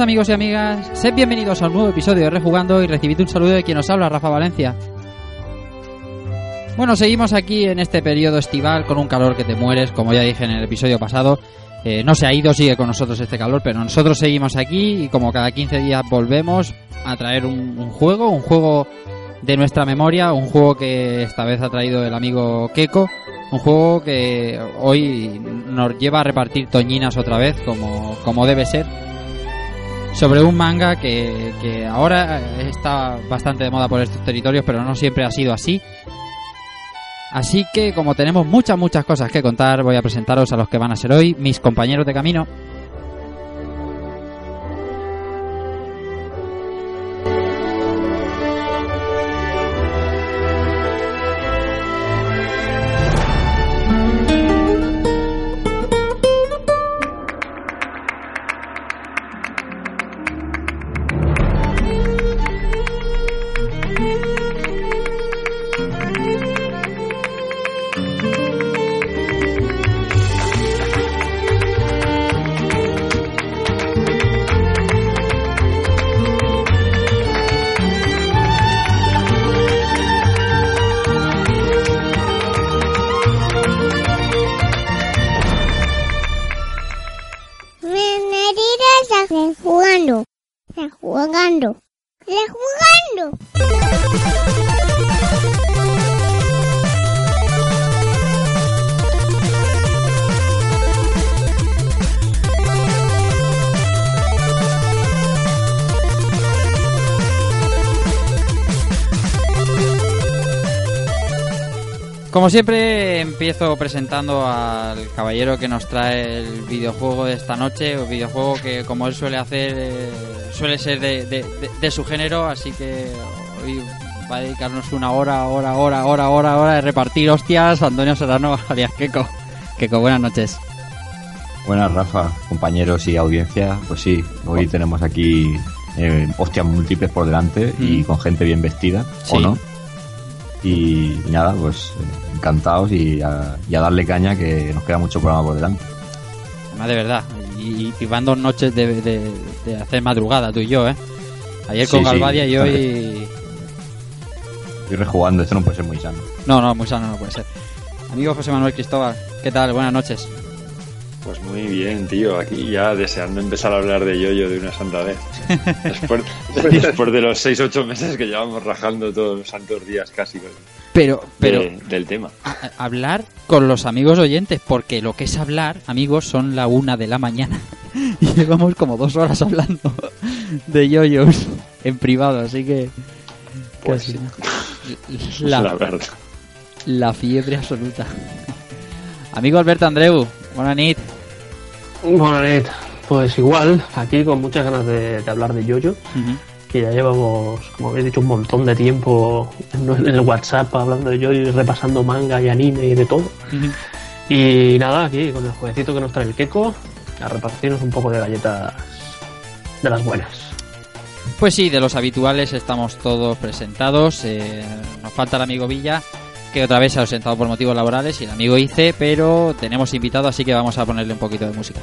Amigos y amigas, sed bienvenidos a un nuevo episodio de Rejugando y recibid un saludo de quien os habla, Rafa Valencia. Bueno, seguimos aquí en este periodo estival con un calor que te mueres, como ya dije en el episodio pasado. Eh, no se ha ido, sigue con nosotros este calor, pero nosotros seguimos aquí y como cada 15 días volvemos a traer un, un juego, un juego de nuestra memoria, un juego que esta vez ha traído el amigo Keko, un juego que hoy nos lleva a repartir toñinas otra vez, como, como debe ser sobre un manga que, que ahora está bastante de moda por estos territorios, pero no siempre ha sido así. Así que como tenemos muchas, muchas cosas que contar, voy a presentaros a los que van a ser hoy mis compañeros de camino. Como siempre, empiezo presentando al caballero que nos trae el videojuego de esta noche, un videojuego que, como él suele hacer, eh, suele ser de, de- de- de su género, así que hoy va a dedicarnos una hora, hora, hora, hora, hora, hora de repartir hostias. Antonio Serrano, alias Keko. Keko, buenas noches. Buenas, Rafa, compañeros y audiencia. Pues sí, hoy tenemos aquí eh, hostias múltiples por delante y Mm. con gente bien vestida, Sí. ¿o no? Y nada, pues encantados y a, y a darle caña que nos queda mucho programa por delante. Además, de verdad. Y, y van dos noches de, de- de hacer madrugada, tú y yo, ¿eh? Ayer Sí, con sí. Galvadia y hoy... Estoy rejugando, esto no puede ser muy sano. No, no, muy sano no puede ser. Amigo José Manuel Cristóbal, ¿qué tal? Buenas noches. Pues muy bien, tío. Aquí ya deseando empezar a hablar de yoyo de una santa vez. Después, después de los 6-8 meses que llevamos rajando todos los santos días casi con- Pero, pero de- del tema. a- hablar con los amigos oyentes, porque lo que es hablar, amigos, son la una de la mañana. Y llevamos como dos horas hablando de yoyos en privado, así que... Pues casi sí. la, La verdad. la fiebre absoluta. Amigo Alberto Andreu, buena nit. Bueno, Net, pues igual, aquí con muchas ganas de, de hablar de Yoyo, Ujú. que ya llevamos, como habéis dicho, un montón de tiempo en en el WhatsApp hablando de Yoyo y repasando manga y anime y de todo. Y nada, aquí con el jueguecito que nos trae el Keko, a repartirnos un poco de galletas de las buenas. Pues sí, de los habituales estamos todos presentados. eh, nos falta el amigo Villa, que otra vez se ha ausentado por motivos laborales, y el amigo Ice, pero tenemos invitado, así que vamos a ponerle un poquito de música.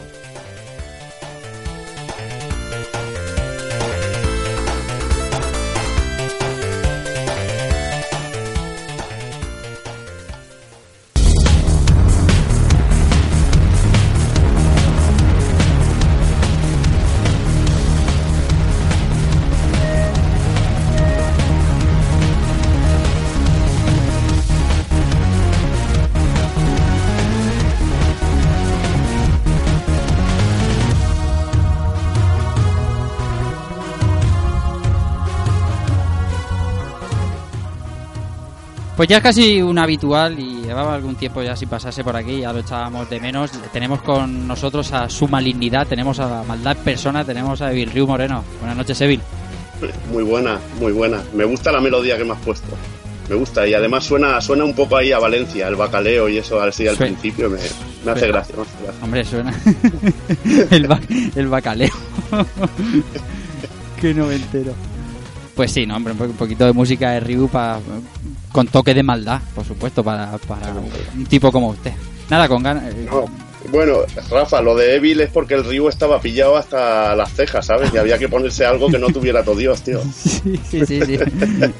Pues ya es casi un habitual y llevaba algún tiempo ya sin pasarse por aquí, ya lo echábamos de menos. Tenemos con nosotros a su malignidad, tenemos a la maldad persona, tenemos a Evil Ryu Moreno. Buenas noches, Evil. Muy buena, muy buena. Me gusta la melodía que me has puesto. Me gusta y además suena suena un poco ahí a Valencia, el bacaleo y eso así al Suena- principio me, me hace gracia. me hace gracia. Hombre, suena el, ba- el bacaleo. que no me entero. Pues sí, no, hombre, un po- un poquito de música de Ryu pa- con toque de maldad, por supuesto, para, para un tipo como usted. Nada, con ganas. eh, No, Bueno, Rafa, lo de Evil es porque el Ryu estaba pillado hasta las cejas, ¿sabes? Y había que ponerse algo que no tuviera todo Dios, tío. Sí, sí, sí, sí,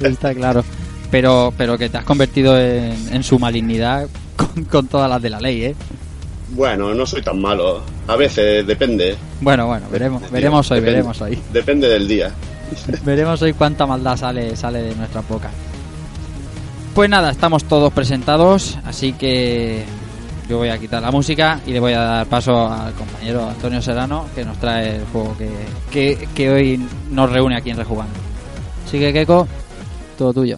está claro. Pero, pero que te has convertido en, en su malignidad con, con todas las de la ley, ¿eh? Bueno, no soy tan malo. A veces depende. Bueno, bueno, veremos, veremos hoy, depende. veremos hoy. Depende del día. Veremos hoy cuánta maldad sale, sale de nuestra boca. Pues nada, estamos todos presentados, así que yo voy a quitar la música y le voy a dar paso al compañero Antonio Serrano que nos trae el juego que, que, hoy nos reúne aquí en Rejugando. Así que, Keiko, todo tuyo.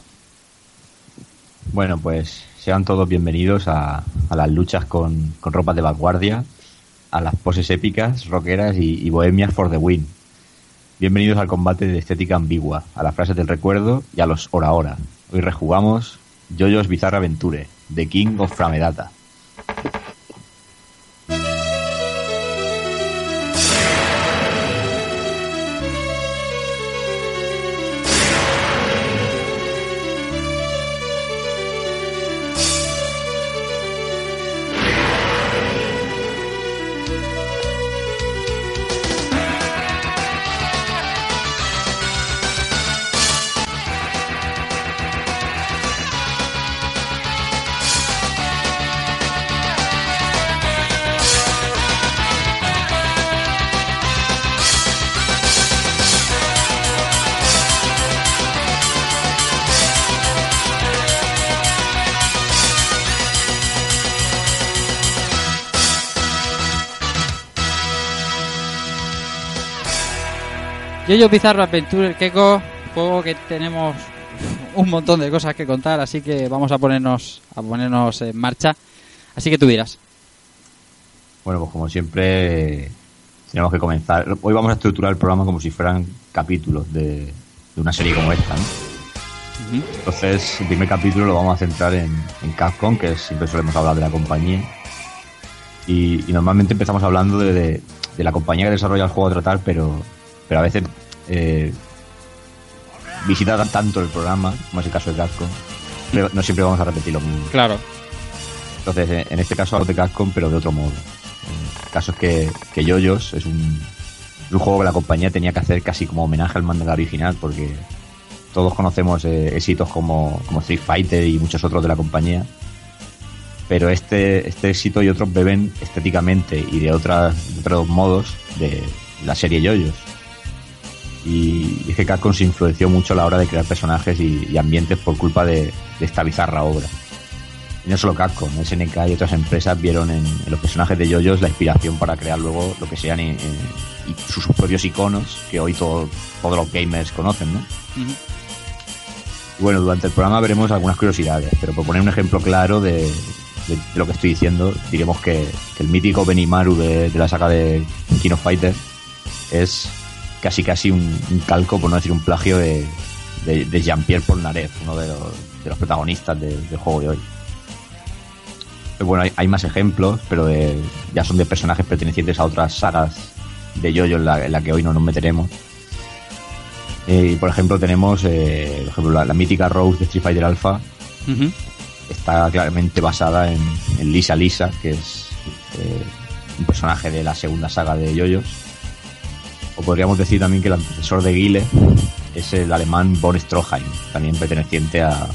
Bueno, pues sean todos bienvenidos a, a las luchas con, con ropas de vanguardia, a las poses épicas, rockeras y, y bohemias for the win. Bienvenidos al combate de estética ambigua, a las frases del recuerdo y a los hora hora. Hoy rejugamos Jojo's Bizarre Adventure, The King of Framedata. Yo-Yo Pizarro Adventure, Keiko, juego que tenemos un montón de cosas que contar, así que vamos a ponernos a ponernos en marcha. Así que tú dirás. Bueno, pues como siempre, tenemos que comenzar. Hoy vamos a estructurar el programa como si fueran capítulos de, de una serie como esta, ¿no? Entonces, el primer capítulo lo vamos a centrar en, en Capcom, que es- siempre solemos hablar de la compañía. Y, y normalmente empezamos hablando de, de- de la compañía que desarrolla el juego a tratar, pero, pero a veces eh, tanto el programa, como es el caso de Capcom, pero no siempre vamos a repetir lo mismo. Claro. Entonces, eh, en este caso hablo de Capcom, pero de otro modo. El caso es que, que Yoyos es un, es un juego que la compañía tenía que hacer casi como homenaje al manga original, porque todos conocemos eh, éxitos como, como Street Fighter y muchos otros de la compañía. Pero este, este éxito y otros beben estéticamente y de, otras, de otros modos de la serie Yoyos. Y es que Capcom se influenció mucho a la hora de crear personajes y, y ambientes por culpa de, de esta bizarra obra. Y no solo Capcom, SNK y otras empresas vieron en, en los personajes de JoJo's la inspiración para crear luego lo que sean eh, sus propios iconos que hoy todo- todos los gamers conocen, ¿no? Y bueno, durante el programa veremos algunas curiosidades, pero por poner un ejemplo claro de, de- de lo que estoy diciendo, diremos que, que el mítico Benimaru de, de la saga de King of Fighter es casi casi un, un calco, por no decir un plagio de, de, de Jean-Pierre Polnareff, uno de los, de los protagonistas de- del juego de hoy. Pero bueno, hay, hay más ejemplos, pero de- ya son de personajes pertenecientes a otras sagas de Yoyo en la, en la que hoy no nos meteremos. Eh, por ejemplo tenemos eh, por ejemplo, la, la mítica Rose de Street Fighter Alpha está claramente basada en, en Lisa Lisa, que es eh, un personaje de la segunda saga de Yoyos. O podríamos decir también que el antecesor de Guile es el alemán Von Stroheim, también perteneciente a,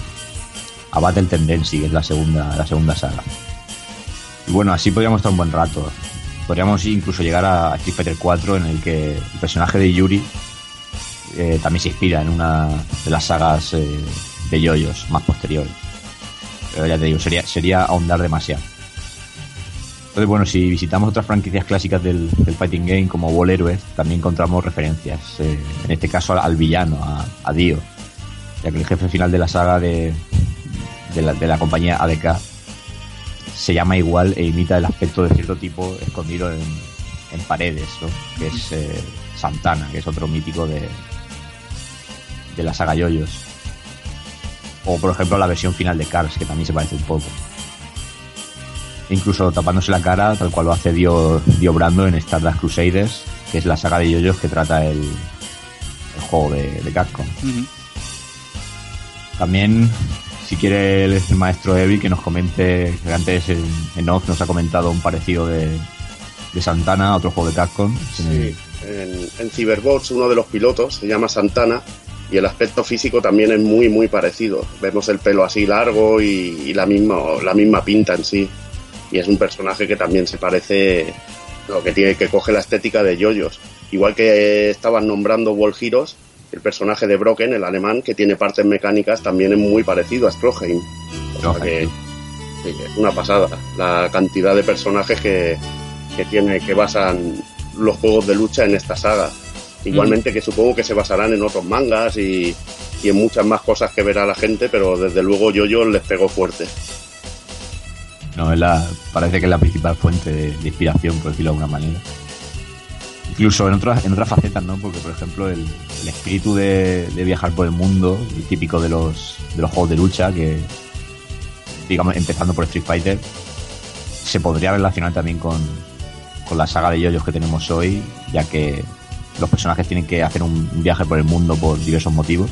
a Battle Tendency, que es la segunda, la segunda saga. Y bueno, así podríamos estar un buen rato. Podríamos incluso llegar a Street Fighter 4 en el que el personaje de Yuri eh, también se inspira en una de las sagas eh, de yoyos más posteriores. Pero ya te digo, sería, sería ahondar demasiado. Entonces, bueno, si visitamos otras franquicias clásicas del, Fighting Game como Wall Heroes, también encontramos referencias. eh, en este caso al, villano, a, Dio. Ya que el jefe final de la saga de, de la, de la compañía ADK se llama igual e imita el aspecto de cierto tipo escondido en, en paredes, ¿no? que es eh, Santana, que es otro mítico de, de la saga Yoyos. O por ejemplo la versión final de Cars, que también se parece un poco. Incluso tapándose la cara, tal cual lo hace Dio, Dio Brando en Stardust Crusaders, que es la saga de Yoyos que trata el, el juego de, de Capcom. También, si quiere el, el maestro Evi que nos comente, que antes en, en off nos ha comentado un parecido de, de Santana, otro juego de Capcom. Sí, en, en Cyberbots uno de los pilotos se llama Santana y el aspecto físico también es muy muy parecido. Vemos el pelo así largo y, y la misma la misma pinta en sí. Y es un personaje que también se parece lo que tiene que coge la estética de Yoyos. Igual que estaban nombrando Wall Heroes, el personaje de Broken, el alemán, que tiene partes mecánicas, también es muy parecido a Stroheim. O sea que, sí, es una pasada la cantidad de personajes que, que tiene que basan los juegos de lucha en esta saga. Igualmente que supongo que se basarán en otros mangas y, y en muchas más cosas que verá la gente, pero desde luego Yo-Yo les pegó fuerte. No, es la, parece que es la principal fuente de, inspiración, por decirlo de alguna manera. Incluso en otras, en otras facetas, ¿no? Porque, por ejemplo, el, espíritu de, de viajar por el mundo, típico de los, de los juegos de lucha, que, digamos, empezando por Street Fighter, se podría relacionar también con, con la saga de yoyos que tenemos hoy, ya que los personajes tienen que hacer un viaje por el mundo por diversos motivos.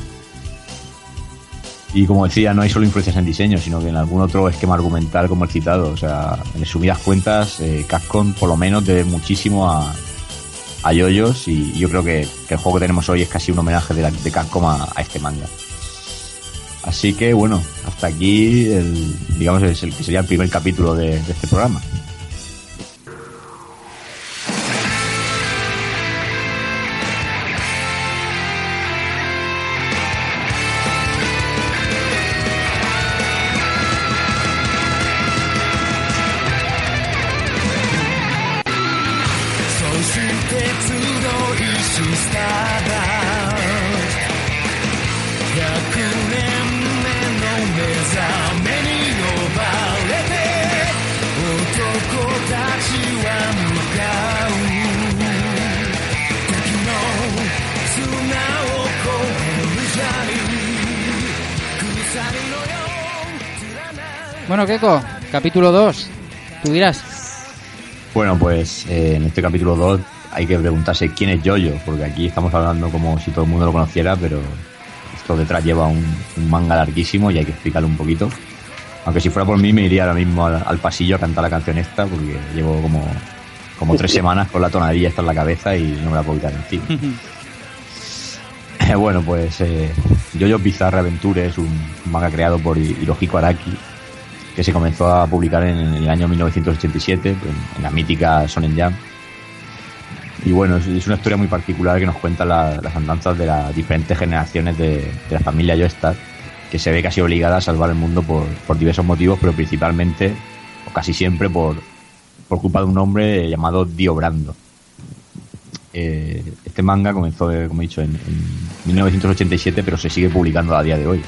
Y como decía, no hay solo influencias en diseño, sino que en algún otro esquema argumental como el citado. O sea, en resumidas cuentas, eh, por lo menos debe muchísimo a, a Yoyos y yo creo que, el juego que tenemos hoy es casi un homenaje de, la- de a, este manga. Así que bueno, hasta aquí el, digamos es el que sería el primer capítulo de este programa. Capítulo 2. Tú dirás. Bueno, pues eh, en este capítulo 2 hay que preguntarse quién es Yoyo, porque aquí estamos hablando como si todo el mundo lo conociera, pero esto detrás lleva un, un manga larguísimo y hay que explicarlo un poquito. Aunque si fuera por mí me iría ahora mismo al, al pasillo a cantar la canción esta, porque llevo como, como tres semanas con la tonadilla esta en la cabeza y no me la puedo quitar encima. Eh, bueno, pues eh, Yoyo Bizarre Adventure es un manga creado por Hi- Hirohiko Araki que se comenzó a publicar en, el año 1987 en, la mítica Shonen Jump. Y bueno, es, una historia muy particular que nos cuenta la- las andanzas de las diferentes generaciones de, la familia Joestar, que se ve casi obligada a salvar el mundo por, por diversos motivos, pero principalmente, o casi siempre, por, por culpa de un hombre llamado Dio Brando. Eh, este manga comenzó, eh, como he dicho, en, en 1987, pero se sigue publicando a día de hoy.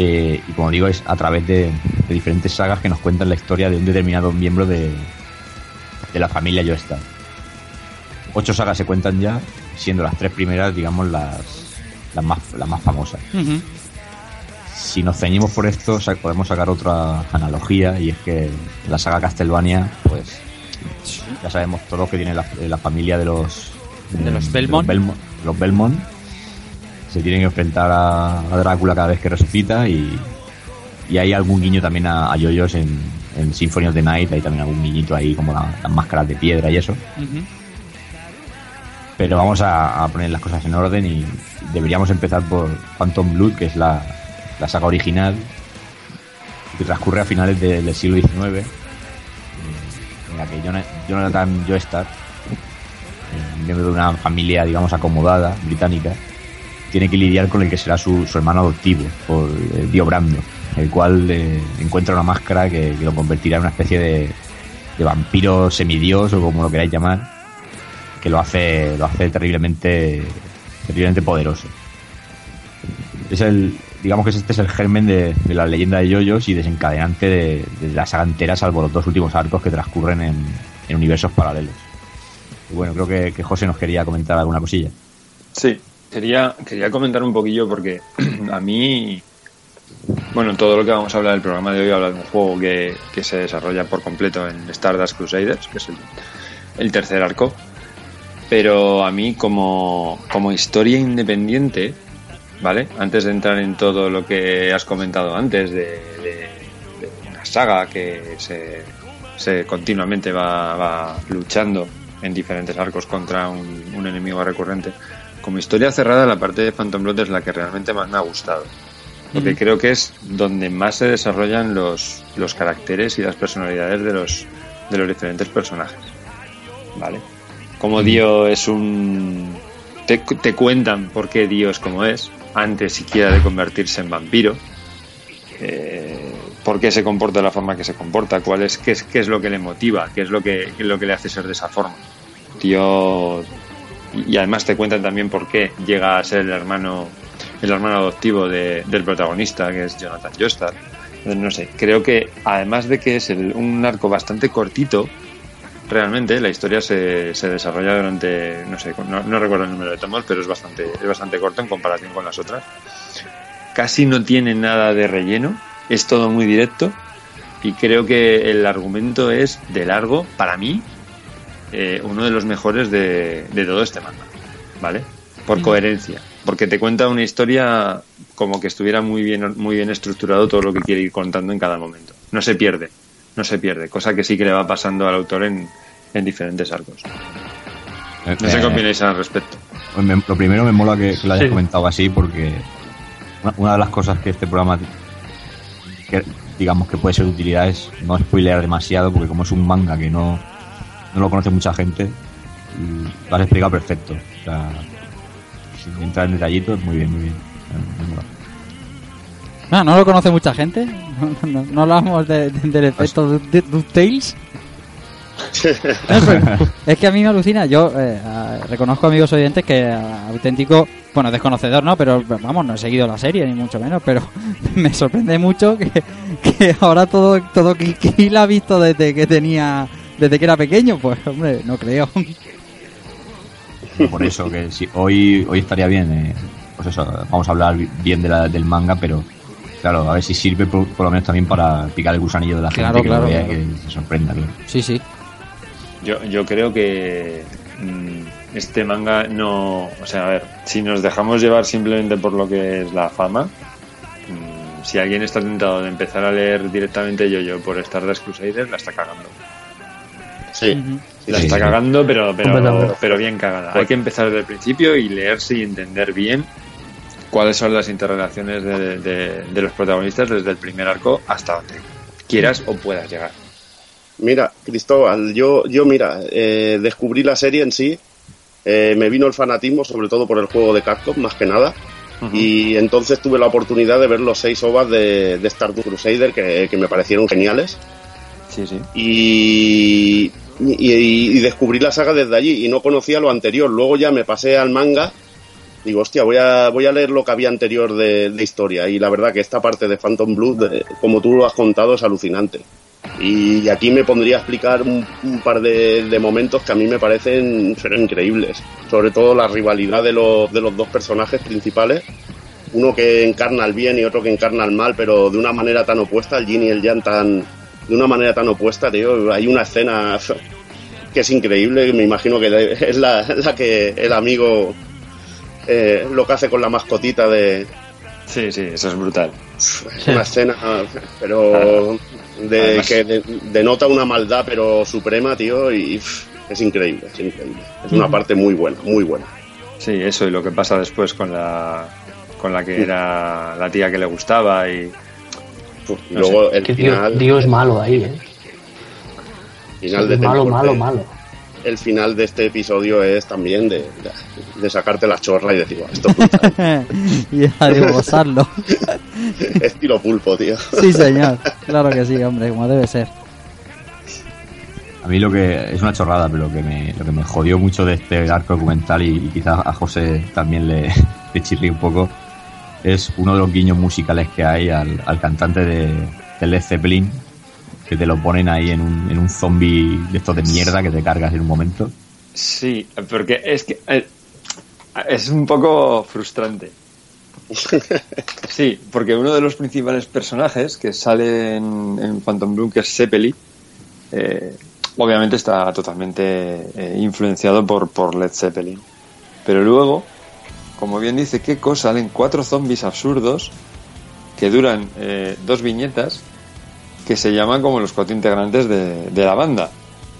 Eh, y como digo, es a través de, de diferentes sagas que nos cuentan la historia de un determinado miembro de, de la familia Joestar. Ocho sagas se cuentan ya, siendo las tres primeras, digamos, las, las, más, las más famosas. Si nos ceñimos por esto, podemos sacar otra analogía, y es que la saga Castlevania, pues ya sabemos todos que tiene la, la familia de los De los Belmont. Belmo- los Belmont. Se tienen que enfrentar a, a Drácula cada vez que resucita y, y hay algún guiño también a, a Yoyos en, en Symphony of the Night, hay también algún guiñito ahí como la- las máscaras de piedra y eso. Pero vamos a, a poner las cosas en orden y deberíamos empezar por Phantom Blood, que es la, la saga original, que transcurre a finales de- del siglo XIX, en la que Jona- Jonathan Joestar, eh, miembro de una familia, digamos, acomodada, británica, tiene que lidiar con el que será su, su hermano adoptivo, por eh, Dio Brando, el cual eh, encuentra una máscara que, lo convertirá en una especie de, de vampiro semidios o como lo queráis llamar, que lo hace, lo hace terriblemente, terriblemente poderoso. Es el, digamos que este es el germen de, la leyenda de Yoyos y desencadenante de, de la saga entera, salvo los dos últimos arcos que transcurren en, en universos paralelos. Y bueno, creo que, que José nos quería comentar alguna cosilla. Sí, quería, quería comentar un poquillo porque a mí, bueno, todo lo que vamos a hablar del programa de hoy habla de un juego que, que se desarrolla por completo en Stardust Crusaders, que es el, el tercer arco. Pero a mí como, como historia independiente, ¿vale? Antes de entrar en todo lo que has comentado antes de, de- una saga que se, se continuamente va, va luchando en diferentes arcos contra un, un enemigo recurrente. Como historia cerrada, la parte de Phantom Blood es la que realmente más me ha gustado. Porque creo que es donde más se desarrollan los, los caracteres y las personalidades de los, de los diferentes personajes. ¿Vale? Como Dio es un. Te, te cuentan por qué Dio es como es, antes siquiera de convertirse en vampiro. Eh, por qué se comporta de la forma que se comporta, cuál es, qué es, qué es lo que le motiva, qué es lo que, qué es lo que le hace ser de esa forma. Tío. Y además te cuentan también por qué llega a ser el hermano, el hermano adoptivo de- del protagonista, que es Jonathan Joestar. No sé, creo que además de que es el- un arco bastante cortito, realmente la historia se, se desarrolla durante, no sé, no, no recuerdo el número de tomos, pero es bastante, es bastante corto en comparación con las otras. Casi no tiene nada de relleno, es todo muy directo y creo que el argumento es de largo, para mí, eh, uno de los mejores de, de todo este manga, ¿vale? Por coherencia, porque te cuenta una historia como que estuviera muy bien, muy bien estructurado todo lo que quiere ir contando en cada momento. No se pierde, no se pierde, cosa que sí que le va pasando al autor en, en diferentes arcos. No sé qué opináis al respecto. Pues me- lo primero me mola que, que lo hayas Sí. comentado así porque una, una de las cosas que este programa que digamos que puede ser de utilidad es no spoilear demasiado porque como es un manga que no, no lo conoce mucha gente y lo has explicado perfecto. O sea, sin entrar en detallitos, muy bien, muy bien. No, no lo conoce mucha gente. No, no- no hablamos de- de- del efecto de de- DuckTales. Es que a mí me alucina. Yo eh, a- reconozco, amigos oyentes, que a- auténtico, bueno, desconocedor, ¿no? Pero vamos, no he seguido la serie, ni mucho menos. Pero me sorprende mucho que, que ahora todo, todo Kiki la ha visto desde que tenía, desde que era pequeño. Pues, hombre, no creo. Por eso que si hoy hoy estaría bien, eh, pues eso, vamos a hablar bi- bien de la- del manga, pero claro, a ver si sirve por, por lo menos también para picar el gusanillo de la Claro, gente que claro, lo vea y claro. que se sorprenda, claro. Sí, sí. Yo, yo creo que mm, este manga no. O sea, a ver, si nos dejamos llevar simplemente por lo que es la fama, mm, si alguien está tentado de empezar a leer directamente yo-yo por Stardust Crusaders, la está cagando. Sí. Ujú. La Sí, está sí. cagando, pero, pero, pero bien cagada. Hay que empezar desde el principio y leerse y entender bien cuáles son las interrelaciones de, de- de los protagonistas desde el primer arco hasta donde quieras o puedas llegar. Mira, Cristóbal, yo, yo mira, eh, descubrí la serie en sí, eh, me vino el fanatismo, sobre todo por el juego de Capcom, más que nada, y entonces tuve la oportunidad de ver los seis ovas de, de Stardust Crusader que, que me parecieron geniales, Sí, sí. y, y, descubrí la saga desde allí, y no conocía lo anterior, luego ya me pasé al manga, digo, hostia, voy a, voy a leer lo que había anterior de, de historia, y la verdad que esta parte de Phantom Blood, eh, como tú lo has contado, es alucinante. Y aquí me pondría a explicar un, un par de, de momentos que a mí me parecen ser increíbles. Sobre todo la rivalidad de los, de los dos personajes principales. Uno que encarna el bien y otro que encarna el mal, pero de una manera tan opuesta, el Jin y el Yang tan, de una manera tan opuesta, tío. Hay una escena que es increíble, me imagino que es la, la que el amigo eh, lo que hace con la mascotita de, Sí, sí, eso es brutal. es una escena, pero de, Además- que de- denota una maldad, pero suprema, tío, y es increíble, es increíble. Es una parte muy buena, muy buena. Sí, eso y lo que pasa después con la con la que era la tía que le gustaba y Uf, y No luego el Que Dios, final, Dios es malo ahí, ¿eh? final de malo, malo, malo. El final de este episodio es también de, de, de sacarte la chorra y decir, "Buah, esto es brutal". y a gozarlo. estilo pulpo, tío. Sí, señor. Claro que sí, hombre, como debe ser. A mí lo que es una chorrada, pero lo que me, lo que me jodió mucho de este arco documental y, y quizás a José también le, le un poco es uno de los guiños musicales que hay al, al cantante de, de Led Zeppelin, que te lo ponen ahí en un, en un zombie de estos de mierda que te cargas en un momento. Sí, porque es que eh, es un poco frustrante. Sí, porque uno de los principales personajes que sale en, en Phantom Bloom, que es Zeppeli, eh, obviamente está totalmente eh, influenciado por, por Led Zeppelin. Pero luego, como bien dice Keiko, salen cuatro zombies absurdos que duran eh, dos viñetas que se llaman como los cuatro integrantes de, de la banda.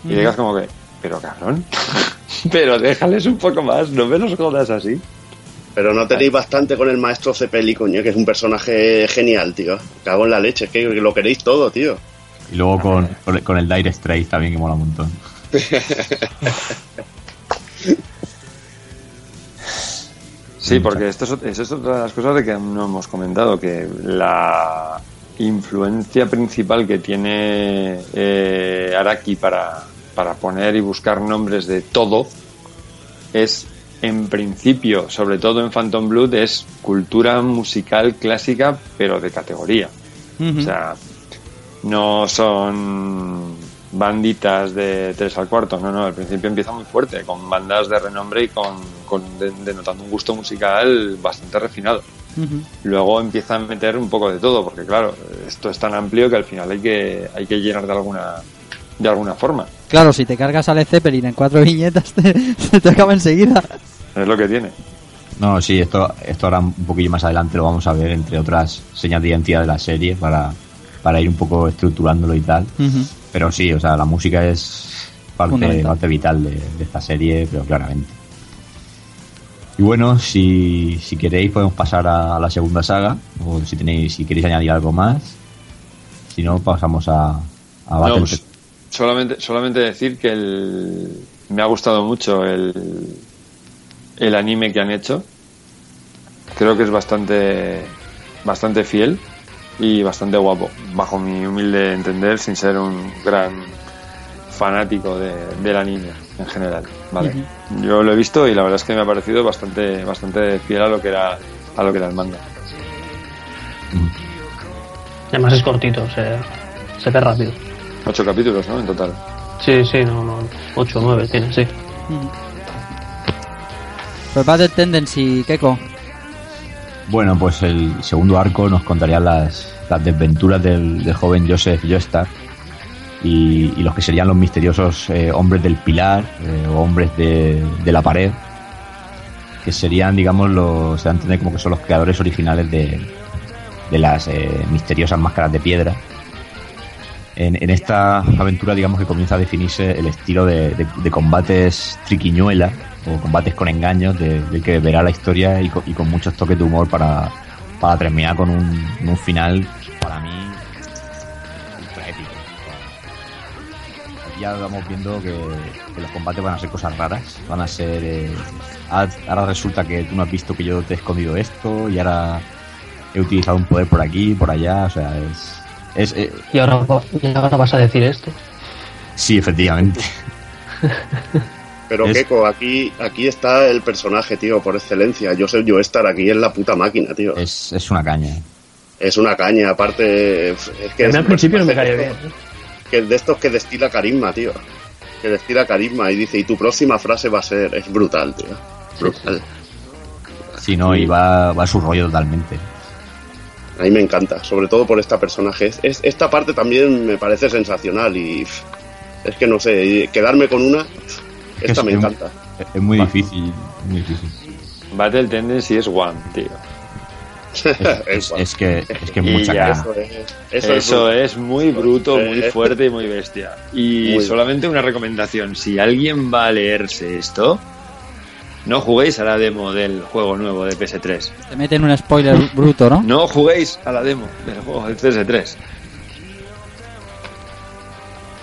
Y digas como que, pero cabrón, pero déjales un poco más, no me los jodas así. Pero no tenéis bastante con el maestro Cepeli, coño, que es un personaje genial, tío. Cago en la leche, es que lo queréis todo, tío. Y luego con, con, el- con el Dire Straits también, que mola un montón. Sí, porque esto es, eso es otra de las cosas de que no hemos comentado, que la influencia principal que tiene eh, Araki para, para poner y buscar nombres de todo es, en principio, sobre todo en Phantom Blood, es cultura musical clásica, pero de categoría. O sea, no son banditas de tres al cuarto, no, no, al principio empieza muy fuerte, con bandas de renombre y con, con de- denotando un gusto musical bastante refinado. Luego empieza a meter un poco de todo, porque claro, esto es tan amplio que al final hay que, hay que llenar de alguna, de alguna forma. Claro, si te cargas a Led Zeppelin en cuatro viñetas, te, se te acaba enseguida. Es lo que tiene. No, sí, esto, esto ahora un poquillo más adelante lo vamos a ver, entre otras señas de identidad de la serie, para, para ir un poco estructurándolo y tal. Pero sí, o sea, la música es parte, vital de, de esta serie, pero claramente. Y bueno, si, si queréis podemos pasar a, la segunda saga, o si tenéis, si queréis añadir algo más. Si no, pasamos a, a No, Battle pues, solamente, solamente decir que el, me ha gustado mucho el, el anime que han hecho. Creo que es bastante, bastante fiel y bastante guapo, bajo mi humilde entender, sin ser un gran fanático de- del anime en general. Vale. Yo lo he visto y la verdad es que me ha parecido bastante, bastante fiel a lo que era, a lo que era el manga. Además es cortito, se, se ve rápido. Ocho capítulos, ¿no? En total. Sí, sí, no, no. 8 o 9 tiene, sí. Pues Battle Tendency, Keiko. Bueno, pues el segundo arco nos contaría las, las desventuras del, joven Joseph Joestar y, y los que serían los misteriosos eh, hombres del pilar eh, o hombres de, de la pared, que serían, digamos, los, se da a entender como que son los creadores originales de, de las eh, misteriosas máscaras de piedra. En, en esta aventura, digamos que comienza a definirse el estilo de- de combates triquiñuela o combates con engaños de, que verá la historia y con, y con muchos toques de humor para, para terminar con un, un final para mí ultra épico. Aquí ya vamos viendo que, que los combates van a ser cosas raras, van a ser... eh, ahora resulta que tú no has visto que yo te he escondido esto y ahora he utilizado un poder por aquí, por allá, o sea, es... es eh, Y ahora, va- y ahora vas a decir esto. sí, efectivamente. Pero Es- Keiko, aquí, aquí está el personaje, tío, por excelencia. Joseph Joestar aquí es la puta máquina, tío. Es, es una caña. Es una caña, aparte. Es que al principio no me de bien. Que de estos que destila carisma, tío. Que destila carisma y dice, y tu próxima frase va a ser, es brutal, tío. Brutal. Sí, no, y va, va a su rollo totalmente. A mí me encanta, sobre todo por esta personaje. Es- es- esta parte también me parece sensacional y es que no sé, quedarme con una, pff, esta Es me encanta. Es, es muy difícil, muy difícil. Battle Tendency es one, tío. Es, es que es que mucha ya. Eso es, Eso, eso es, muy bruto, muy Eh, fuerte y muy bestia. Y Muy solamente una recomendación, si alguien va a leerse esto, no juguéis a la demo del juego nuevo de PS3. Te meten un spoiler bruto, ¿no? No juguéis a la demo del juego de PS3.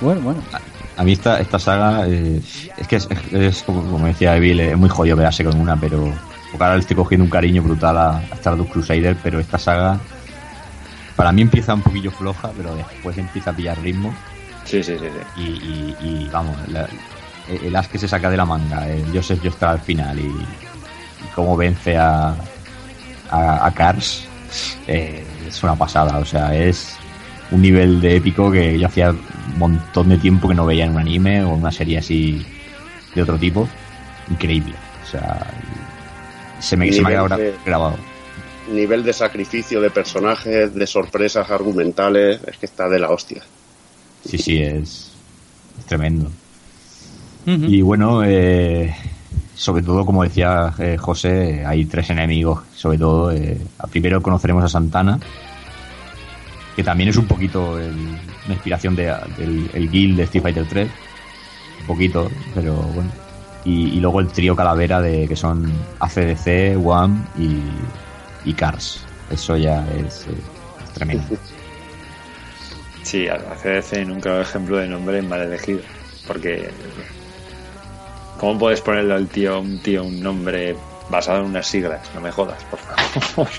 Bueno, bueno. A mí esta, esta saga eh, es que es, es como, como decía Evil, es muy jodido quedarse con una, pero porque ahora le estoy cogiendo un cariño brutal a, a Stardust Crusader, pero esta saga para mí empieza un poquillo floja, pero después empieza a pillar ritmo Sí, sí, sí. sí. y, y- y, vamos, la- el as que se saca de la manga, el Joseph Joestar al final y, y cómo vence a, a, a Cars eh, es una pasada. O sea, es un nivel de épico que yo hacía un montón de tiempo que no veía en un anime o en una serie así de otro tipo. Increíble. O sea, se me, se me ha quedado Nivel de- gra- grabado. Nivel de sacrificio de personajes, de sorpresas argumentales, es que está de la hostia. Sí, sí, es, es tremendo. Y bueno, eh, sobre todo, como decía eh, José, hay tres enemigos, sobre todo. eh, primero conoceremos a Santana, que también es un poquito el- una inspiración de, del el guild de Street Fighter 3. Un poquito, pero bueno. Y, luego el trío calavera de que son ACDC, WAM y, y Cars. Eso ya es, eh, tremendo. Sí, a CDC nunca un ejemplo de nombre mal elegido. Porque. ¿Cómo puedes ponerle al tío, un tío un nombre basado en unas siglas? No me jodas, por favor.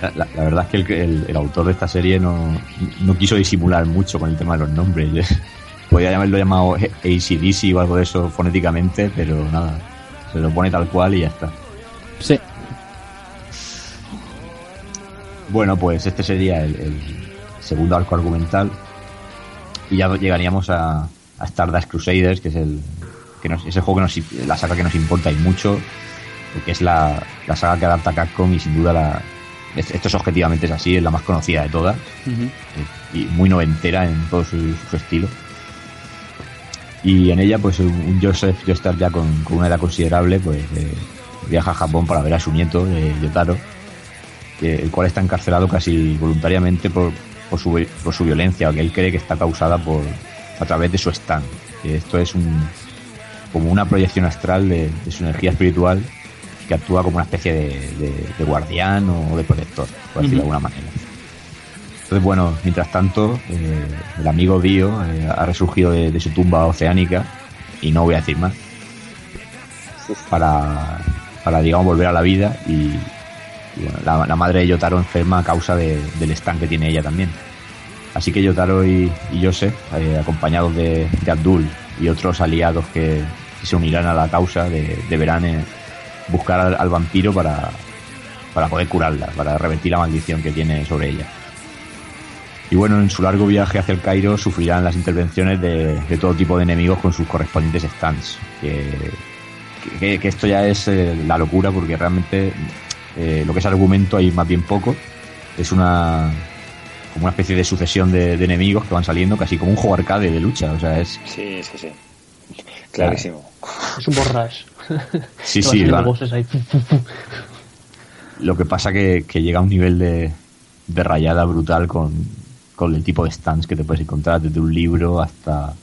La, verdad es que el, el- el autor de esta serie no, no quiso disimular mucho con el tema de los nombres. Podría haberlo llamado ACDC o algo de eso fonéticamente, pero nada. Se lo pone tal cual y ya está. Sí. Bueno, pues este sería el, el segundo arco argumental. Y ya llegaríamos a, a Stardust Crusaders, que es el que nos, ese juego que nos, la saga que nos importa y mucho, porque es la, la saga que adapta Capcom y sin duda la, esto es objetivamente es así, es la más conocida de todas eh, y muy noventera en todo su, su estilo. Y en ella, pues un, Joseph Joestar ya con, con una edad considerable, pues eh, viaja a Japón para ver a su nieto, eh, Yotaro, el cual está encarcelado casi voluntariamente por, por, su, por su violencia, que él cree que está causada por a través de su stand. Que esto es un como una proyección astral de, de su energía espiritual que actúa como una especie de, de- de guardián o de protector, por decirlo de alguna manera. Entonces, bueno, mientras tanto, eh, el amigo Dio eh, ha resurgido de, de su tumba oceánica, y no voy a decir más, para, para digamos, volver a la vida y, y, bueno, la, la madre de Yotaro enferma a causa de- del stand que tiene ella también. Así que Yotaro y, y Joseph, eh, acompañados de, de Abdul y otros aliados que, que se unirán a la causa, de, deberán buscar al, al vampiro para, para poder curarla, para revertir la maldición que tiene sobre ella. Y bueno, en su largo viaje hacia el Cairo sufrirán las intervenciones de, de todo tipo de enemigos con sus correspondientes stands. Que, que, que esto ya es eh, la locura porque realmente eh, lo que es argumento hay más bien poco. Es una como una especie de sucesión de, de enemigos que van saliendo, casi como un juego arcade de lucha. O sea, es Sí, sí, sí. Clarísimo. Es un borrash. Sí, sí. va- ahí. Lo que pasa que, que llega a un nivel de, de rayada brutal con, con el tipo de stands que te puedes encontrar, desde un libro hasta,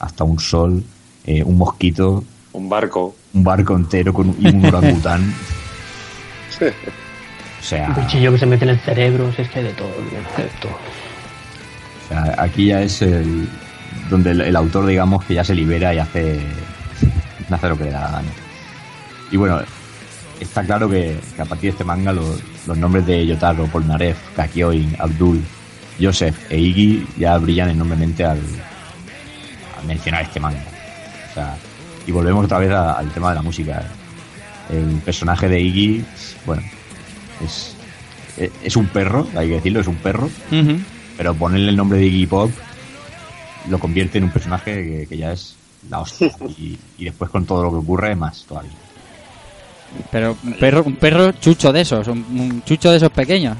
hasta un sol, eh, un mosquito, Un barco. un barco entero con, y un orangután. O sea, Un cuchillo que se mete en el cerebro. Si es que hay de todo, de todo. o sea, aquí ya es el, donde el, el autor, digamos, que ya se libera y hace, hace lo que le da la gana. Y bueno, está claro que, que a partir de este manga los, los nombres de Yotaro, Polnareff, Kakyoin, Abdul, Joseph e Iggy ya brillan enormemente al, al mencionar este manga. O sea, y volvemos otra vez a- al tema de la música. El personaje de Iggy, bueno, es, es un perro, hay que decirlo, es un perro, pero ponerle el nombre de Iggy Pop lo convierte en un personaje que, que ya es la hostia. Y, y después con todo lo que ocurre, más todavía. Pero un perro, un perro chucho de esos, un, un chucho de esos pequeños.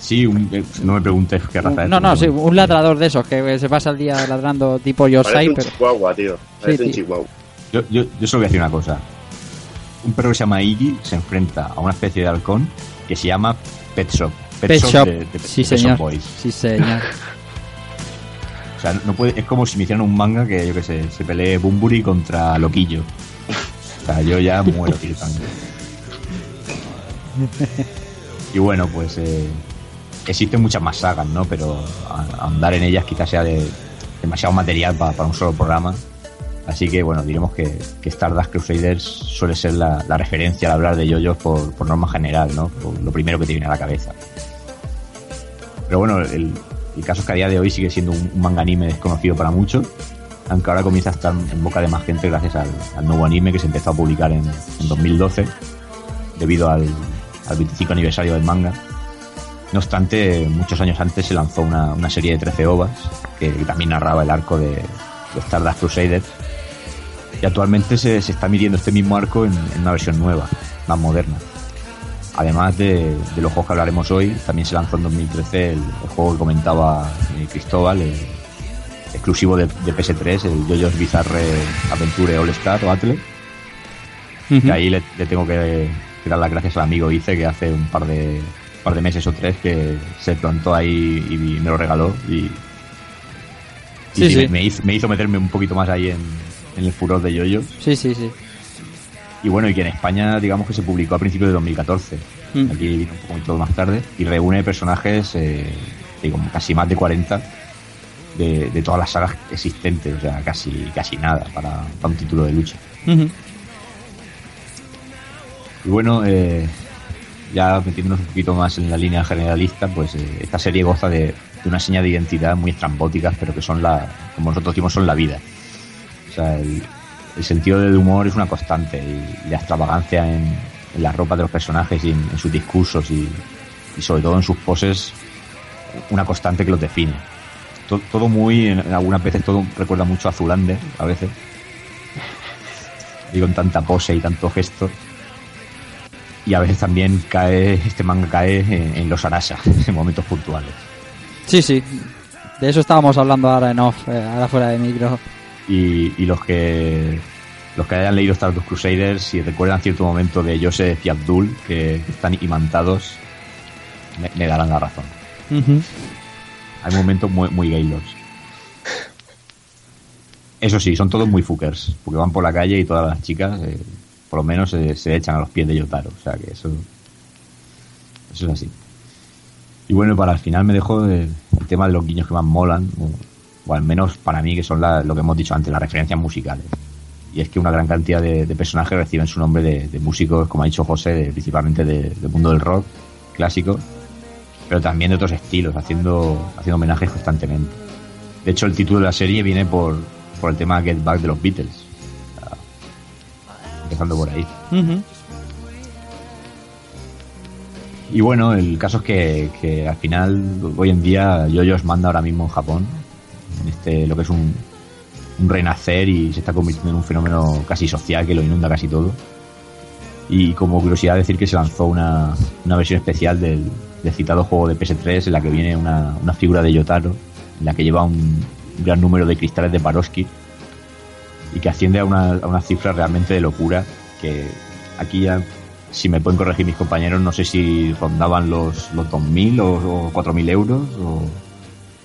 Sí, un- eh, no me preguntes qué raza es. No, no, sí, un ladrador de esos que se pasa el día ladrando tipo Yosai, Parece un chihuahua, tío. Parece un tío. chihuahua. Yo, yo, yo solo voy a decir una cosa. Un perro que se llama Iggy se enfrenta a una especie de halcón que se llama Pet Shop. Pet Shop. de- de- sí, de Pet Shop señor. Boys. Sí, señor. O sea, no puede, es como si me hicieran un manga que, yo que sé, se pelee Bumburi contra Loquillo. Sea, yo ya muero directamente. Y bueno, pues eh, existen muchas más sagas, ¿no? Pero andar en ellas quizás sea de demasiado material pa- para un solo programa. Así que bueno, diremos que, que Stardust Crusaders suele ser la, la referencia al hablar de yoyos por, por norma general, ¿no? Por lo primero que te viene a la cabeza. Pero bueno, el, el caso es que a día de hoy sigue siendo un, un manga anime desconocido para muchos, aunque ahora comienza a estar en boca de más gente gracias al, nuevo anime que se empezó a publicar en, en 2012, debido al, al 25 aniversario del manga. No obstante, muchos años antes se lanzó una, serie de 13 ovas que también narraba el arco de, Stardust Crusaders. Y actualmente se, está midiendo este mismo arco en, una versión nueva, más moderna. Además de, los juegos que hablaremos hoy, también se lanzó en 2013 el, juego que comentaba eh, Cristóbal, exclusivo de, de PS3, el JoJo's Bizarre Adventure All Star o Atle. Que ahí le, le tengo que, que dar las gracias al amigo Ice que hace un par de par de meses o tres que se plantó ahí y me lo regaló y, y Sí, sí, sí. Me, me hizo, me hizo meterme un poquito más ahí en, en el furor de yoyos Sí, sí, sí. y bueno y que en España digamos que se publicó a principios de 2014 Mm. aquí vino un poquito más tarde y reúne personajes eh, digo, casi más de 40 de, de todas las sagas existentes o sea casi casi nada para, para un título de lucha. Y bueno, eh, ya metiéndonos un poquito más en la línea generalista, pues eh, esta serie goza de, de una seña de identidad muy estrambóticas, pero que son la, como nosotros decimos, son la vida. O sea, el, el sentido del humor es una constante y, y la extravagancia en, en la ropa de los personajes y en, en sus discursos y, y sobre todo en sus poses, una constante que los define. To- Todo, muy, en, algunas veces todo recuerda mucho a Zulander, a veces. Y con tanta pose y tanto gesto y a veces también cae este manga cae en, en los Arasa en momentos puntuales Sí, sí. De eso estábamos hablando ahora en off, eh, ahora fuera de micro. y, y los que los que hayan leído Stardust Crusaders si recuerdan cierto momento de Joseph y Abdul que están imantados me, me darán la razón Ujú. Hay momentos muy, muy gaylords eso sí son todos muy fuckers porque van por la calle y todas las chicas eh, por lo menos se, se echan a los pies de Yotaro o sea que eso eso es así. Y bueno para el final me dejo el, tema de los guiños que más molan o, al menos para mí que son la- lo que hemos dicho antes las referencias musicales. Y es que una gran cantidad de, personajes reciben su nombre de, de músicos como ha dicho José de- principalmente de- del mundo del rock clásico pero también de otros estilos haciendo haciendo homenajes constantemente de hecho el título de la serie viene por, por el tema Get Back de los Beatles O sea, empezando por ahí. Y bueno, el caso es que, que al final, hoy en día, Yoyos manda ahora mismo en Japón, en este, lo que es un, un renacer y se está convirtiendo en un fenómeno casi social que lo inunda casi todo. Y como curiosidad decir que se lanzó una, una versión especial del, del citado juego de PS3 en la que viene una, una figura de Yotaro, en la que lleva un, gran número de cristales de Paroski y que asciende a una, a una cifra realmente de locura que aquí ya si me pueden corregir mis compañeros, no sé si rondaban los, los 2.000 o, o 4.000 euros. O...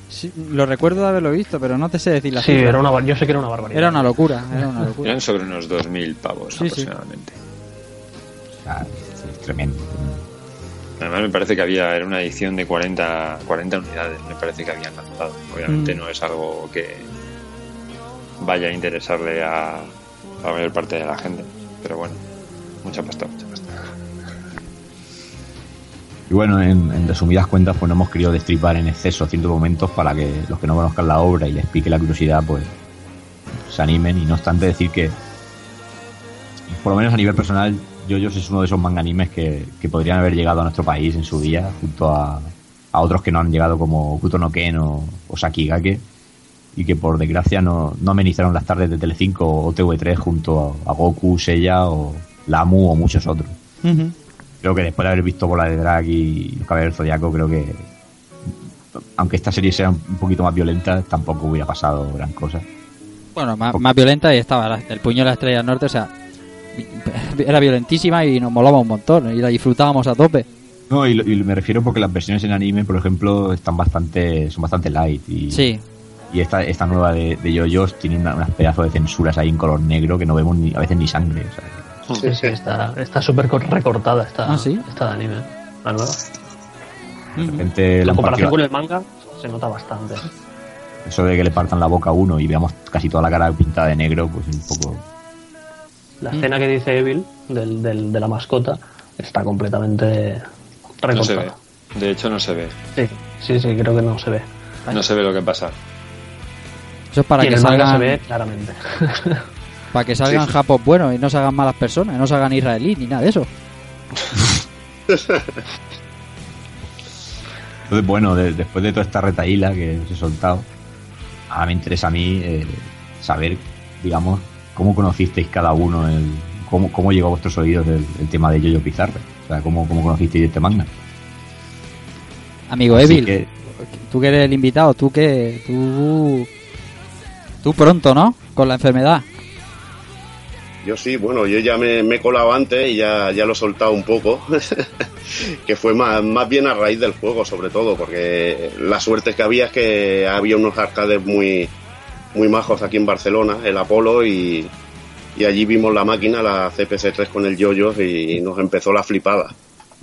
Sí, lo recuerdo de haberlo visto, pero no te sé decir la Sí, cifra. era una, yo sé que era una barbaridad. Era una locura, era una locura. Eran sobre unos 2.000 pavos Sí, sí. aproximadamente. o sea, es, es tremendo. Además me parece que había, era una edición de 40, 40 unidades, me parece que habían lanzado. Obviamente Mm. no es algo que vaya a interesarle a, a la mayor parte de la gente, pero bueno, mucha pasta, mucha pasta. Y bueno, en, en resumidas cuentas, pues no hemos querido destripar en exceso ciertos momentos para que los que no conozcan la obra y les pique la curiosidad, pues se animen. Y no obstante decir que, por lo menos a nivel personal, Yoyos es uno de esos manga animes que, que podrían haber llegado a nuestro país en su día, junto a, a otros que no han llegado como Kuto no Ken o, o Sakigake, y que por desgracia no, no amenizaron las tardes de Telecinco o TV3 junto a, a Goku, Seiya o Lamu o muchos otros creo que después de haber visto Bola de Drag y Los Caballeros del Zodiaco, creo que aunque esta serie sea un poquito más violenta, tampoco hubiera pasado gran cosa. Bueno, más, más violenta y estaba el puño de la estrella norte, o sea, era violentísima y nos molaba un montón y la disfrutábamos a tope. No, y, lo- y me refiero porque las versiones en anime, por ejemplo, están bastante, son bastante light y, Sí, y esta, esta nueva de, de JoJo's tiene una- unas pedazos de censuras ahí en color negro que no vemos ni, a veces ni sangre. o sea, Sí, sí, está está súper co- recortada esta, Ah, ¿sí? esta de anime. La nueva. de repente han comparación partido- con el manga, se nota bastante. eso de que le partan la boca a uno y veamos casi toda la cara pintada de negro, pues un poco... La Mm. escena que dice Evil del, del- de la mascota está completamente recortada. No se ve. De hecho no se ve. Sí, sí, sí, creo que no se ve. No se ve lo que pasa. eso es para y que salgan, se ve claramente. para que salgan Sí, sí. japos buenos y no se hagan malas personas, no se hagan israelí ni nada de eso. Entonces, bueno, de- después de toda esta retaíla que os he soltado, ahora me interesa a mí eh, saber, digamos, cómo conocisteis cada uno, el, cómo, cómo llegó a vuestros oídos el, el tema de Yoyo Pizarre. O sea, cómo, cómo conocisteis este manga. Amigo Así Evil, que- tú que eres el invitado, tú que... Tú... Tú pronto, ¿no? Con la enfermedad. Yo sí, bueno, yo ya me, me he colado antes y ya, ya lo he soltado un poco, que fue más, más bien a raíz del juego, sobre todo, porque la suerte que había es que había unos arcades muy, muy majos aquí en Barcelona, el Apolo, y, y allí vimos la máquina, la CPS3 con el yoyo y nos empezó la flipada.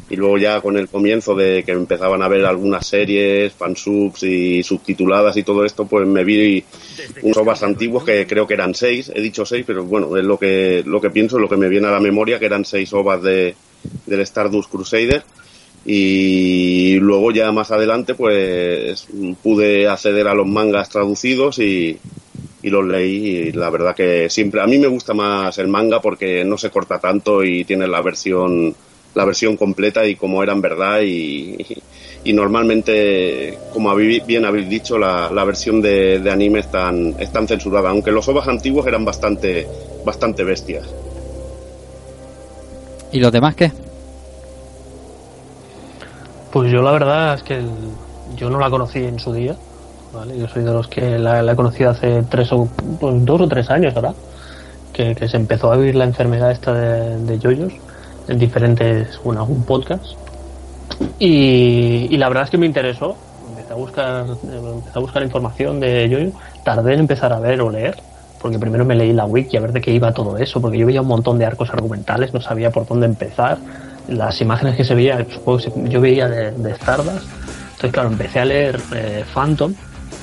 Y luego ya con el comienzo de que empezaban a ver algunas series, fansubs y subtituladas y todo esto, pues me vi unos ovas antiguos que creo que eran seis, he dicho seis, pero bueno, es lo que, lo que pienso, lo que me viene a la memoria, que eran seis ovas de, del Stardust Crusader. Y luego ya más adelante, pues pude acceder a los mangas traducidos y, y los leí. Y la verdad que siempre, a mí me gusta más el manga porque no se corta tanto y tiene la versión, la versión completa y como era en verdad y, y normalmente, como habéis- bien habéis dicho, la, la versión de, de anime es tan, censurada, aunque los ovas antiguos eran bastante, bastante bestias. ¿Y los demás qué? Pues yo la verdad es que el- yo no la conocí en su día, ¿vale? Yo soy de los que la, he conocido hace tres o pues, dos o tres años ahora, que, se empezó a vivir la enfermedad esta de, de yoyos en diferentes, bueno, podcast. Y, la verdad es que me interesó, empecé a buscar, empecé a buscar información de yoyo, tardé en empezar a ver o leer, porque primero me leí la wiki a ver de qué iba todo eso, porque yo veía un montón de arcos argumentales, no sabía por dónde empezar, las imágenes que se veía, supongo que se- yo veía de, de Stardust, entonces claro, empecé a leer eh, Phantom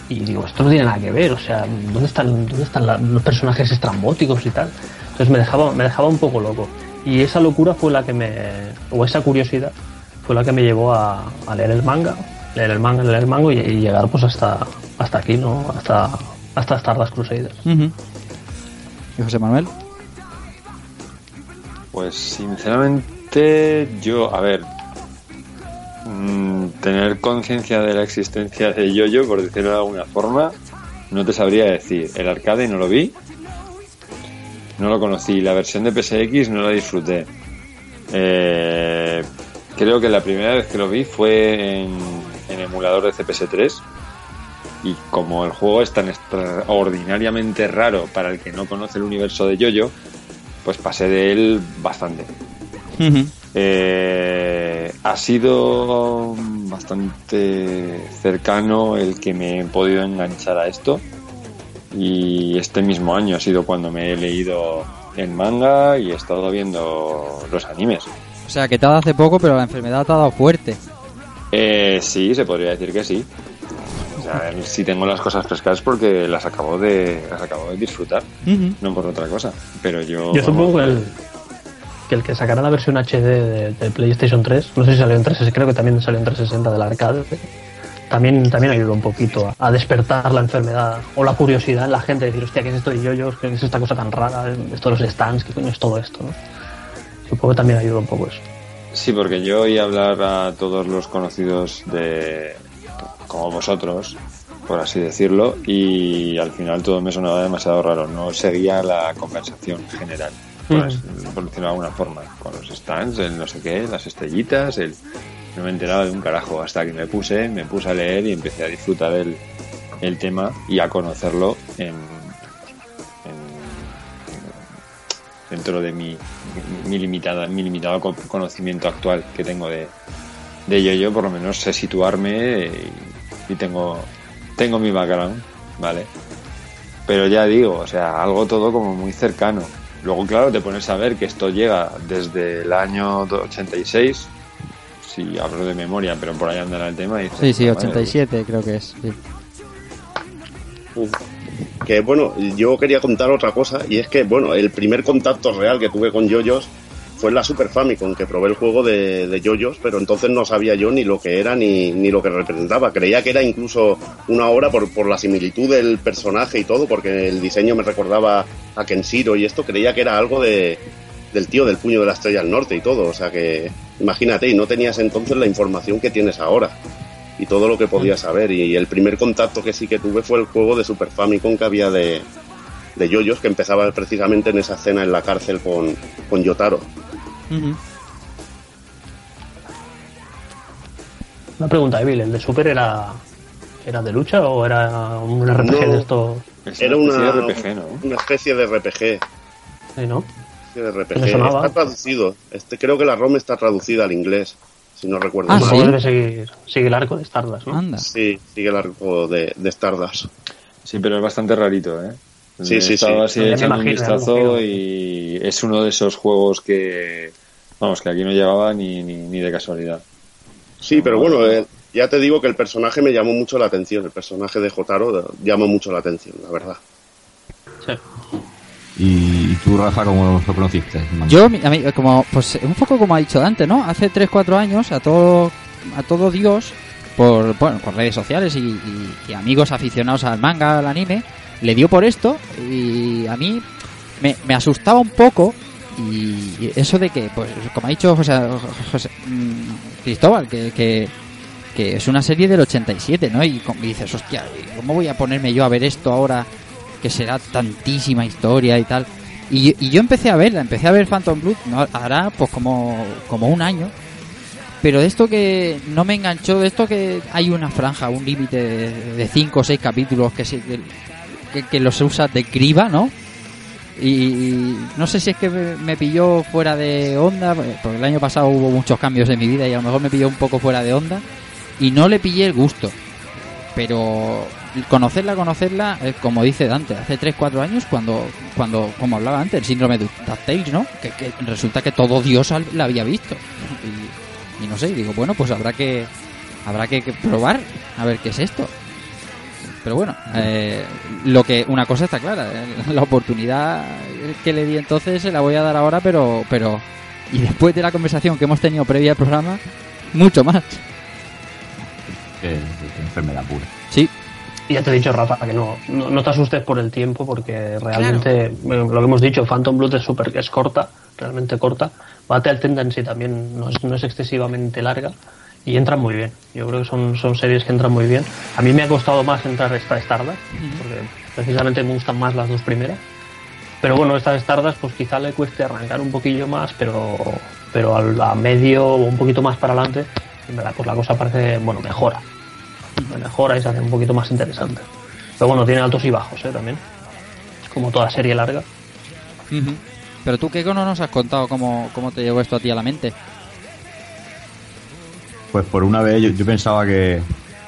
y digo, esto no tiene nada que ver, o sea, ¿dónde están, dónde están la- los personajes estrambóticos y tal? Entonces me dejaba, me dejaba un poco loco. Y esa locura fue la que me, o esa curiosidad, fue la que me llevó a, a leer el manga, leer el manga, leer el manga y, y llegar pues hasta, hasta aquí, ¿no? Hasta, hasta Stardust Crusaders. ¿Y José Manuel? Pues sinceramente yo, a ver, mm, tener conciencia de la existencia de Yoyo, por decirlo de alguna forma, no te sabría decir. El arcade no lo vi, no lo conocí. La versión de PSX no la disfruté. Eh, creo que la primera vez que lo vi fue en, en emulador de CPS3 y como el juego es tan extraordinariamente raro para el que no conoce el universo de Yoyo, pues pasé de él bastante. Eh, ha sido bastante cercano el que me he podido enganchar a esto y este mismo año ha sido cuando me he leído el manga y he estado viendo los animes. O sea, que te ha dado hace poco, pero la enfermedad te ha dado fuerte. Eh, sí, se podría decir que sí. O sea, si tengo las cosas frescas porque las acabo de las acabo de disfrutar, no por otra cosa. Pero yo Yo supongo que el, que el que sacara la versión HD de, PlayStation 3, no sé si salió en 360, creo que también salió en 360 del arcade, también, también ayudó un poquito a, despertar la enfermedad o la curiosidad en la gente, de decir, hostia, ¿qué es esto de yoyos? ¿Qué es esta cosa tan rara? Esto de los stands, ¿qué coño es todo esto? ¿no? Supongo que también ayudó un poco eso. Sí, porque yo oí hablar a todos los conocidos de como vosotros, por así decirlo, y al final todo me sonaba demasiado raro. No seguía la conversación general, por decirlo de alguna forma, con los stands, el no sé qué, las estrellitas, el no me enteraba de un carajo hasta que me puse, me puse a leer y empecé a disfrutar el, el tema y a conocerlo en, en- dentro de mi, mi limitada mi limitado co- conocimiento actual que tengo de, de yo por lo menos sé situarme y, y tengo tengo mi background vale pero ya digo o sea algo todo como muy cercano luego claro te pones a ver que esto llega desde el año 86 si hablo de memoria pero por ahí andará el tema y dices, Sí, sí, "Madre, 87 creo que es. sí. Que bueno, yo quería contar otra cosa y es que, bueno, el primer contacto real que tuve con yoyos fue en la Super Famicom, que probé el juego de, de yoyos, pero entonces no sabía yo ni lo que era ni, ni lo que representaba. Creía que era incluso una obra por, por la similitud del personaje y todo, porque el diseño me recordaba a Kenshiro y esto, creía que era algo de, del tío del puño de la estrella al norte y todo, o sea que imagínate, y no tenías entonces la información que tienes ahora y todo lo que podías saber. Y el primer contacto que sí que tuve fue el juego de Super Famicom que había de, de yoyos, que empezaba precisamente en esa escena en la cárcel con, con Yotaro. Una pregunta, Evil, ¿el de Super era, era de lucha o era un RPG No. de estos? Es Era una una, especie de RPG, ¿no? una especie de RPG. Sí, ¿no? especie de RPG. Me sonaba. Está traducido. Este, creo que la ROM está traducida al inglés, si no recuerdo Ah, mal. ¿sí? Seguir, sigue el arco de Stardust, ¿no? Anda. Sí, sigue el arco de, de Stardust. Sí, pero es bastante rarito, ¿eh? Sí, sí, estado sí. así echando un imagino, vistazo y es uno de esos juegos que, vamos, que aquí no llevaba ni, ni, ni de casualidad. Sí, pero bueno, eh, ya te digo que el personaje me llamó mucho la atención. El personaje de Jotaro eh, llamó mucho la atención, la verdad. Sí. ¿Y tú, Rafa, cómo lo conociste? Yo, mi- a mí, como, pues un poco como ha dicho Dante, ¿no? Hace 3-4 años a todo, a todo Dios, por, bueno, por redes sociales y, y- y amigos aficionados al manga, al anime, le dio por esto y a mí me, me asustaba un poco y eso de que, pues, como ha dicho José, mm, Cristóbal, que, que, que es una serie del 87, ¿no? Y, y dices, hostia, ¿cómo voy a ponerme yo a ver esto ahora que será tantísima historia y tal? Y, y yo empecé a verla, empecé a ver Phantom Blood, ¿no? hará pues como, como un año. Pero de esto que no me enganchó, de esto que hay una franja, un límite de 5 o 6 capítulos que, se, que, que los usa de criba, ¿no? Y, no sé si es que me, pilló fuera de onda, porque el año pasado hubo muchos cambios en mi vida y a lo mejor me pilló un poco fuera de onda y no le pillé el gusto. Pero conocerla, conocerla, eh, como dice Dante, hace 3-4 años cuando, cuando, como hablaba antes, el síndrome de DuckTales, ¿no? Que, que resulta que todo Dios la había visto. Y, y no sé, digo, bueno, pues habrá que, habrá que probar a ver qué es esto. Pero bueno, eh, lo que una cosa está clara, eh, la oportunidad que le di entonces se la voy a dar ahora, pero, pero y después de la conversación que hemos tenido previa al programa, mucho más. Enfermedad pura. Sí, Y ya te he dicho, Rafa, que no, no, no te asustes por el tiempo, porque realmente, bueno, lo que hemos dicho, Phantom Blood es, super, es corta, realmente corta. Battle Tendency también no es, no es excesivamente larga y entran muy bien. Yo creo que son, son series que entran muy bien. A mí me ha costado más entrar esta Stardust, porque precisamente me gustan más las dos primeras. Pero bueno, esta Stardust pues quizá le cueste arrancar un poquillo más, pero, pero al- a medio o un poquito más para adelante, en verdad, pues la cosa parece, bueno, mejora mejora y se hace un poquito más interesante. Pero bueno, tiene altos y bajos, ¿eh? También. Como toda serie larga. Pero tú, ¿qué no nos has contado cómo, cómo te llegó esto a ti a la mente? Pues por una vez yo, yo pensaba que.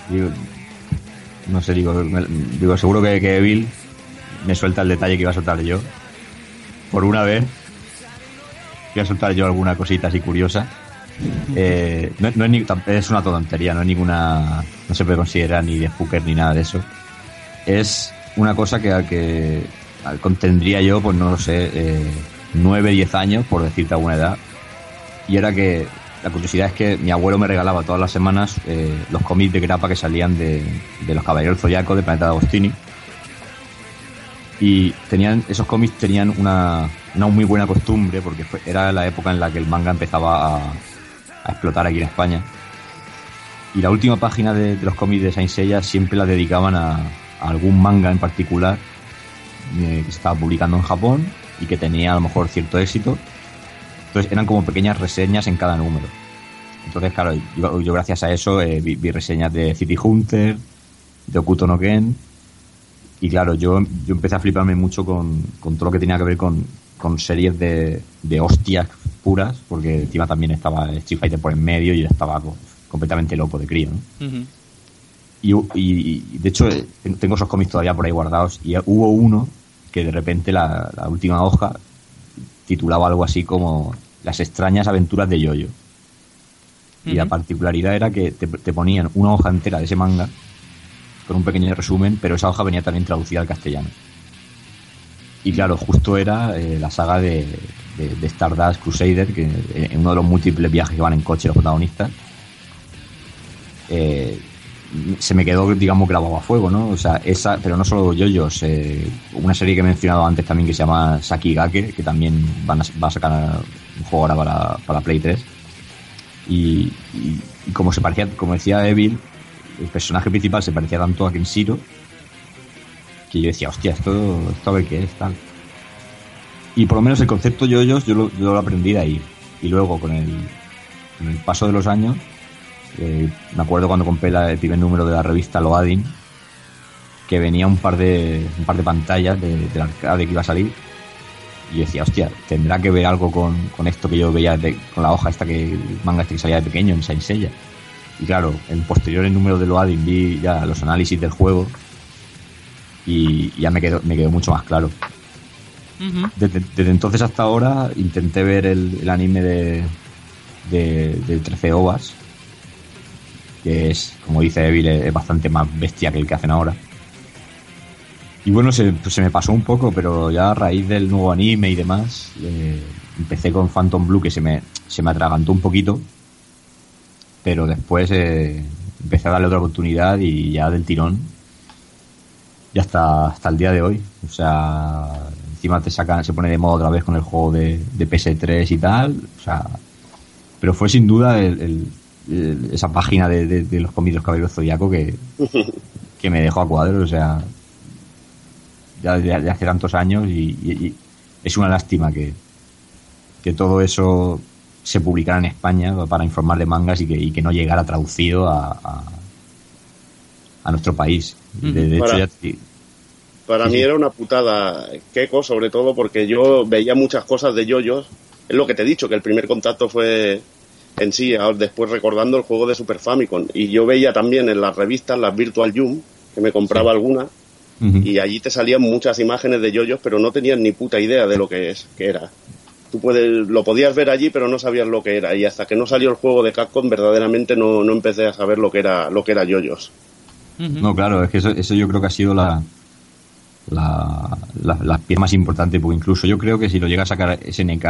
digo, no sé, digo, me- digo seguro que, que Bill me suelta el detalle que iba a soltar yo. Por una vez, voy a soltar yo alguna cosita así curiosa. Eh, no, no es, ni- es una tontería, no es ninguna. No se puede considerar ni de Spooker ni nada de eso. Es una cosa que, que contendría yo, pues no lo sé, eh, 9, 10 años, por decirte alguna edad. Y era que la curiosidad es que mi abuelo me regalaba todas las semanas eh, los cómics de grapa que salían de, de los Caballeros del Zodiaco de Planeta de Agostini. Y tenían, esos cómics tenían una, una muy buena costumbre, porque era la época en la que el manga empezaba a, explotar aquí en España. Y la última página de, los cómics de Saint Seiya siempre la dedicaban a, a algún manga en particular eh, que se estaba publicando en Japón y que tenía a lo mejor cierto éxito. Entonces eran como pequeñas reseñas en cada número. Entonces, claro, yo, yo gracias a eso eh, vi, vi reseñas de City Hunter, de Okuto no Ken. Y claro, yo, yo empecé a fliparme mucho con, con todo lo que tenía que ver con, con series de, de hostias puras, porque encima también estaba Street Fighter por en medio y yo estaba co- completamente loco de crío, ¿no? Y, y- y, de hecho eh, tengo esos cómics todavía por ahí guardados y hubo uno que de repente la, la última hoja titulaba algo así como Las extrañas aventuras de Yoyo. Y la particularidad era que te, te ponían una hoja entera de ese manga con un pequeño resumen, pero esa hoja venía también traducida al castellano. Y claro, justo era eh, la saga de, de- de Stardust Crusader, que eh, en uno de los múltiples viajes que van en coche los protagonistas, eh, se me quedó, digamos, grabado a fuego, ¿no? O sea, esa, pero no solo yoyos, eh, una serie que he mencionado antes también que se llama Sakigake, que también van a, va a sacar un juego ahora para, para Play 3. Y, como se parecía, como decía Evil, el personaje principal se parecía tanto a Kenshiro que yo decía, hostia, esto, esto a ver qué es, tal. Y por lo menos el concepto yo lo, yo lo aprendí de ahí. Y luego con el, con el paso de los años, eh, me acuerdo cuando compré la- el primer número de la revista Loading, que venía un par de, un par de pantallas de, del arcade que iba a salir. Y decía, hostia, tendrá que ver algo con, con esto que yo veía de- con la hoja esta que manga este que salía de pequeño en Saint Seiya. Y claro, en posteriores números de Loading vi ya los análisis del juego y ya me quedó, me quedó mucho más claro. Desde, desde entonces hasta ahora intenté ver el, el anime de, de, de 13 ovas, que es, como dice Evil, es bastante más bestia que el que hacen ahora. Y bueno, se, pues se me pasó un poco, pero ya a raíz del nuevo anime y demás, eh, empecé con Phantom Blue, que se me, se me atragantó un poquito, pero después eh, empecé a darle otra oportunidad y ya del tirón, ya hasta, hasta el día de hoy. O sea, encima te sacan, se pone de moda otra vez con el juego de, de PS3 y tal. O sea, pero fue sin duda el- esa página de, de- de los cómics Caballeros Zodíaco que, que me dejó a cuadros. O sea, ya de, de hace tantos años y, y- y es una lástima que, que todo eso se publicara en España para informar de mangas y que, y que no llegara traducido a, a, a nuestro país. De, de hecho, Para- ya te- Para Sí, mí sí. era una putada Keiko, sobre todo porque yo veía muchas cosas de yoyos. Es lo que te he dicho, que el primer contacto fue en sí, después recordando el juego de Super Famicom. Y yo veía también en las revistas, las Virtual Jum, que me compraba alguna, y allí te salían muchas imágenes de yoyos, pero no tenías ni puta idea de lo que es, que era. Tú puedes, lo podías ver allí, pero no sabías lo que era. Y hasta que no salió el juego de Capcom, verdaderamente no, no empecé a saber lo que era, lo que era yoyos. No, claro, es que eso, eso yo creo que ha sido la, la, la, la pieza más importante, porque incluso yo creo que si lo llega a sacar SNK,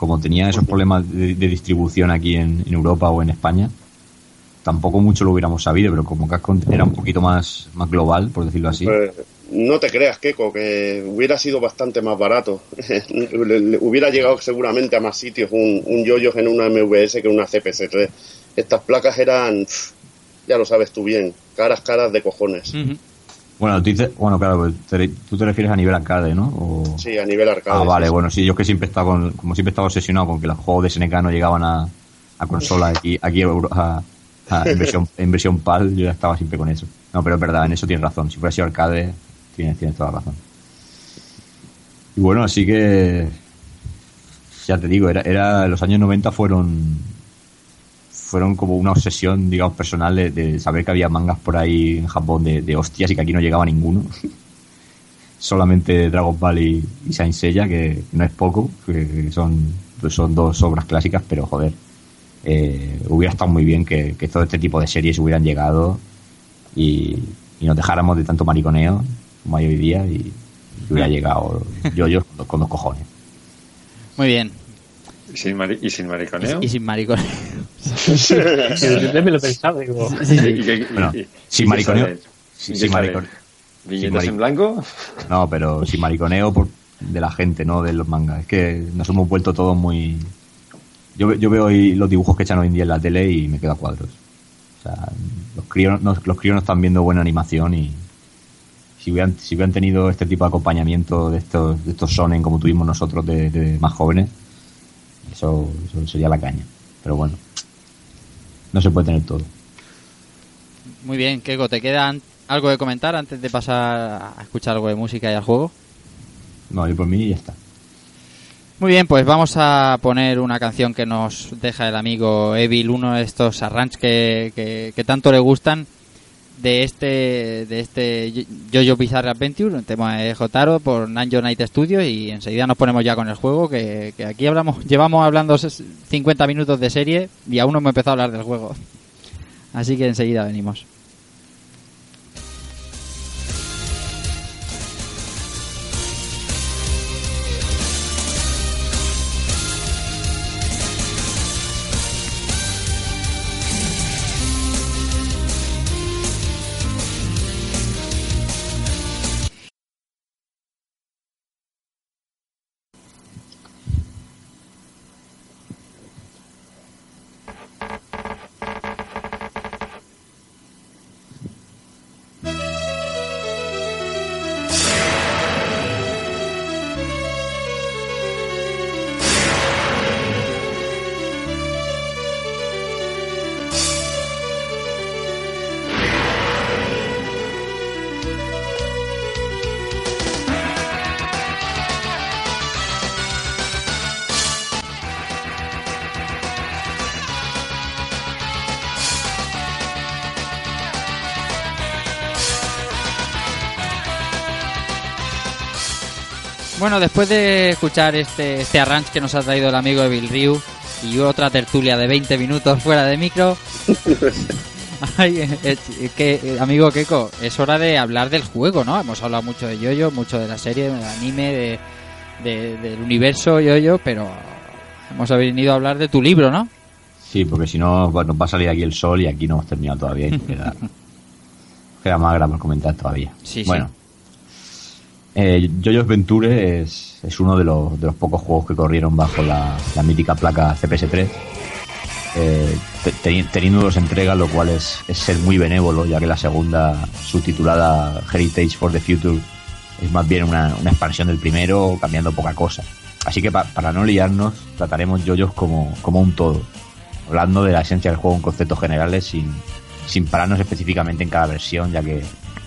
como tenía esos problemas de, de distribución aquí en, en Europa o en España, tampoco mucho lo hubiéramos sabido, pero como Capcom era un poquito más, más global, por decirlo así. Pues, no te creas, Keiko, que hubiera sido bastante más barato. Le- le- hubiera llegado seguramente a más sitios un, un yoyos en una MVS que una CPC3. Estas placas eran, ya lo sabes tú bien, caras, caras de cojones. Bueno, tú, dices- bueno, claro, pues te- tú te refieres a nivel arcade, ¿no? O- Sí, a nivel arcade. Ah, vale, sí, bueno, sí, yo es que siempre he estado con, como siempre he estado obsesionado con que los juegos de SNK no llegaban a, a consola aquí, aquí a, a- a- en, versión, en versión PAL, yo ya estaba siempre con eso. No, pero es verdad, en eso tienes razón. Si fuera sido arcade, tienes, tienes toda la razón. Y bueno, así que, ya te digo, era, era los años 90 fueron fueron como una obsesión, digamos, personal de, de saber que había mangas por ahí en Japón de, de hostias y que aquí no llegaba ninguno solamente Dragon Ball y, y Saint Seiya, que no es poco, que son, pues son dos obras clásicas, pero joder, eh, hubiera estado muy bien que, que todo este tipo de series hubieran llegado y, y nos dejáramos de tanto mariconeo como hay hoy día y, y hubiera llegado yo yo con, con dos cojones. Muy bien. ¿Y sin, mari- y sin mariconeo? Y sin maricones. Yo me lo pensaba, digo. Sí, sí. ¿Y qué- y- Bueno, y- sin mariconeo. Sí, ¿Y sin qué sale? maricon- ¿Viñetas mari- en blanco? No, pero sin mariconeo por, de la gente, no de los mangas. Es que nos hemos vuelto todos muy... Yo, yo veo hoy los dibujos que echan hoy en día en la tele y me quedo a cuadros. O sea, los críos, los críos no están viendo buena animación y si hubieran, si hubieran tenido este tipo de acompañamiento de estos, de estos sonen como tuvimos nosotros de, de más jóvenes, eso, eso sería la caña. Pero bueno, no se puede tener todo. Muy bien, Keiko, ¿te queda algo de comentar antes de pasar a escuchar algo de música y al juego? No, yo por mí ya está. Muy bien, pues vamos a poner una canción que nos deja el amigo Evil, uno de estos arranques que, que, que tanto le gustan de este de este Jojo Bizarre Adventure, un tema de Jotaro por Nanjo Night Studios y enseguida nos ponemos ya con el juego que, que aquí hablamos llevamos hablando ses- 50 minutos de serie y aún no hemos empezado a hablar del juego. Así que enseguida venimos. Bueno, después de escuchar este, este arranque que nos ha traído el amigo de Bill Ryu y otra tertulia de 20 minutos fuera de micro, ay, eh, eh, que, eh, amigo Keiko, es hora de hablar del juego, ¿no? Hemos hablado mucho de Yoyo, mucho de la serie, del anime, de, de- del universo Yoyo, pero hemos venido a hablar de tu libro, ¿no? Sí, porque si no bueno, nos va a salir aquí el sol y aquí no hemos terminado todavía y queda, queda más grave por comentar todavía. Sí, sí. Eh, JoJo's Venture es, uno de los, de los pocos juegos que corrieron bajo la, mítica placa CPS3. eh, te- teni- teniendo dos entregas, lo cual es, ser muy benévolo, ya que la segunda, subtitulada Heritage for the Future, es más bien una, expansión del primero, cambiando poca cosa. Así que pa- para no liarnos, trataremos JoJo's como, como un todo, hablando de la esencia del juego en conceptos generales, sin, sin pararnos específicamente en cada versión, ya que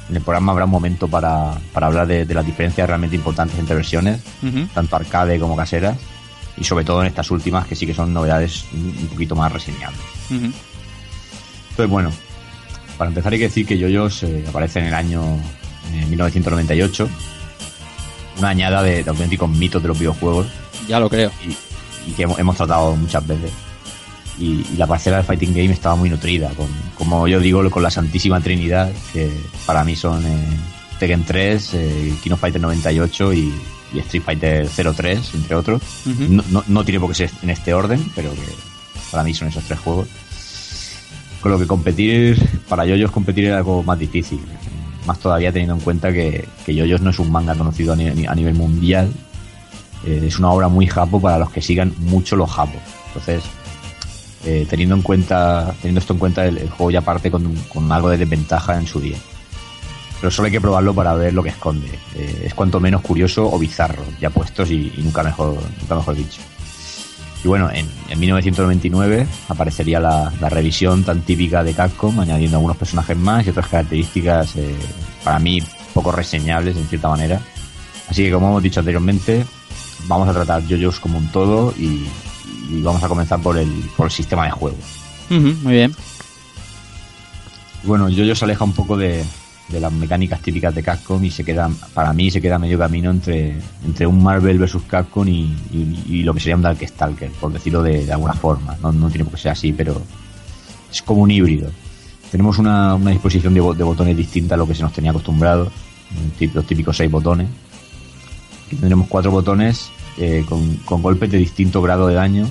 en el programa habrá un momento para, para hablar de, de las diferencias realmente importantes entre versiones, tanto arcade como caseras, y sobre todo en estas últimas que sí que son novedades un poquito más reseñables. Entonces, bueno, para empezar hay que decir que JoJo's eh, aparece en el año eh, 1998, una añada de, de auténticos mitos de los videojuegos Ya lo creo. y, y que hemos, hemos tratado muchas veces. Y, y la parcela del Fighting Game estaba muy nutrida, con, como yo digo, con la Santísima Trinidad, que para mí son eh, Tekken 3, eh, King of Fighter 98 y, y Street Fighter 03, entre otros. No, no, no tiene por qué ser en este orden, pero que para mí son esos tres juegos. Con lo que competir, para yoyos competir era algo más difícil. Más todavía teniendo en cuenta que, que yoyos no es un manga conocido a ni- a nivel mundial. Eh, es una obra muy japo para los que sigan mucho los japos. Entonces, eh, teniendo en cuenta, teniendo esto en cuenta, el, juego ya parte con, algo de desventaja en su día. Pero solo hay que probarlo para ver lo que esconde. Eh, es cuanto menos curioso o bizarro, ya puestos y, nunca mejor, nunca mejor dicho. Y bueno, en, en 1999 aparecería la, la revisión tan típica de Capcom, añadiendo algunos personajes más y otras características eh, para mí poco reseñables en cierta manera. Así que como hemos dicho anteriormente, vamos a tratar JoJo's como un todo y, y vamos a comenzar por el, por el sistema de juego. Muy bien. Bueno, JoJo se aleja un poco de, de las mecánicas típicas de Capcom y se queda, para mí se queda medio camino entre, entre un Marvel vs Capcom y, y- y lo que sería un Darkstalker, por decirlo de, de alguna forma. No, no tiene por qué ser así, pero es como un híbrido. Tenemos una, una disposición de, de botones distinta a lo que se nos tenía acostumbrado, los típicos seis botones. Aquí tendremos cuatro botones eh, con, golpes de distinto grado de daño,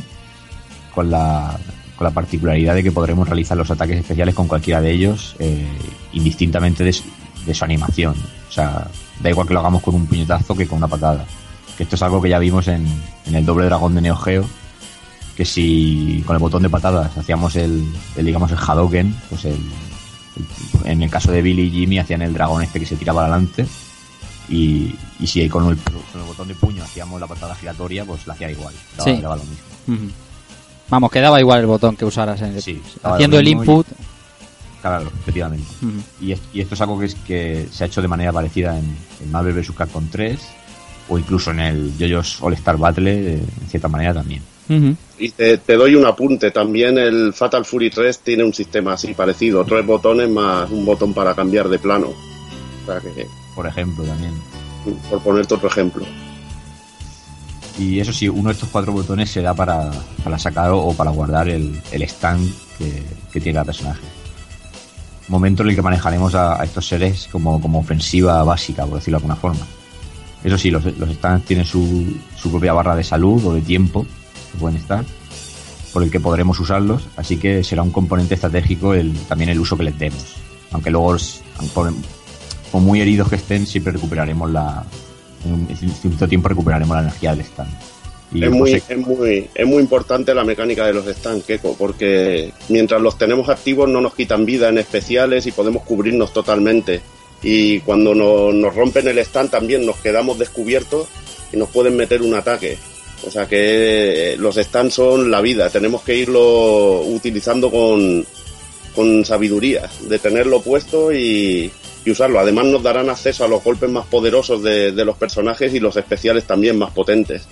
con la, con la particularidad de que podremos realizar los ataques especiales con cualquiera de ellos, eh, indistintamente de su, de su animación. O sea, da igual que lo hagamos con un puñetazo que con una patada. Que esto es algo que ya vimos en, el doble dragón de Neo Geo, que si con el botón de patadas hacíamos el, digamos el Hadoken, pues el- en el caso de Billy y Jimmy hacían el dragón este que se tiraba adelante y, y si con el, con el botón de puño hacíamos la patada giratoria, pues lo hacía igual, daba, Sí. daba lo mismo. Vamos, quedaba igual el botón que usaras en el, Sí, haciendo el mismo y- input. Claro, efectivamente. Y, es- y esto es algo que, es, que se ha hecho de manera parecida en, en Marvel vs. Capcom 3 o incluso en el JoJo's All Star Battle, eh, en cierta manera también. Y te, te doy un apunte, también el Fatal Fury 3 tiene un sistema así parecido, tres botones más un botón para cambiar de plano. O sea que, Por ejemplo, también. por ponerte otro ejemplo. Y eso sí, uno de estos cuatro botones se da para, para sacar o para guardar el, el stand que, que tiene cada personaje. Momento en el que manejaremos a, a estos seres como, como ofensiva básica, por decirlo de alguna forma. Eso sí, los, los stands tienen su, su propia barra de salud o de tiempo que pueden estar, por el que podremos usarlos, así que será un componente estratégico el, también el uso que les demos. Aunque luego, por muy heridos que estén, siempre recuperaremos la, en cierto tiempo recuperaremos la energía del stand. Y Es pues, muy, eh, es, muy, es muy importante la mecánica de los stands, Keko, porque mientras los tenemos activos no nos quitan vida en especiales y podemos cubrirnos totalmente. Y cuando no- nos rompen el stand también nos quedamos descubiertos y nos pueden meter un ataque. O sea que eh, los stands son la vida, tenemos que irlo utilizando con, con sabiduría, de tenerlo puesto y, y usarlo. Además nos darán acceso a los golpes más poderosos de, de los personajes y los especiales también más potentes.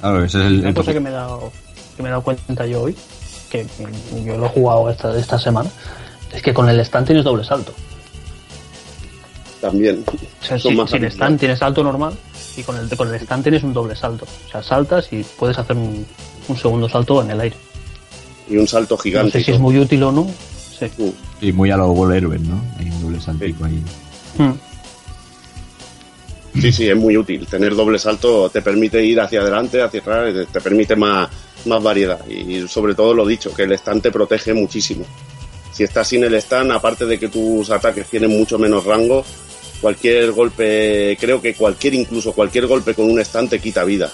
Claro, ese es el, Una cosa que me he dado, que me he dado cuenta yo hoy, que yo lo he jugado esta, esta semana, es que con el stand tienes doble salto. También. O sea, si- sin stand tienes salto normal Y con el, con el stand tienes un doble salto. O sea, saltas y puedes hacer un, un segundo salto en el aire. Y un salto No gigante. sé si es muy útil o no. Sí. Y muy a los Heroes, ¿no? Hmm. Sí, sí, es muy útil. Tener doble salto te permite ir hacia adelante, hacia atrás, te- te permite más, más variedad. Y sobre todo lo dicho, que el stand te protege muchísimo. Si estás sin el stand, aparte de que tus ataques tienen mucho menos rango, cualquier golpe, creo que cualquier, incluso cualquier golpe con un stand te quita vida.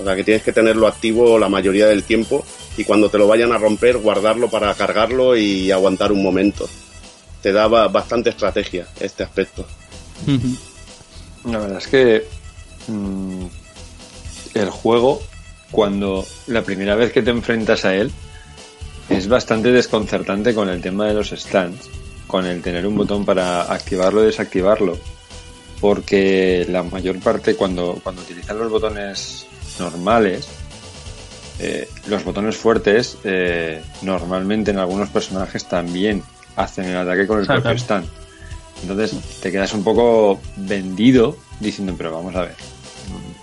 O sea que tienes que tenerlo activo la mayoría del tiempo y cuando te lo vayan a romper, guardarlo para cargarlo y aguantar un momento. Te da ba- bastante estrategia este aspecto. La verdad es que mm, el juego, cuando la primera vez que te enfrentas a él, es bastante desconcertante con el tema de los stands, con el tener un botón para activarlo y desactivarlo, porque la mayor parte cuando, cuando utilizan los botones normales, eh, los botones fuertes eh, normalmente en algunos personajes también hacen el ataque con el Exacto. propio stand. Entonces te quedas un poco vendido diciendo, pero vamos a ver,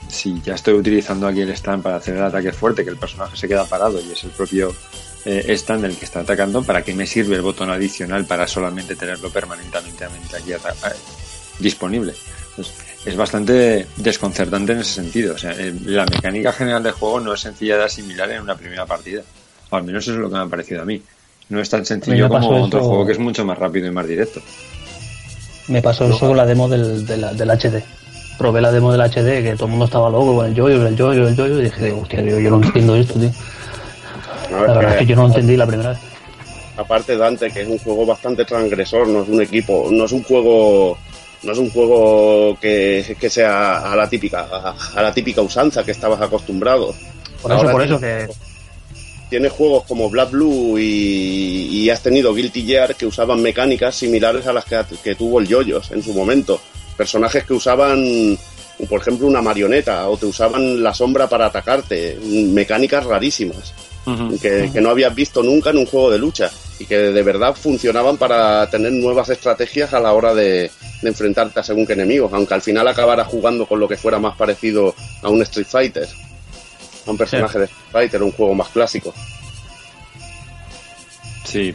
si ya estoy utilizando aquí el stand para hacer el ataque fuerte, que el personaje se queda parado y es el propio eh, stand el que está atacando, ¿para qué me sirve el botón adicional para solamente tenerlo permanentemente aquí eh, disponible? Pues, es bastante desconcertante en ese sentido. O sea, eh, la mecánica general del juego no es sencilla de asimilar en una primera partida. O al menos eso es lo que me ha parecido a mí. No es tan sencillo como otro eso- juego que es mucho más rápido y más directo. Me pasó eso con la demo del, del HD. Probé la demo del HD, que todo el mundo estaba loco con el yoyo, el yoyo, el yoyo, y dije, hostia, yo, yo no entiendo esto, tío. La verdad es que yo no lo entendí la primera vez. aparte Dante que es un juego bastante transgresor no es un equipo no es un juego no es un juego que, que sea a la típica a, a la típica usanza que estabas acostumbrado Por eso, Ahora por eso que tienes juegos como Black Blue y, y has tenido Guilty Gear que usaban mecánicas similares a las que, que tuvo el Yoyos en su momento. Personajes que usaban por ejemplo una marioneta o te usaban la sombra para atacarte. Mecánicas rarísimas que, que no habías visto nunca en un juego de lucha y que de verdad funcionaban para tener nuevas estrategias a la hora de, de enfrentarte a según qué enemigos, aunque al final acabaras jugando con lo que fuera más parecido a un Street Fighter, a un personaje de Street Fighter, un juego más clásico. Sí,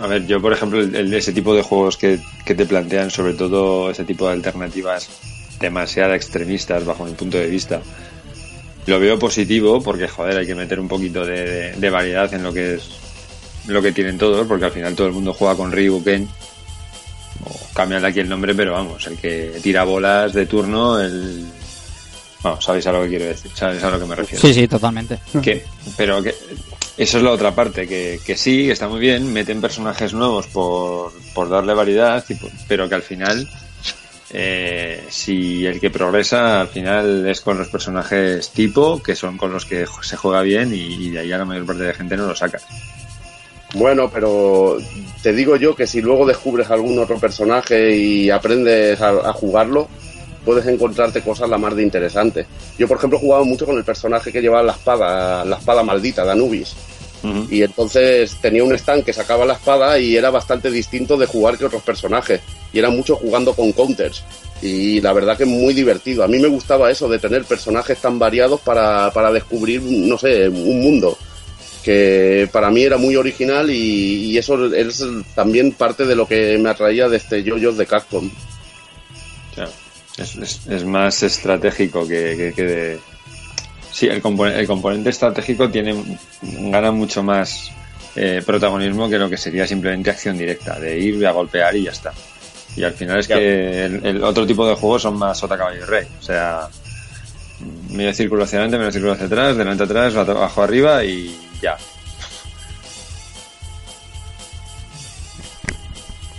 a ver, yo por ejemplo, el, ese tipo de juegos que, que te plantean, sobre todo ese tipo de alternativas demasiado extremistas bajo mi punto de vista, lo veo positivo porque, joder, hay que meter un poquito de, de- de variedad en lo que es lo que tienen todos, porque al final todo el mundo juega con Ryu Ken, o cambian aquí el nombre, pero vamos, el que tira bolas de turno, el... Vamos, sabéis a lo que quiero decir, sabéis a lo que me refiero Sí, sí, totalmente. que pero que eso es la otra parte que, que sí que está muy bien meten personajes nuevos por, por darle variedad y por- pero que al final eh, si el que progresa al final es con los personajes tipo que son con los que se juega bien y, y de ahí a la mayor parte de gente no lo saca Bueno, pero te digo yo que si luego descubres algún otro personaje y aprendes a, a jugarlo, puedes encontrarte cosas la más de interesantes. Yo, por ejemplo, jugaba mucho con el personaje que llevaba la espada, la espada maldita de Anubis. Y entonces tenía un stand que sacaba la espada y era bastante distinto de jugar que otros personajes. Y era mucho jugando con counters. Y la verdad que es muy divertido. A mí me gustaba eso de tener personajes tan variados para, para descubrir, no sé, un mundo. Que para mí era muy original y, y eso es también parte de lo que me atraía de este JoJo's de Capcom. O sea, es, es- es más estratégico que, que, que de... Sí, el, compone- el componente estratégico tiene gana mucho más eh, protagonismo que lo que sería simplemente acción directa, de ir a golpear y ya está. Y al final es Ya. que el, el otro tipo de juegos son más sota caballo y rey. O sea, medio círculo hacia adelante, medio círculo hacia atrás, delante atrás, abajo arriba y ya.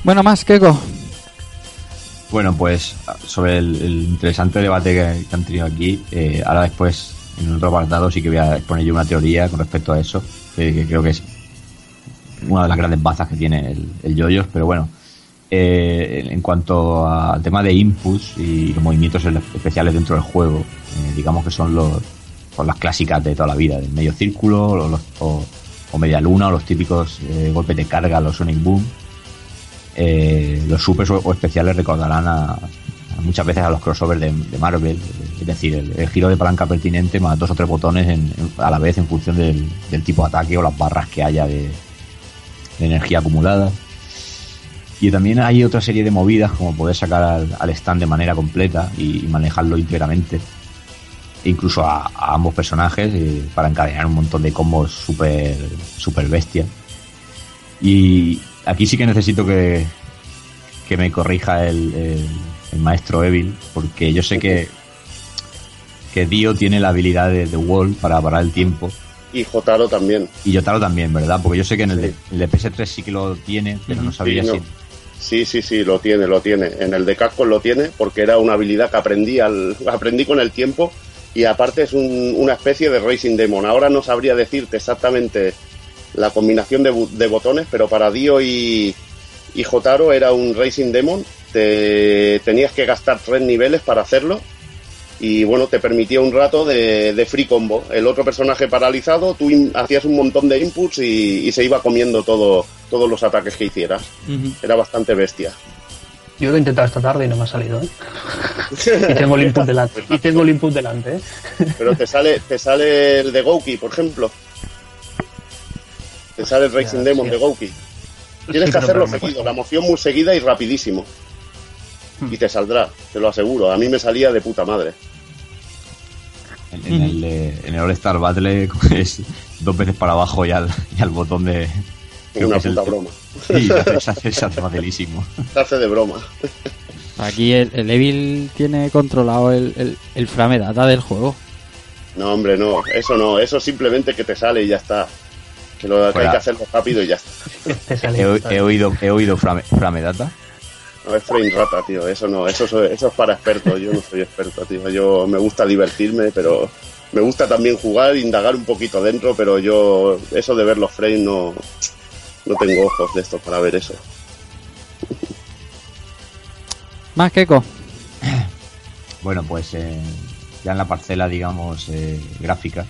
Bueno, más, Keiko. Bueno, pues sobre el, interesante debate que, han tenido aquí, eh, ahora después en otro apartado sí que voy a exponer yo una teoría con respecto a eso, que, que creo que es una de las grandes bazas que tiene el, el yoyos, pero bueno, eh, en cuanto al tema de inputs y los movimientos especiales dentro del juego, eh, digamos que son los pues las clásicas de toda la vida, del medio círculo o media luna o los típicos eh, golpes de carga, los Sonic Boom. Eh, los supers o, especiales recordarán a, muchas veces a los crossovers de, Marvel, es decir, el, giro de palanca pertinente más dos o tres botones a la vez en función del, tipo de ataque o las barras que haya de, energía acumulada. Y también hay otra serie de movidas como poder sacar al, stand de manera completa y, manejarlo íntegramente. E incluso a, a ambos personajes eh, para encadenar un montón de combos super, super bestia. Y aquí sí que necesito que, que me corrija el, el- el maestro Evil, porque yo sé que, que Dio tiene la habilidad de, Wall para parar el tiempo. Y Jotaro también. Y Yotaro también, ¿verdad? Porque yo sé que en el, de, Sí. el de PS3 sí que lo tiene, pero no sabía Sí, no. si. Sí, sí, sí, lo tiene, lo tiene. En el de Capcom lo tiene porque era una habilidad que aprendí, al, aprendí con el tiempo y aparte es un- una especie de Racing Demon. Ahora no sabría decirte exactamente la combinación de, de botones, pero para Dio y, y Jotaro era un Racing Demon. Te, tenías que gastar tres niveles para hacerlo y bueno, te permitía un rato de, de free combo. El otro personaje paralizado, tú in- hacías un montón de inputs y, y se iba comiendo todo, todos los ataques que hicieras. Era bastante bestia. Yo lo he intentado esta tarde y no me ha salido, ¿eh? Y tengo el input delante. Y tengo el input delante, ¿eh? Pero te sale, te sale el de Gouki, por ejemplo. Te sale el Racing Demon de Gouki. Tienes Sí, que hacerlo seguido, la moción muy seguida y rapidísimo. Hmm. Y te saldrá, te lo aseguro. A mí me salía de puta madre. En, en el, en el All Star Battle es dos veces para abajo y al, y al botón de. creo Una que es puta el- broma. Sí, se hace, se hace- se hace facilísimo. Se hace de broma. Aquí el, el Evil tiene controlado el, el, el frame data del juego. No, hombre, no. Eso no. Eso simplemente que te sale y ya está. Que, lo, que hay que hacerlo rápido y ya está. He, oído, he oído frame, frame data. No es frame rata, tío. Eso no. Eso, es- eso es para expertos. Yo no soy experto, tío. Yo me gusta divertirme, pero me gusta también jugar, indagar un poquito dentro, pero yo eso de ver los frames no, no tengo ojos de estos para ver eso. Más Keiko. Bueno, pues eh, ya en la parcela, digamos, eh, gráfica,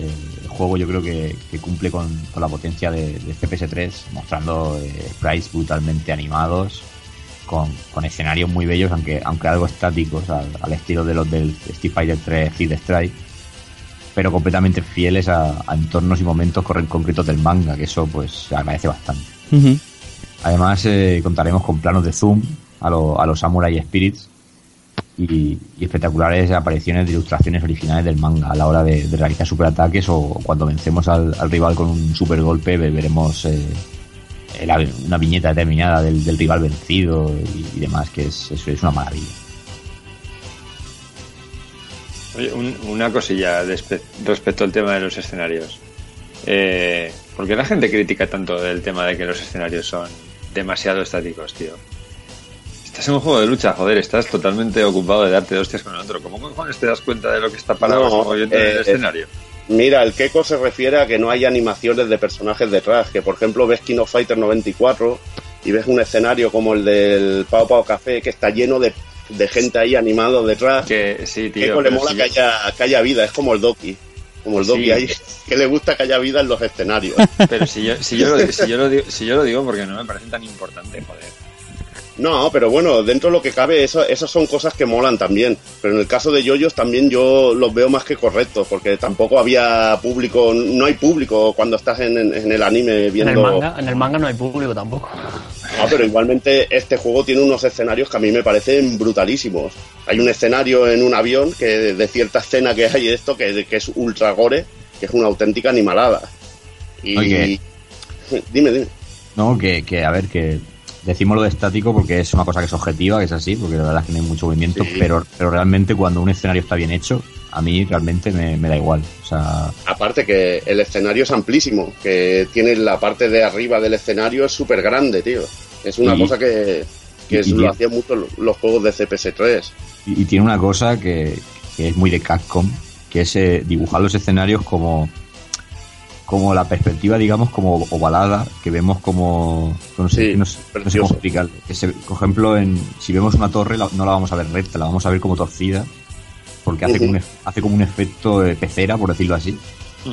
eh, el juego yo creo que, que cumple con, con la potencia de, de CPS3, mostrando eh, sprites brutalmente animados, con, con escenarios muy bellos, aunque, aunque algo estáticos, al, al estilo de los del Street Fighter 3 Hit Strike, pero completamente fieles a, a entornos y momentos concretos del manga, que eso pues se agradece bastante. Además, eh, contaremos con planos de zoom a, lo- a los Samurai Spirits y, espectaculares apariciones de ilustraciones originales del manga a la hora de, realizar superataques o cuando vencemos al, al rival con un super golpe veremos eh, una viñeta determinada del, rival vencido y, demás, que es, es, es una maravilla. Oye, un- una cosilla respecto al tema de los escenarios. Eh, ¿Por qué la gente critica tanto del tema de que los escenarios son demasiado estáticos, tío? Estás en un juego de lucha, joder, estás totalmente ocupado de darte hostias con el otro. ¿Cómo cojones te das cuenta de lo que está parado No, en el eh, escenario? Mira, el Keiko se refiere a que no hay animaciones de personajes detrás, que por ejemplo ves King of Fighter 94 y ves un escenario como el del Pau Pau Café que está lleno de, de gente ahí animado detrás. Que sí, tío. Keiko le mola que haya, que haya vida, es como el Doki. Como el Doki Sí. ahí, que le gusta que haya vida en los escenarios. Pero si yo, si, yo lo, si, yo lo digo, si yo lo digo porque no me parece tan importante, joder. No, pero bueno, dentro de lo que cabe, eso, esas son cosas que molan también. Pero en el caso de Yoyos también yo los veo más que correctos, porque tampoco había público, no hay público cuando estás en, en- en el anime En viendo... el, manga, en el manga no hay público tampoco. Ah, pero igualmente este juego tiene unos escenarios que a mí me parecen brutalísimos. Hay un escenario en un avión que de cierta escena que hay esto que, que es ultra gore, que es una auténtica animalada. Y Oye. dime, dime. No, que, que a ver, que decimos lo de estático porque es una cosa que es objetiva, que es así, porque la verdad es que no hay mucho movimiento, Sí. pero, pero realmente cuando un escenario está bien hecho, a mí realmente me, me da igual. O sea, Aparte que el escenario es amplísimo, que tiene la parte de arriba del escenario es súper grande, tío. Es una Y- cosa que, que y- es- y lo hacían mucho lo- los juegos de CPS3. Y, y tiene una cosa que, que es muy de Capcom, que es eh, dibujar los escenarios como como la perspectiva, digamos, como ovalada, que vemos como... No sé, Sí, no sé- no sé cómo explicarlo. Por ejemplo, en, si vemos una torre, la- no la vamos a ver recta, la vamos a ver como torcida, porque hace, como, un, hace como un efecto de pecera, por decirlo así,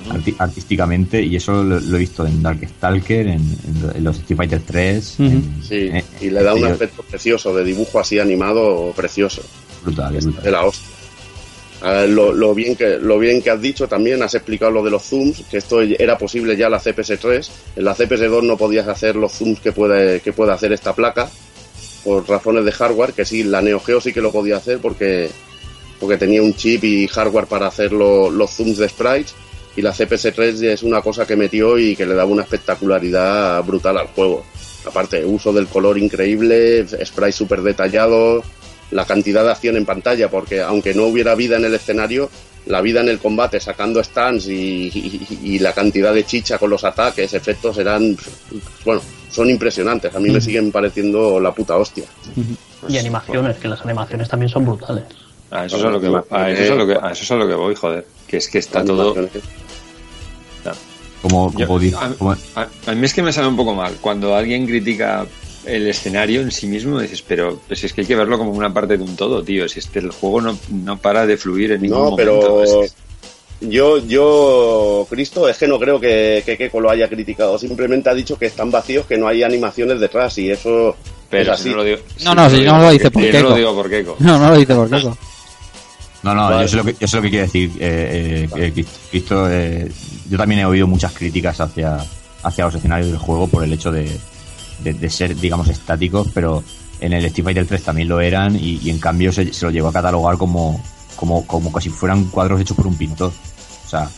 arti- artísticamente, y eso lo, lo he visto en Darkstalker, en, en, en los Street Fighter 3, Ujú. en- Sí, en- y le da un efecto precioso, de dibujo así animado precioso. brutal, es brutal. De la hostia. Ah, lo, lo bien que, lo bien que has dicho también, has explicado lo de los zooms, que esto era posible ya en la CPS3. En la CPS2 no podías hacer los zooms que puede, que puede hacer esta placa, por razones de hardware, que sí, la Neo Geo sí que lo podía hacer porque, porque tenía un chip y hardware para hacer lo- los zooms de sprites. Y la CPS3 es una cosa que metió y que le daba una espectacularidad brutal al juego. Aparte, uso del color increíble, sprites súper detallados, la cantidad de acción en pantalla, porque aunque no hubiera vida en el escenario, la vida en el combate, sacando stands y, y- y la cantidad de chicha con los ataques, efectos eran, bueno, son impresionantes. A mí me siguen pareciendo la puta hostia. Y animaciones, que las animaciones también son brutales. A eso es a lo que, a eso es a lo que, a eso es a lo que voy, joder. Que es que está todo. Como, Yo- a, como- a- a mí es que me sale un poco mal. Cuando alguien critica el escenario en sí mismo, dices, pero pues es que hay que verlo como una parte de un todo, tío. Si es que el juego no, no para de fluir en ningún No, momento. pero Es que- yo, yo, Cristo, es que no creo que, que Keiko lo haya criticado. Simplemente ha dicho que están vacíos, que no hay animaciones detrás y eso pero es si así. no lo digo, No, no, si no lo dice por yo no Keiko. lo digo por Keiko. No, no lo dice por Keiko. No, no, Vale. yo, sé lo que, yo sé lo que quiere decir eh, eh, que Cristo. eh, yo también he oído muchas críticas hacia, hacia los escenarios del juego por el hecho de, de, de ser, digamos, estáticos, pero en el Street Fighter 3 también lo eran y, y en cambio se, se lo llegó a catalogar como, como, como casi fueran cuadros hechos por un pintor. O sea,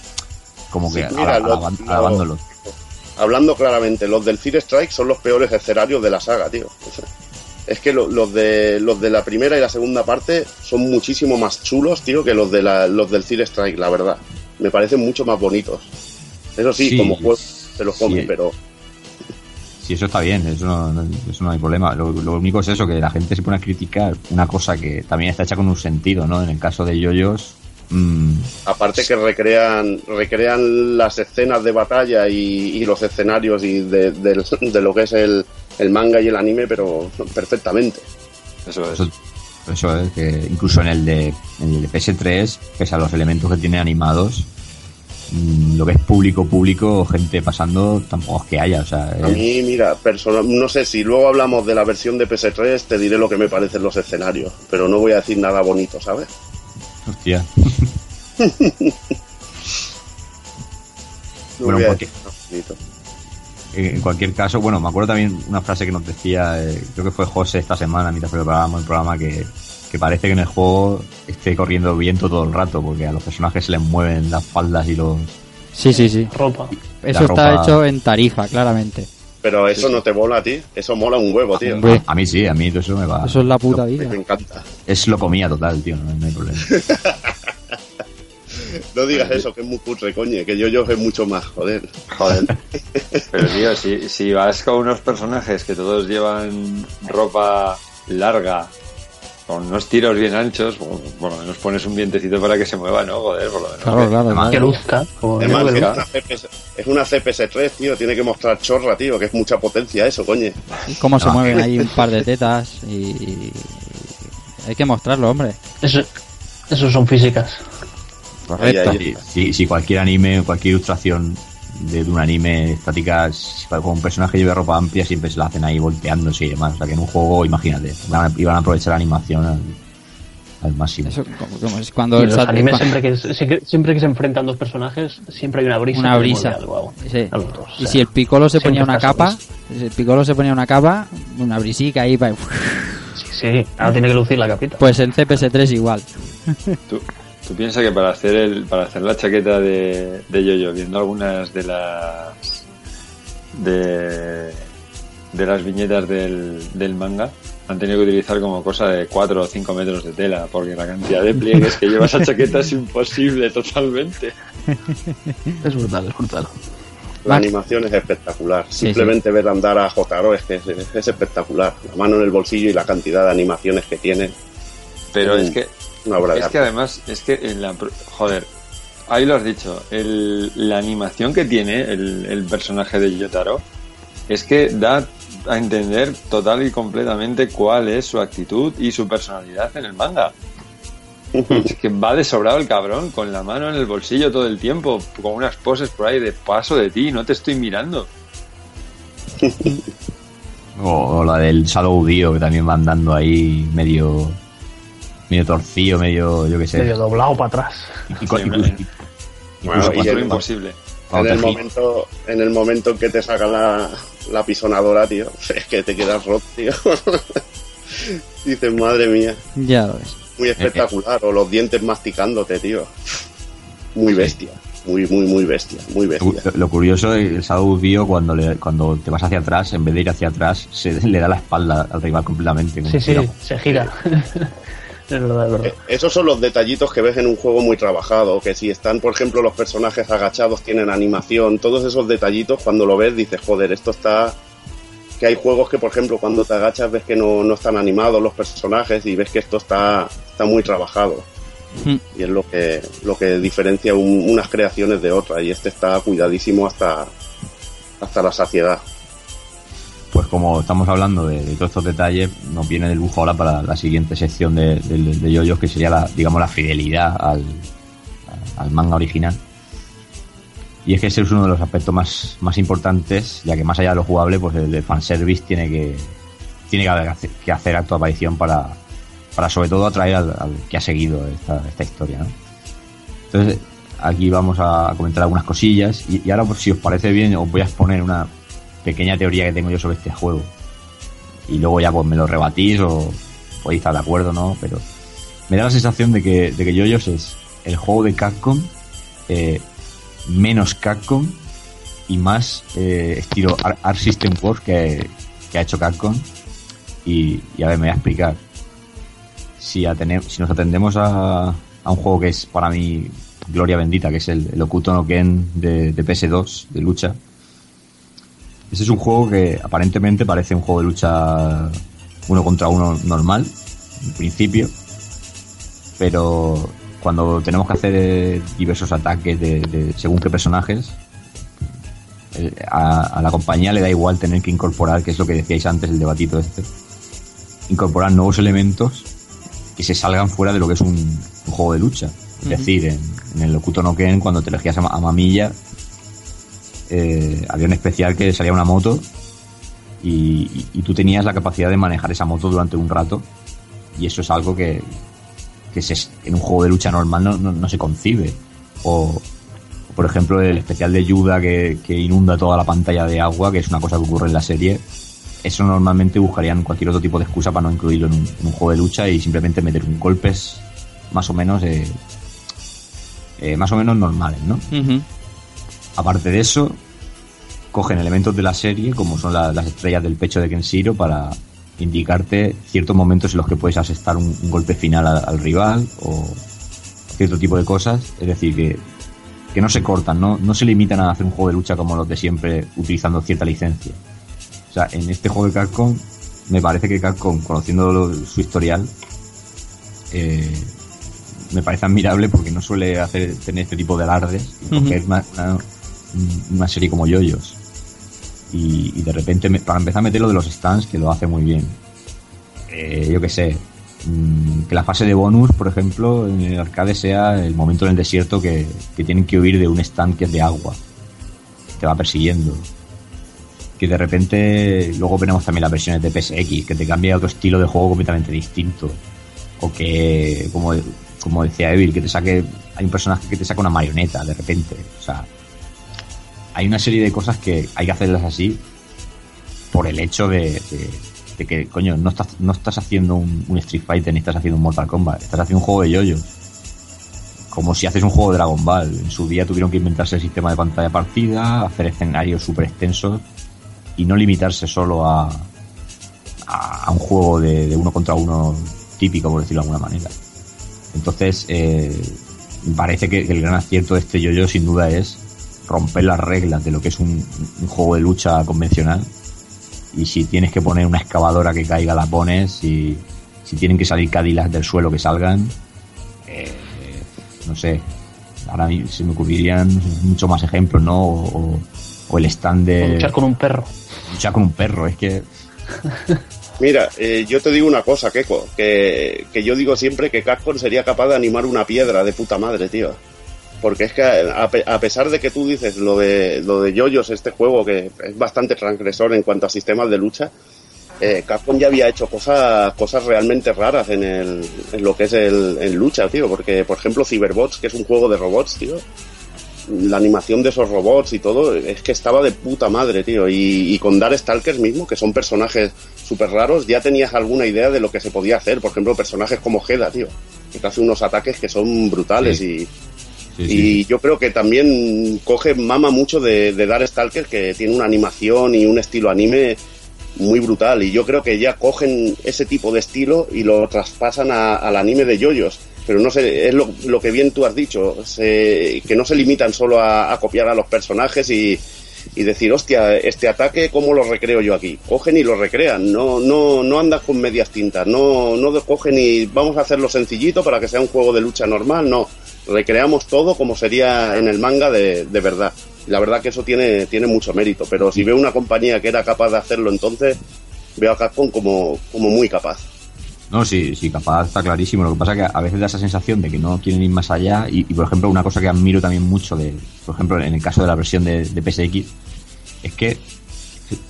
como que Sí, mira, alabándolos. Hablando claramente, los del Fear Strike son los peores escenarios de la saga, tío. O sea, es que lo- los de los de la primera y la segunda parte son muchísimo más chulos, tío, que los de la, los del Fear Strike, la verdad. Me parecen mucho más bonitos. Eso sí, Sí, como juego se los come, sí. pero Sí, eso está bien, eso no, no- eso no hay problema. Lo, lo único es eso, que la gente se pone a criticar una cosa que también está hecha con un sentido, ¿no? En el caso de Yoyos, mm, aparte que recrean recrean las escenas de batalla y, y los escenarios y de, lo que es el, el manga y el anime, pero perfectamente. Eso es. Eso, eso es, que incluso en el de en el de PS3, pese a los elementos que tiene animados, lo que es público, público, gente pasando, tampoco es que haya, o sea, A mí, mira, personal, no sé si luego hablamos de la versión de PS3, te diré lo que me parecen los escenarios, pero no voy a decir nada bonito, ¿sabes? hostia. No Bueno, voy a porque- decir nada bonito. Eh, En cualquier caso, bueno, me acuerdo también una frase que nos decía, eh, creo que fue José esta semana, mientras preparábamos el programa, que, que parece que en el juego esté corriendo viento todo el rato, porque a los personajes se les mueven las faldas y los... Sí, sí, sí. Ropa. Eso está ropa- hecho en tarifa, claramente. Pero eso no te mola a ti, eso mola un huevo, tío. Hombre. A mí sí, a mí todo eso me va... Eso es la puta Me vida. encanta. Es lo comía total, tío, no, no hay problema. No digas eso, que es muy cutre, coño, que yo yo es mucho más, joder. Joder. Pero tío, si, si vas con unos personajes que todos llevan ropa larga, con unos tiros bien anchos, bueno, por lo menos pones un vientecito para que se mueva, ¿no? Joder, por lo menos. Claro, claro, Además, Que luzca. Además, que es luzca. una, CPS, es una CPS3, tío, tiene que mostrar chorra, tío, que es mucha potencia eso, coño. Y cómo se mueven ahí un par de tetas y... y- Hay que mostrarlo, hombre. Eso, eso son físicas. Correcto. Si, si- si cualquier anime, cualquier ilustración de, de un anime estática, si con un personaje lleva ropa amplia, siempre se la hacen ahí volteándose y demás. O sea que en un juego, imagínate, van a- iban a aprovechar la animación al, al máximo. Eso, como- como es cuando el los sat- animes, siempre que, siempre, que se enfrentan dos personajes, siempre hay una brisa. una que brisa. algo Sí. a los dos. O Y sea, si el picolo se ponía una capa, si el picolo se ponía una capa, una brisica ahí, pa- Sí, sí, ahora tiene que lucir la capita. pues en CPS3 igual. Tú, tú piensas que para hacer el, para hacer la chaqueta de, de Yoyo, viendo algunas de las de, de las viñetas del, del manga, han tenido que utilizar como cosa de 4 o 5 metros de tela, porque la cantidad de pliegues que lleva esa chaqueta es imposible totalmente. Es brutal, es brutal. La Max. animación es espectacular. Sí, Simplemente ver andar a Jotaro es que es, es espectacular. La mano en el bolsillo y la cantidad de animaciones que tiene. Pero Mm. es que Una obra de Es que además, es que en la. Joder, ahí lo has dicho. El, la animación que tiene el, el personaje de Yotaro es que da a entender total y completamente cuál es su actitud y su personalidad en el manga. Es que va de sobrado el cabrón, con la mano en el bolsillo todo el tiempo, con unas poses por ahí de paso de ti, no te estoy mirando. O, o la del Shadow Dio, que también van dando ahí medio medio torcido, medio, yo qué sé. Medio doblado para atrás. Y, Sí, Bueno, incluso y el- imposible. En el, momento, en el momento en que te saca la, la pisonadora, tío, es que te quedas roto, tío. Dices, madre mía, Ya lo ves. muy espectacular. O los dientes masticándote, tío. Muy bestia. Muy, muy, muy bestia. Muy bestia. Lo, lo curioso es el Shadow Dio cuando le, cuando te vas hacia atrás, en vez de ir hacia atrás, se le da la espalda al rival completamente. Sí, sí, se gira. Es verdad, es verdad. Eh, Esos son los detallitos que ves en un juego muy trabajado, que si están, por ejemplo, los personajes agachados, tienen animación, todos esos detallitos, cuando lo ves dices, joder, esto está... Que hay juegos que, por ejemplo, cuando te agachas ves que no, no están animados los personajes y ves que esto está, está muy trabajado. Y es lo que, lo que diferencia un- unas creaciones de otras. Y este está cuidadísimo hasta, hasta la saciedad. Pues como estamos hablando de, todos estos detalles, nos viene de lujo ahora para la siguiente sección de, de, de que sería la, digamos, la fidelidad al, manga original. Y es que ese es uno de los aspectos más, más importantes, ya que más allá de lo jugable, pues el de fanservice tiene que, tiene que hacer, que hacer acto de aparición para, para sobre todo atraer al, que ha seguido esta, historia. Entonces, aquí vamos a comentar algunas cosillas y, y ahora, pues, si os parece bien, os voy a exponer una pequeña teoría que tengo yo sobre este juego. Y luego ya pues me lo rebatís o podéis estar de acuerdo, ¿no? Pero me da la sensación de que, de que Yoyos es el juego de Capcom eh, menos Capcom y más eh, estilo Ar- Art System Works que, que ha hecho Capcom. Y, y a ver, me voy a explicar. Si, si nos atendemos a, a un juego que es para mí gloria bendita, que es el, el Okuto no Ken de, de PS2, de lucha. Ese es un juego que aparentemente parece un juego de lucha uno contra uno normal, en principio, pero cuando tenemos que hacer eh, diversos ataques de, de según qué personajes, a, a la compañía le da igual tener que incorporar, que es lo que decíais antes, el debatito este, incorporar nuevos elementos que se salgan fuera de lo que es un, un juego de lucha. Es decir, en, en el Okuto no Ken, cuando te elegías a Mamilla, eh, había un especial que salía una moto y, tú tenías la capacidad de manejar esa moto durante un rato y eso es algo que, que se- en un juego de lucha normal no, no- se concibe. O, por ejemplo, el especial de Yuda que, que inunda toda la pantalla de agua, que es una cosa que ocurre en la serie. Eso normalmente buscarían cualquier otro tipo de excusa para no incluirlo en un, juego de lucha y simplemente meter un golpes más o menos eh, eh, más o menos normales, ¿no? Aparte de eso, cogen elementos de la serie, como son la- las estrellas del pecho de Kenshiro, para indicarte ciertos momentos en los que puedes asestar un, un golpe final al, al rival o cierto tipo de cosas. Es decir, que, que no se cortan, ¿no? no se limitan a hacer un juego de lucha como los de siempre, utilizando cierta licencia. O sea, en este juego de Capcom, me parece que Capcom, conociendo lo- su historial, eh, me parece admirable porque no suele hacer tener este tipo de alardes una, una, una serie como Yoyos. Y, y de repente para empezar a meter lo de los stands que lo hace muy bien. Eh, yo qué sé mm, que la fase de bonus por ejemplo en el arcade sea el momento en el desierto que, que tienen que huir de un stand que es de agua. Te va persiguiendo. Que de repente luego veremos también las versiones de PSX que te cambia otro estilo de juego completamente distinto. O que como, como decía Evil que te saque hay un personaje que te saca una marioneta de repente. O sea hay una serie de cosas que hay que hacerlas así por el hecho de, que coño no estás no estás haciendo un, Street Fighter ni estás haciendo un Mortal Kombat estás haciendo un juego de yoyos como si haces un juego de Dragon Ball en su día tuvieron que inventarse el sistema de pantalla partida hacer escenarios súper extensos y no limitarse solo a, a, un juego de, uno contra uno típico, por decirlo de alguna manera. Entonces, eh, parece que, que el gran acierto de este yo-yo sin duda es romper las reglas de lo que es un, un juego de lucha convencional. Y si tienes que poner una excavadora que caiga, la pones. Y si tienen que salir Cadillacs del suelo, que salgan. Eh, no sé. Ahora a mí se me ocurrirían mucho más ejemplos, ¿no? O, o- o el stand de Luchar con un perro. luchar con un perro. Es que Mira, eh, yo te digo una cosa, Keiko, que, que yo digo siempre que Capcom sería capaz de animar una piedra de puta madre, tío. Porque es que a, a pesar de que tú dices lo de lo de Yoyos, este juego que es bastante transgresor en cuanto a sistemas de lucha, eh, Capcom ya había hecho cosas cosas realmente raras en, el, en lo que es el en lucha, tío. Porque, por ejemplo, Cyberbots, que es un juego de robots, tío. La animación de esos robots y todo, es que estaba de puta madre, tío. Y, y con Darkstalkers mismo, que son personajes súper raros, ya tenías alguna idea de lo que se podía hacer. Por ejemplo, personajes como Heda, tío. Que te hace unos ataques que son brutales y, Sí, y sí. yo creo que también coge mama mucho de, de Darkstalker, que tiene una animación y un estilo anime muy brutal. Y yo creo que ya cogen ese tipo de estilo y lo traspasan a- al anime de yoyos. Pero no sé, es lo, lo que bien tú has dicho, se- que no se limitan solo a, a copiar a los personajes y, y decir, hostia, este ataque, ¿cómo lo recreo yo aquí? Cogen y lo recrean, no, no, no andas con medias tintas, no, no cogen y vamos a hacerlo sencillito para que sea un juego de lucha normal, no. Recreamos todo como sería en el manga de, de verdad. La verdad que eso tiene, tiene mucho mérito, pero si veo una compañía que era capaz de hacerlo entonces, veo a Capcom como, como muy capaz. No, sí, sí, capaz está clarísimo. Lo que pasa es que a veces da esa sensación de que no quieren ir más allá. Y, y, por ejemplo, una cosa que admiro también mucho, de, por ejemplo, en el caso de la versión de, de PSX, es que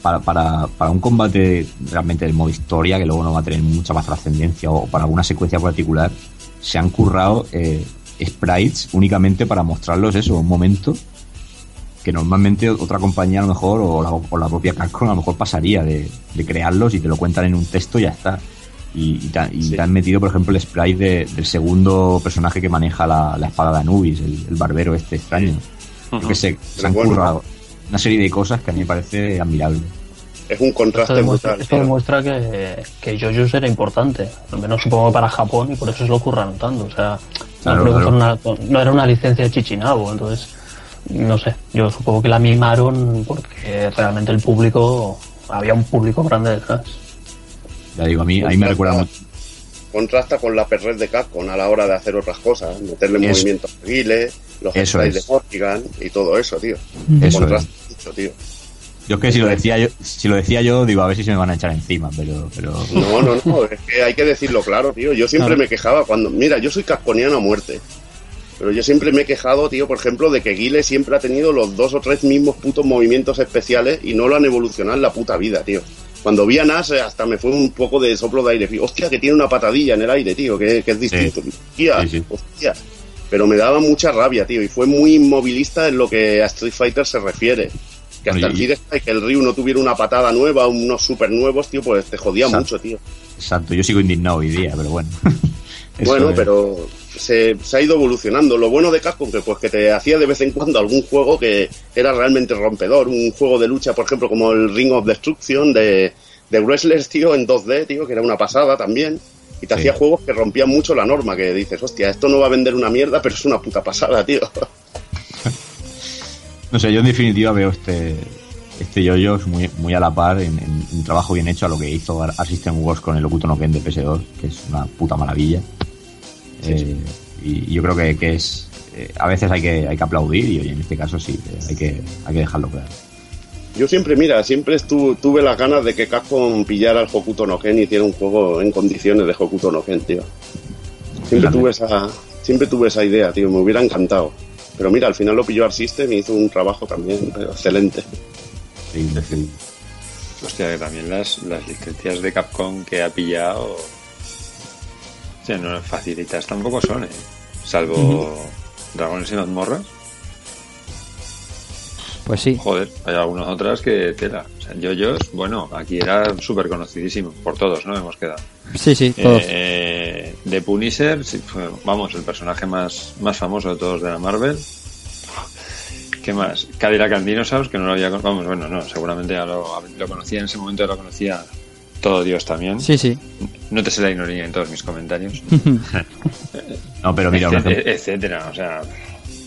para, para, para un combate realmente del modo historia, que luego no va a tener mucha más trascendencia, o para alguna secuencia particular, se han currado eh, sprites únicamente para mostrarlos eso, un momento que normalmente otra compañía a lo mejor, o la, o la propia Capcom a lo mejor pasaría de, de crearlos y te lo cuentan en un texto y ya está y, y, te, y Sí. te han metido, por ejemplo, el sprite de- del segundo personaje que maneja la, la espada de Anubis, el, el barbero este extraño. Yo que sé, se han currado una serie de cosas que a mí me parece admirable. Es un Esto contraste demuestra, brutal. esto demuestra que, que JoJo's era importante, al menos supongo para Japón y por eso se lo curran tanto. O sea, Claro, no, claro. una- no era una licencia de Chichinabo, entonces no sé. Yo supongo que la mimaron porque realmente el público, había un público grande detrás. Ya digo, a mí, a mí me recuerda mucho. contrasta con la perred de Capcom a la hora de hacer otras cosas, meterle Eso. movimientos ágiles, los Eso es. de Morrigan y todo eso, tío. Eso contrasta mucho, tío. Yo es que si lo decía yo, si lo decía yo, digo, a ver si se me van a echar encima, pero, pero No, no, no, es que hay que decirlo claro, tío. Yo siempre Claro. me quejaba cuando. Mira, yo soy casconiano a muerte. Pero yo siempre me he quejado, tío, por ejemplo, de que Guile siempre ha tenido los dos o tres mismos putos movimientos especiales y no lo han evolucionado en la puta vida, tío. Cuando vi a Nas, eh, hasta me fue un poco de soplo de aire. Fui, Hostia, que tiene una patadilla en el aire, tío, que, que es distinto. Hostia, Sí, sí. hostia. Pero me daba mucha rabia, tío, y fue muy inmovilista en lo que a Street Fighter se refiere. Que hasta el y- Kid Strike, que el Ryu no tuviera una patada nueva, unos super nuevos, tío, pues te jodía Exacto. mucho, tío. exacto, yo sigo indignado hoy día, pero bueno. Bueno, es. pero se, se ha ido evolucionando. Lo bueno de Capcom que pues que te hacía de vez en cuando algún juego que era realmente rompedor, un juego de lucha, por ejemplo, como el Ring of Destruction de, de Wrestlers, tío, en 2D, tío, que era una pasada también. Y te Sí. hacía juegos que rompían mucho la norma, que dices, hostia, esto no va a vender una mierda, pero es una puta pasada, tío. No sé, yo en definitiva veo este este yo muy, muy a la par en, en un trabajo bien hecho a lo que hizo Ar- System Wars con el Okuto no Ken de PS2, que es una puta maravilla. Eh, y yo creo que, que es eh, a veces hay que hay que aplaudir y oye, en este caso sí eh, hay que hay que dejarlo claro. Yo siempre, mira, siempre estu- tuve las ganas de que Capcom pillara el Hokuto no Ken y hiciera un juego en condiciones de Hokuto no Ken, tío. Siempre Grande. tuve esa, siempre tuve esa idea, tío, me hubiera encantado. Pero mira, al final lo pilló Art System y hizo un trabajo también pero excelente. Sí, definitiva. Hostia, que también las, las licencias de Capcom que ha pillado. O sea, no facilitas tampoco son, ¿eh? Salvo Dragones y mazmorras. Pues sí. Joder, hay algunas otras que tela. O sea, Yoyos, bueno, aquí era súper conocidísimo. Por todos, ¿no? Hemos quedado. Sí, sí, todos. Eh, de Punisher, sí, fue, vamos, el personaje más, más famoso de todos de la Marvel. ¿Qué más? Cadillac and Dinosaurs, que no lo había Vamos, bueno, no, seguramente ya lo, lo conocía en ese momento, lo conocía todo Dios también. Sí, sí. No te sé la ironía en todos mis comentarios. No, pero mira, etcétera, o sea,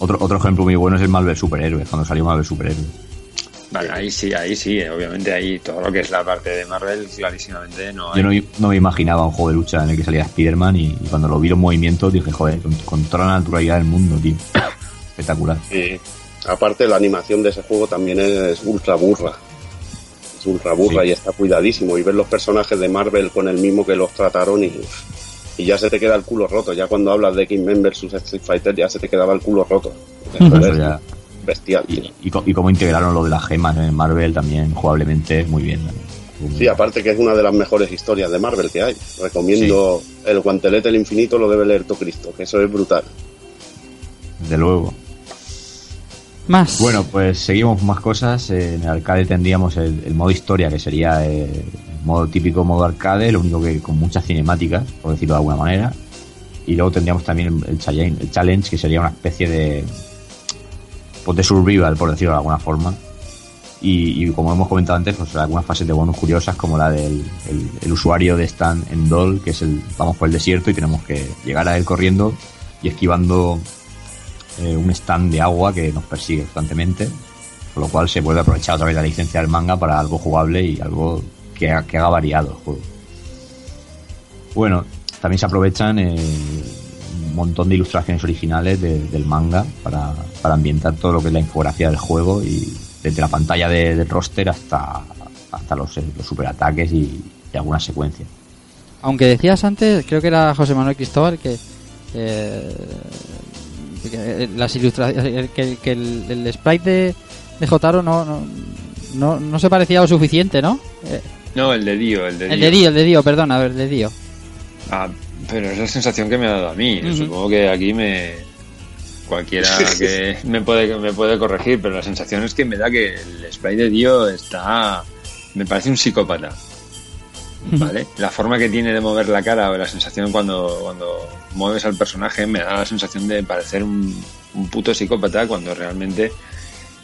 otro, otro ejemplo muy bueno es el Marvel Superhéroes, cuando salió Marvel Superhéroes. vale, ahí sí, ahí sí, eh, obviamente ahí todo lo que es la parte de Marvel, clarísimamente no hay. Yo no, no me imaginaba un juego de lucha en el que saliera Spider-Man y, y cuando lo vi los movimientos dije, joder, con, con toda la naturalidad del mundo, tío. Espectacular. Y aparte la animación de ese juego también es ultra burra. Es ultra burra Sí. y está cuidadísimo. Y ver los personajes de Marvel con el mismo que los trataron y, y ya se te queda el culo roto. Ya cuando hablas de Kingman vs Street Fighter ya se te quedaba el culo roto. Eso Joder, ya- Bestial, y, tío. y, cómo integraron lo de las gemas en Marvel también jugablemente muy bien. también. Sí, aparte que es una de las mejores historias de Marvel que hay. Recomiendo el guantelete del infinito, lo debe leer todo Cristo, que eso es brutal. Desde luego. Más. Bueno, pues seguimos con más cosas. En el arcade tendríamos el, el modo historia, que sería eh, modo típico modo arcade, lo único que con muchas cinemáticas, por decirlo de alguna manera. Y luego tendríamos también el challenge, el challenge que sería una especie de pues de survival, por decirlo de alguna forma. Y, como hemos comentado antes, pues algunas fases de bonus curiosas, como la del el, el usuario de Stan en Doll, que es el vamos por el desierto y tenemos que llegar a él corriendo y esquivando eh, un stand de agua que nos persigue constantemente, con lo cual se puede aprovechar otra vez la licencia del manga para algo jugable y algo que, ha- que haga variado el juego. Bueno, también se aprovechan eh, un montón de ilustraciones originales de- del manga para, para ambientar todo lo que es la infografía del juego y desde la pantalla de- del roster hasta, hasta los, eh, superataques y, y algunas secuencias. Aunque decías antes, creo que era José Manuel Cristóbal que, eh, las ilustraciones, que, que el, el sprite de, Jotaro no, no, no, se parecía lo suficiente, ¿no? No, el de Dio, el de el de Dio, el de Dio, perdona, el de Dio. Ah, pero es la sensación que me ha dado a mí. Supongo que aquí me cualquiera que me puede me puede corregir, pero la sensación es que me da que el spray de Dio está me parece un psicópata. ¿Vale? La forma que tiene de mover la cara o la sensación cuando, cuando mueves al personaje me da la sensación de parecer un, un puto psicópata cuando realmente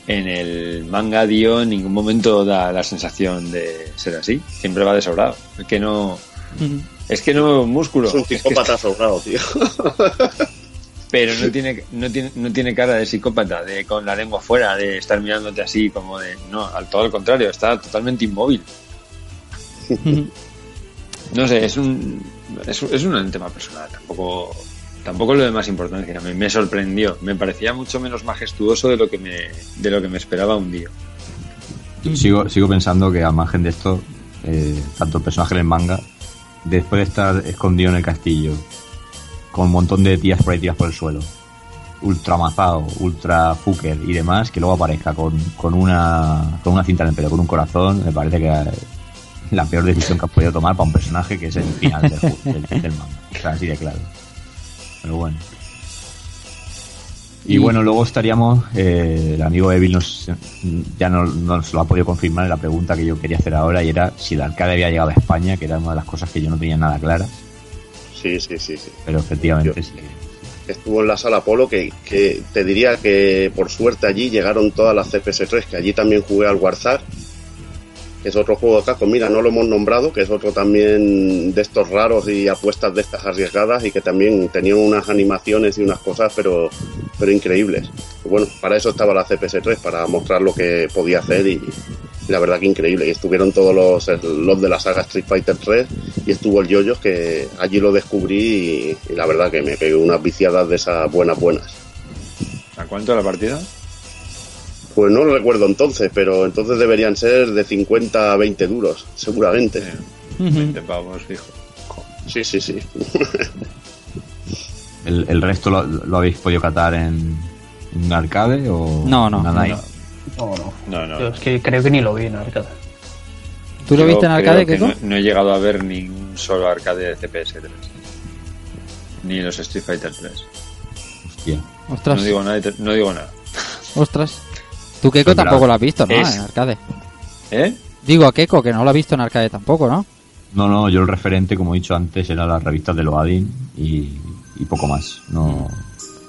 en el manga Dio en ningún momento da la sensación de ser así. Siempre va de sobrado. Es que no, es que no músculo. Es un Es que psicópata sobrado, tío. pero no tiene, no tiene, no tiene cara de psicópata, de con la lengua fuera, de estar mirándote así como de. No, al todo al contrario, está totalmente inmóvil. No sé, es un. Es, es un tema personal, tampoco. Tampoco lo de más importancia. Me, me sorprendió. Me parecía mucho menos majestuoso de lo que me, de lo que me esperaba un día. Yo Sigo, sigo pensando que al margen de esto, eh, tanto el personaje en el manga, después de estar escondido en el castillo, con un montón de tías por ahí tiras por el suelo, ultra mazado, ultra fucker y demás, que luego aparezca con, con una con una cinta en el pelo, con un corazón, me parece que la peor decisión que has podido tomar para un personaje que es el final del, del- del manga. O sea, así de claro. Pero bueno. Y Y- bueno, luego estaríamos, eh, el amigo Evil nos, ya no, nos lo ha podido confirmar en la pregunta que yo quería hacer ahora y era si el arcade había llegado a España, que era una de las cosas que yo no tenía nada claras, Sí, sí, sí, sí. pero efectivamente sí. Estuvo en la sala Polo que, que te diría que por suerte allí llegaron todas las CPS3, que allí también jugué al Warzar, que es otro juego de casco. Mira, no lo hemos nombrado, que es otro también de estos raros y apuestas de estas arriesgadas y que también tenían unas animaciones y unas cosas, pero, pero increíbles. Bueno, para eso estaba la CPS3, para mostrar lo que podía hacer y, y la verdad que increíble. Y estuvieron todos los, los de la saga Street Fighter 3 y estuvo el Yoyos que allí lo descubrí y, y la verdad que me pegué unas viciadas de esas buenas, buenas. ¿A cuánto la partida? Pues no lo recuerdo entonces, pero entonces deberían ser de 50 a 20 duros, seguramente. 20 pavos, fijo. Sí, sí, sí. ¿El, el resto lo, lo habéis podido catar en, en un arcade o No, no, nada ahí? no. No, no. Yo es que creo que ni lo vi en arcade. ¿Tú lo Yo viste en creo arcade, que no, no he llegado a ver ni un solo arcade de CPS3. Ni los Street Fighter 3. Hostia. Ostras, No digo nada. No digo nada. ostras. Tú, Keiko, Pues tampoco lo has visto, ¿no? es- En arcade. ¿Eh? Digo a Keiko que no lo ha visto en arcade tampoco, ¿no? No, no, yo el referente, como he dicho antes, era las revistas de Loadin y, y poco más. No,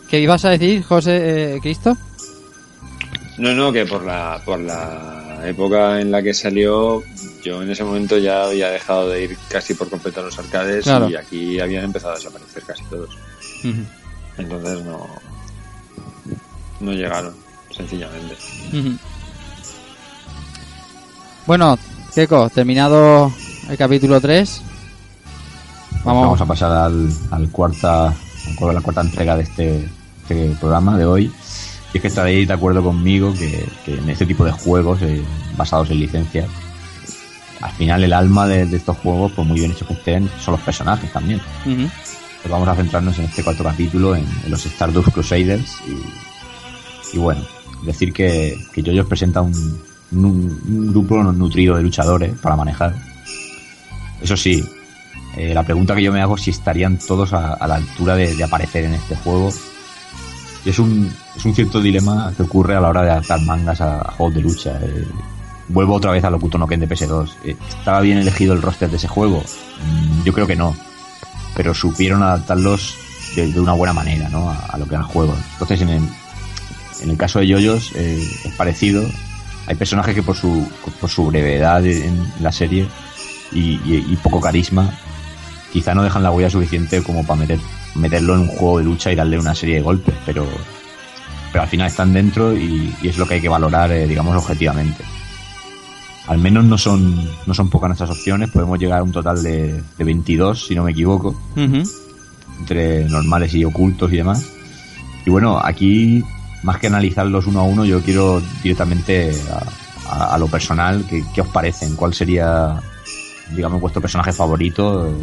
¿Qué ibas a decir, José eh, Cristo? No, no, que por la, por la época en la que salió, yo en ese momento ya había dejado de ir casi por completo a los arcades Claro. y aquí habían empezado a desaparecer casi todos. Entonces no, no llegaron, sencillamente. Bueno, Keiko, terminado el capítulo 3. Pues Vamos, vamos a pasar al, al cuarta, a la cuarta entrega de este, este programa de hoy. Y es que estaréis de acuerdo conmigo que, que en este tipo de juegos eh, basados en licencias, al final el alma de, de estos juegos, por muy bien hechos que estén, son los personajes también. Pues vamos a centrarnos en este cuarto capítulo en, en los Stardust Crusaders y, y bueno, decir que, que Yoyos presenta un, un, grupo nutrido de luchadores para manejar. Eso sí, eh, la pregunta que yo me hago es si estarían todos a, a la altura de, aparecer en este juego. Es un, es un cierto dilema que ocurre a la hora de adaptar mangas a, a juegos de lucha. Eh, vuelvo otra vez a Locuto no Ken de PS2. Eh, ¿Estaba bien elegido el roster de ese juego? Mm, yo creo que no. Pero supieron adaptarlos de, de una buena manera, ¿no? A, lo que era el juego. Entonces, en el, en el caso de Yoyos eh, es parecido. Hay personajes que por su, por su brevedad en la serie y, y- y poco carisma, quizá no dejan la huella suficiente como para meter, meterlo en un juego de lucha y darle una serie de golpes, pero, pero al final están dentro y, y es lo que hay que valorar, eh, digamos, objetivamente. Al menos no son, no son pocas nuestras opciones, podemos llegar a un total de, de 22, si no me equivoco, entre normales y ocultos y demás. Y bueno, aquí, más que analizarlos uno a uno, yo quiero directamente a, a- a lo personal, ¿qué, qué os parecen? ¿Cuál sería, digamos, vuestro personaje favorito eh,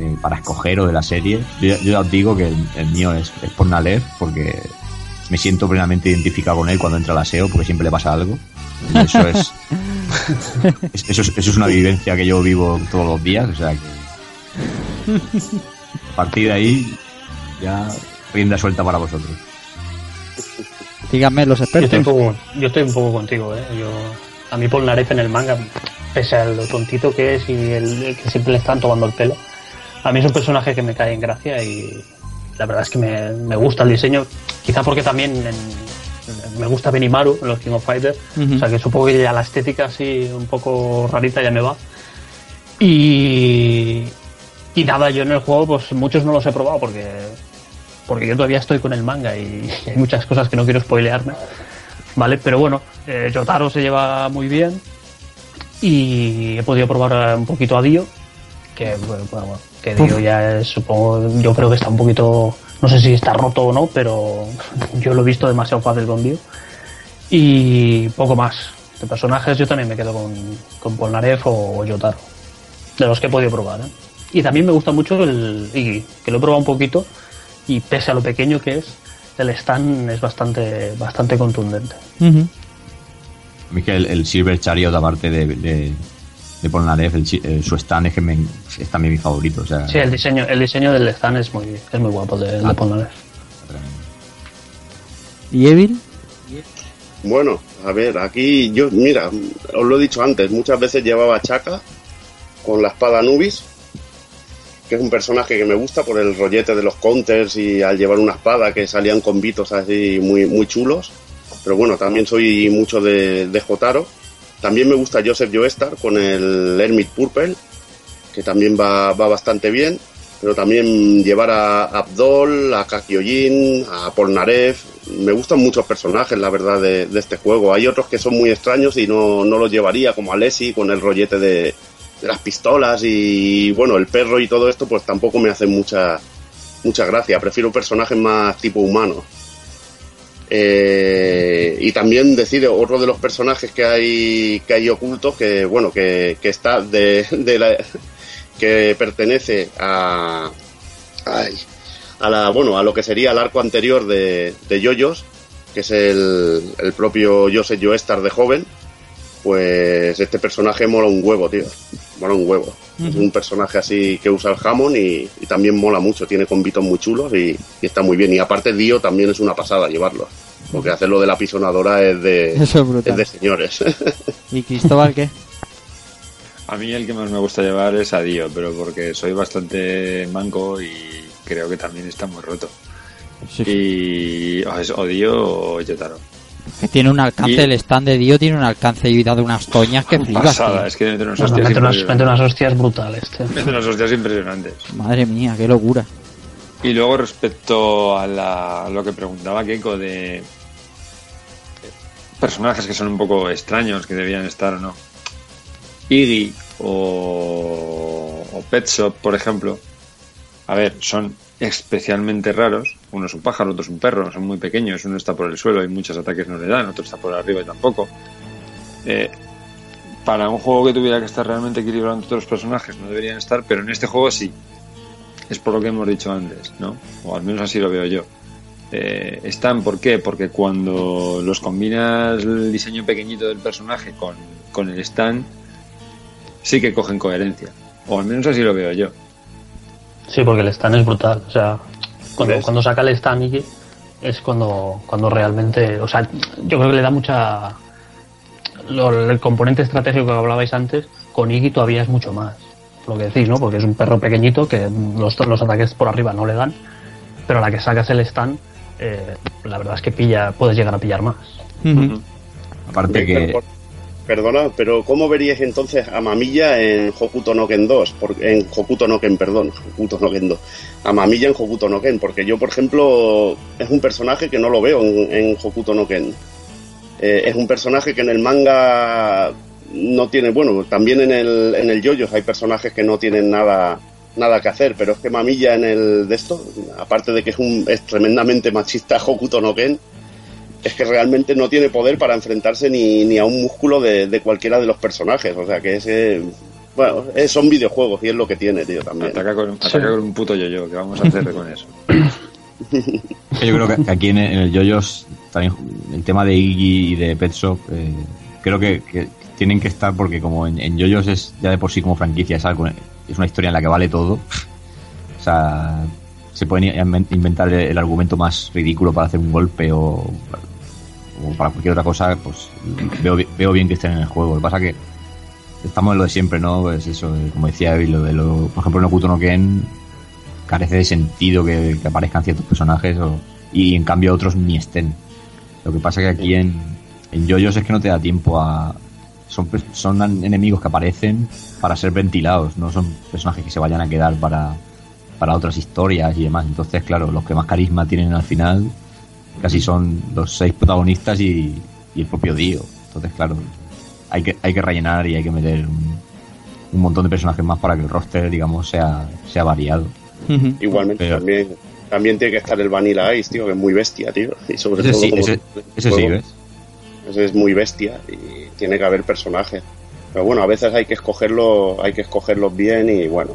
eh, para escoger o de la serie? Yo, ya- yo ya os digo que el, el mío es, es Pornalev, porque me siento plenamente identificado con él cuando entra al aseo, porque siempre le pasa algo. Y eso es, es- eso es, eso es una vivencia que yo vivo todos los días, o sea que a partir de ahí ya rienda suelta para vosotros. Díganme los Yo estoy un expertos. poco, yo estoy un poco contigo, ¿eh? Yo, a mí Polnareff en el manga, pese a lo tontito que es y el, que siempre le están tomando el pelo, a mí es un personaje que me cae en gracia y la verdad es que me, me gusta el diseño, quizá porque también en- me gusta Benimaru en los King of Fighters, o sea que supongo que ya la estética así un poco rarita ya me va. Y, y nada, yo en el juego pues muchos no los he probado porque porque yo todavía estoy con el manga y hay muchas cosas que no quiero spoilearme. ¿Vale? Pero bueno, eh, Jotaro se lleva muy bien y he podido probar un poquito a Dio, que bueno, bueno, bueno, que Dio ya es, supongo, yo creo que está un poquito, no sé si está roto o no, pero yo lo he visto demasiado fácil con Dio. Y poco más. De personajes yo también me quedo con, con Polnareff o Jotaro, de los que he podido probar. ¿eh? Y también me gusta mucho el Iggy, que lo he probado un poquito y pese a lo pequeño que es, el stand es bastante, bastante contundente. Ujú. A mí que el, el Silver Chariot, aparte de, de, de Polnareff, el eh, su stand es, que me- es también mi favorito. O sea, Sí, el diseño, el diseño del stand es muy, es muy guapo de, de Polnareff. ¿Y Evil? Bueno, a ver, aquí yo, mira, os lo he dicho antes, muchas veces llevaba Chaka con la espada Nubis, que es un personaje que me gusta por el rollete de los counters y al llevar una espada que salían con bitos así muy, muy chulos. Pero bueno, también soy mucho de, de Jotaro. También me gusta Joseph Joestar con el Hermit Purple, que también va, va bastante bien. Pero también llevar a Abdol, a Kakyojin, a Polnareff. Me gustan muchos personajes, la verdad, de, este juego. Hay otros que son muy extraños y no, no los llevaría, como a Leslie con el rollete de las pistolas y bueno, el perro y todo esto, pues tampoco me hace mucha, mucha gracia. Prefiero personajes más tipo humano. Eh, y también decide otro de los personajes que hay que hay ocultos que bueno que, que está de, de la, que pertenece a ay, a la bueno a lo que sería el arco anterior de, de Yoyos que es el, el propio Joseph Joestar de joven pues este personaje mola un huevo tío mola un huevo es un personaje así que usa el jamón y, y también mola mucho tiene convitos muy chulos y, y está muy bien y aparte Dio también es una pasada llevarlo porque hacerlo de la pisonadora es de es de señores ¿Y Cristóbal qué? A mí el que más me gusta llevar es a Dio, pero porque soy bastante manco y creo que también está muy roto. Sí, sí. Y o es o Dio o Yotaro. Que tiene un alcance, Y- el stand de Dio tiene un alcance y da de unas toñas que flipas, Pasada, tío. es que mete unas Bueno, hostias mete, unas, impresionantes. mete unas hostias brutales. tío. Mete unas hostias impresionantes. Madre mía, qué locura. Y luego respecto a, la- a lo que preguntaba Keiko de personajes que son un poco extraños, que debían estar o no. Iggy o, o Pet Shop, por ejemplo, a ver, son especialmente raros. Uno es un pájaro, otro es un perro, son muy pequeños, uno está por el suelo y muchos ataques no le dan, otro está por arriba y tampoco. Eh, para un juego que tuviera que estar realmente equilibrado entre los personajes no deberían estar, pero en este juego sí. Es por lo que hemos dicho antes, ¿no? O al menos así lo veo yo. eh, están, ¿por qué? Porque cuando los combinas el diseño pequeñito del personaje con, con el stand, sí que cogen coherencia. O al menos así lo veo yo. Sí, porque el stand es brutal. O sea, cuando, cuando saca el stand Iggy es cuando, cuando realmente. O sea, yo creo que le da mucha. lo- el componente estratégico que hablabais antes, con Iggy todavía es mucho más. Lo que decís, ¿no? Porque es un perro pequeñito que los, los ataques por arriba no le dan. Pero a la que sacas el stand, eh, la verdad es que pilla, puedes llegar a pillar más. Aparte que Perdona, pero ¿cómo veríais entonces a Mamilla en Hokuto no Ken 2? Por- en Hokuto no Ken, perdón, Hokuto no Ken 2. A Mamilla en Hokuto no Ken, porque yo, por ejemplo, es un personaje que no lo veo en, en Hokuto no Ken. Eh, es un personaje que en el manga no tiene, bueno, también en el, en el yoyos hay personajes que no tienen nada nada que hacer, pero es que Mamilla en el de esto, aparte de que es un es tremendamente machista Hokuto no Ken, es que realmente no tiene poder para enfrentarse ni, ni a un músculo de, de cualquiera de los personajes. O sea que ese. Bueno, eh, son videojuegos y es lo que tiene, tío, también. Ataca con, ataca con un puto yo-yo. ¿Qué vamos a hacer con eso? yo creo que aquí en, el Yoyos también el tema de Iggy y de Pet Shop eh, creo que, que tienen que estar porque como en, en Yoyos es ya de por sí como franquicia es algo es una historia en la que vale todo o sea se pueden inven- inventar el, el argumento más ridículo para hacer un golpe o, o para cualquier otra cosa pues veo, veo bien que estén en el juego lo que pasa que estamos en lo de siempre no pues eso eh, como decía Evi lo de lo por ejemplo en Okuto no Ken carece de sentido que, aparezcan ciertos personajes o- y en cambio otros ni estén. Lo que pasa que aquí en, en Yoyos es que no te da tiempo a... Son, son enemigos que aparecen para ser ventilados, no son personajes que se vayan a quedar para, para otras historias y demás. Entonces, claro, los que más carisma tienen al final casi son los seis protagonistas y, y el propio Dio. Entonces, claro, hay que, hay que rellenar y hay que meter un, un montón de personajes más para que el roster, digamos, sea, sea variado. Igualmente Pero- también, también tiene que estar el Vanilla Ice, tío, que es muy bestia, tío. Y sobre Ese todo sí, como ese, ese sí, ¿ves? ese es muy bestia y tiene que haber personajes. Pero bueno, a veces hay que escogerlo, hay que escogerlos bien y bueno.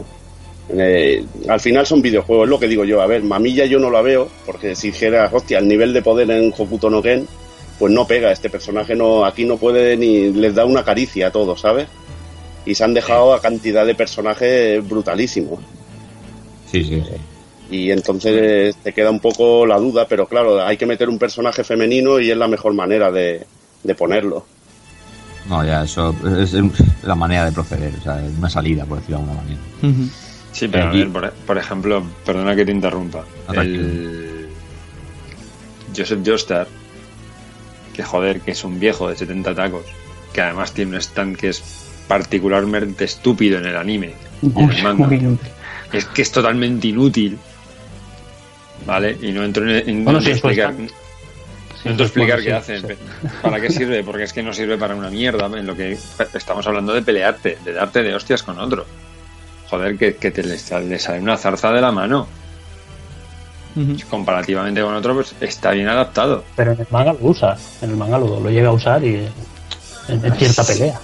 Eh, al final son videojuegos, es lo que digo yo. A ver, Mamilla yo no la veo, porque si dijeras, hostia, el nivel de poder en Hokuto no Ken, pues no pega. Este personaje no, aquí no puede ni les da una caricia a todos, ¿sabes? Y se han dejado a cantidad de personajes brutalísimos. Sí, sí, sí. Y entonces te queda un poco la duda, pero claro, hay que meter un personaje femenino y es la mejor manera de, de ponerlo. No, ya, eso es la manera de proceder, o sea, es una salida, por decirlo de alguna manera. Sí, pero a Aquí- ver, por, por ejemplo, perdona que te interrumpa. Ah. El Joseph Joestar, que joder, que es un viejo de 70 tacos, que además tiene un stand que es particularmente estúpido en el anime. en el manga. Es que es totalmente inútil. ¿Vale? Y no entro en, en- Bueno, en sí, es explicar, no entro a explicar qué hacen, para qué sirve, porque es que no sirve para una mierda. En lo que estamos hablando de pelearte, de darte de hostias con otro. Joder, que, que te le sale, le sale una zarza de la mano. Comparativamente con otro, pues está bien adaptado. Pero en el manga lo usa. En el manga lo, lo llega a usar y en, en cierta pelea.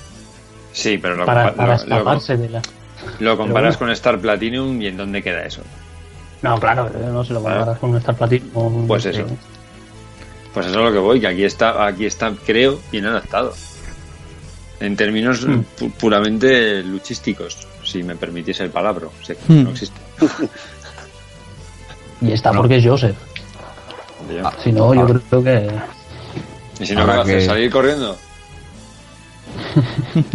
Sí, pero lo, Para, para lo- de la. lo- comparas bueno. con Star Platinum y en dónde queda eso. No, claro, no se lo comparas con Star Platinum. Pues eso. Pues eso es lo que voy, que aquí está, aquí está, creo, bien adaptado. En términos Hmm. pu- puramente luchísticos, si me permitís el palabra, sé que Hmm. no existe. Y está porque es Joseph. Yo- Si no, yo creo que. Y si no, ¿qué Habrá va a hacer? que- ¿Salir corriendo?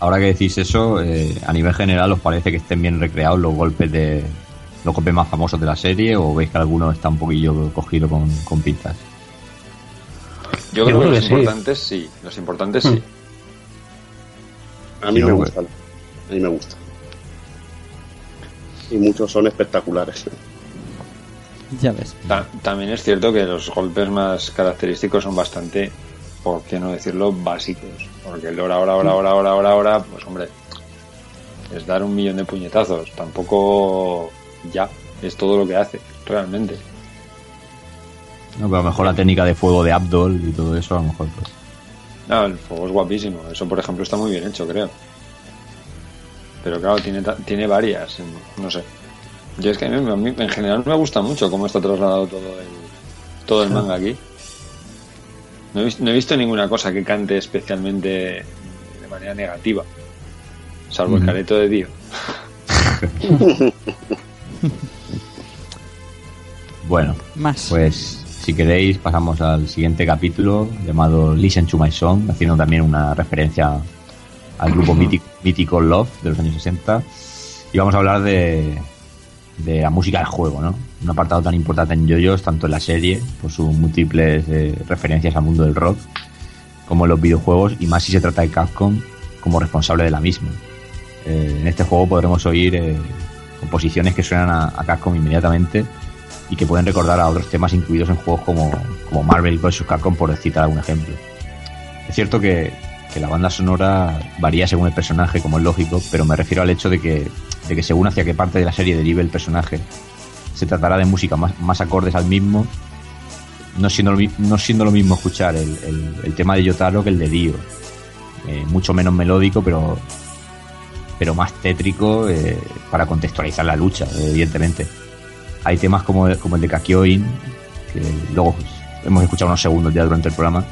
Ahora que decís eso, eh, a nivel general, ¿os parece que estén bien recreados los golpes de los golpes más famosos de la serie o veis que alguno está un poquillo cogido con, con pinzas? Yo Yo creo que los que sí. importantes sí, los importantes sí. A mí Sí, me no, gustan. A mí me gusta. Y muchos son espectaculares. Ya ves. Ta- también es cierto que los golpes más característicos son bastante, por qué no decirlo, básicos. Porque el hora, hora, hora, hora, hora, hora, hora, pues hombre, es dar un millón de puñetazos. Tampoco ya, es todo lo que hace, realmente. No, pero a lo mejor la técnica de fuego de Abdol y todo eso, a lo mejor pues, No, el fuego es guapísimo. Eso, por ejemplo, está muy bien hecho, creo. Pero claro, tiene, ta- tiene varias. No sé. Yo es que a mí, a mí en general me gusta mucho cómo está trasladado todo todo el manga aquí. No he, no he visto ninguna cosa que cante especialmente de manera negativa. Salvo el careto de Dio. Bueno, Más. pues si queréis pasamos al siguiente capítulo llamado Listen to My Song, haciendo también una referencia al grupo mítico, Love de los años 60. Y vamos a hablar de, de la música del juego, ¿no? Un apartado tan importante en JoJo's, tanto en la serie, por sus múltiples eh, referencias al mundo del rock, como en los videojuegos, y más si se trata de Capcom como responsable de la misma. Eh, en este juego podremos oír eh, composiciones que suenan a, a Capcom inmediatamente y que pueden recordar a otros temas incluidos en juegos como, como Marvel vs. Capcom, por citar algún ejemplo. Es cierto que, la banda sonora varía según el personaje, como es lógico, pero me refiero al hecho de que, de que según hacia qué parte de la serie derive el personaje, se tratará de música más, acordes al mismo, no siendo lo, no siendo lo mismo escuchar el, tema de Yotaro que el de Dio. Eh, mucho menos melódico, pero, pero más tétrico eh, para contextualizar la lucha, evidentemente. Hay temas como, como el de Kakyoin, que luego hemos escuchado unos segundos ya durante el programa,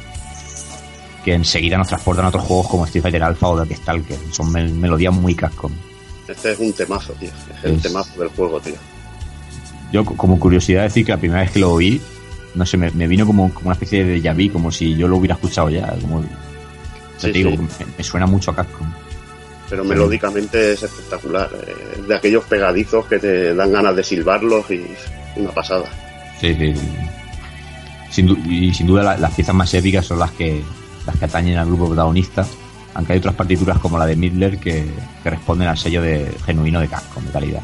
que enseguida nos transportan a otros juegos como Street Fighter Alpha o Darkstalker. Son mel- melodías muy Capcom. Este es un temazo, tío. Es el Es- temazo del juego, tío. Yo, co- como curiosidad, decir que la primera vez que lo oí, no sé, me, me vino como, como una especie de déjà vu, como si yo lo hubiera escuchado ya. Como, Sí, te digo, sí. me, me suena mucho a Capcom. Pero melódicamente es espectacular. eh, de aquellos pegadizos que te dan ganas de silbarlos y una pasada. Sí, sí. Sin y sin duda la- las piezas más épicas son las que las que atañen al grupo protagonista, aunque hay otras partituras como la de Midler que, que responden al sello de genuino de Capcom de calidad.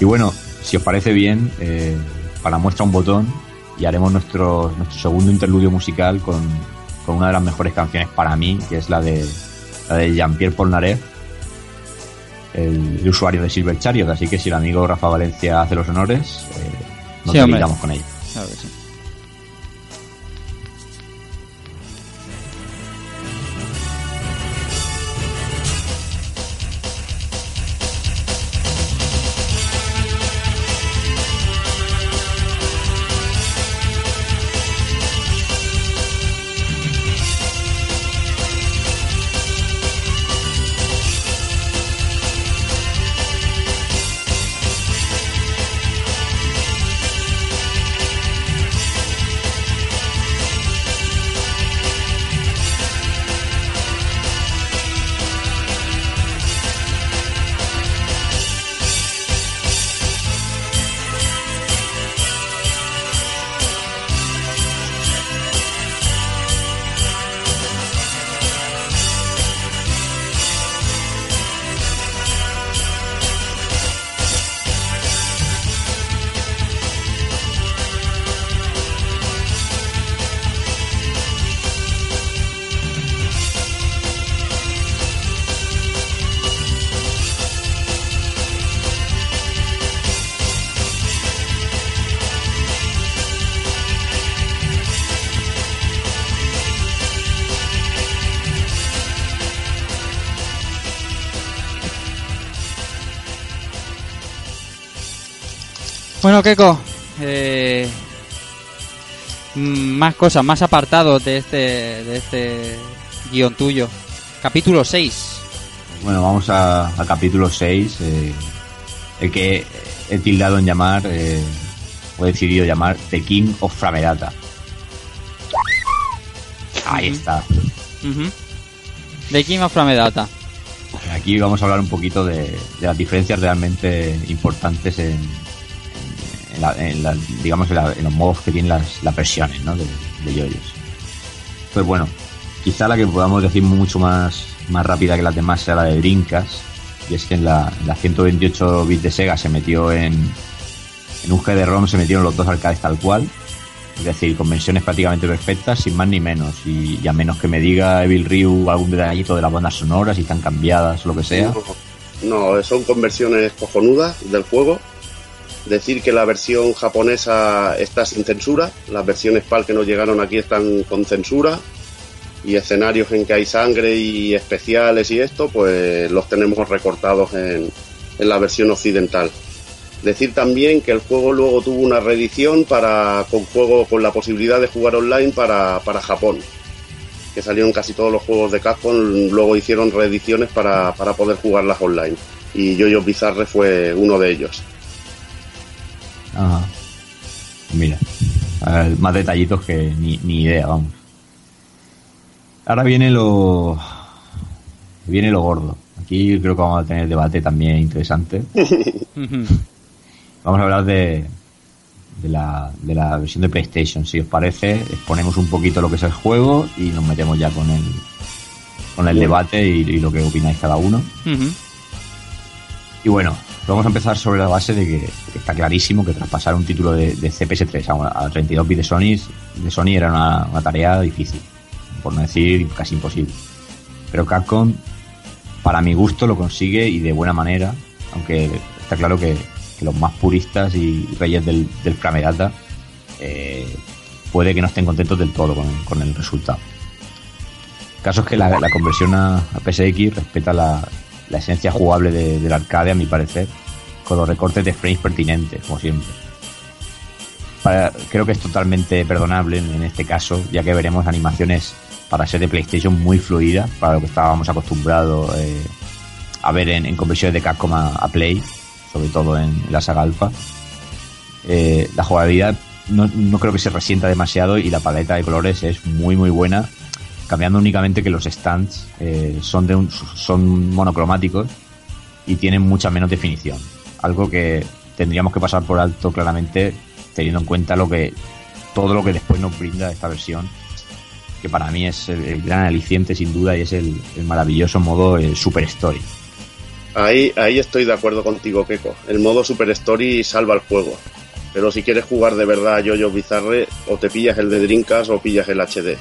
Y bueno, si os parece bien, eh, para muestra un botón y haremos nuestro, nuestro segundo interludio musical con, con una de las mejores canciones para mí, que es la de la de Jean-Pierre Polnareff, el, el usuario de Silver Chariot. Así que si el amigo Rafa Valencia hace los honores, eh, nos Sí, con ella. Claro que sí. Eh, mm, más cosas, más apartados de este, de este guion tuyo. Capítulo 6. Bueno, vamos a- al capítulo 6, eh, el que he tildado en llamar, eh, o he decidido llamar The King of Framedata. Ahí está. De King of Framedata. Aquí vamos a hablar un poquito de, de las diferencias realmente importantes en, la- en la- digamos, en, la- en los modos que tienen las, las versiones ¿no? de, de yoyos. Pues bueno, quizá la que podamos decir mucho más, más rápida que las demás sea la de Dreamcast, y es que en la, en la 128 bits de Sega se metió en, en un GD-ROM, se metieron los dos arcades tal cual, es decir, con versiones prácticamente perfectas, sin más ni menos, y, a menos que me diga Evil Ryu algún detallito de las bandas sonoras, si están cambiadas lo que sea. No, son conversiones cojonudas del juego. Decir que la versión japonesa está sin censura, las versiones PAL que nos llegaron aquí están con censura y escenarios en que hay sangre y especiales y esto, pues los tenemos recortados en, en la versión occidental. Decir también que el juego luego tuvo una reedición para con juego con la posibilidad de jugar online para, para Japón. Que salieron casi todos los juegos de Capcom, luego hicieron reediciones para, para poder jugarlas online. Y Yoyo Bizarre fue uno de ellos. Ajá. Mira, a ver, más detallitos que ni, ni idea, vamos. Ahora viene lo. Viene lo gordo. Aquí creo que vamos a tener debate también interesante. Vamos a hablar de, de, la, de la versión de PlayStation. Si os parece, exponemos un poquito lo que es el juego y nos metemos ya con el, con el debate y, y lo que opináis cada uno. Y bueno, vamos a empezar sobre la base de que, está clarísimo que traspasar un título de, de CPS3 a, a 32 bits de Sony, de Sony era una, tarea difícil, por no decir casi imposible. Pero Capcom, para mi gusto, lo consigue y de buena manera, aunque está claro que, los más puristas y reyes del, del eh, puede que no estén contentos del todo con, el resultado. El caso es que la, conversión a PSX respeta la, la esencia jugable de- del arcade, a mi parecer, con los recortes de frames pertinentes, como siempre. Creo que es totalmente perdonable en, este caso, ya que veremos animaciones para ser de PlayStation muy fluidas, para lo que estábamos acostumbrados eh, a ver en, en conversiones de Capcom a, a Play, sobre todo en, la saga Alpha. Eh, la jugabilidad no, no creo que se resienta demasiado y la paleta de colores es muy muy buena cambiando únicamente que los stands eh, son de un- son monocromáticos y tienen mucha menos definición algo que tendríamos que pasar por alto claramente teniendo en cuenta lo que todo lo que después nos brinda esta versión que para mí es el, gran aliciente sin duda y es el, el maravilloso modo eh, Super Story Ahí, ahí estoy de acuerdo contigo, Keiko. El modo Super Story salva el juego. Pero si quieres jugar de verdad a Yoyo Bizarre, o te pillas el de Drinkas o pillas el HD.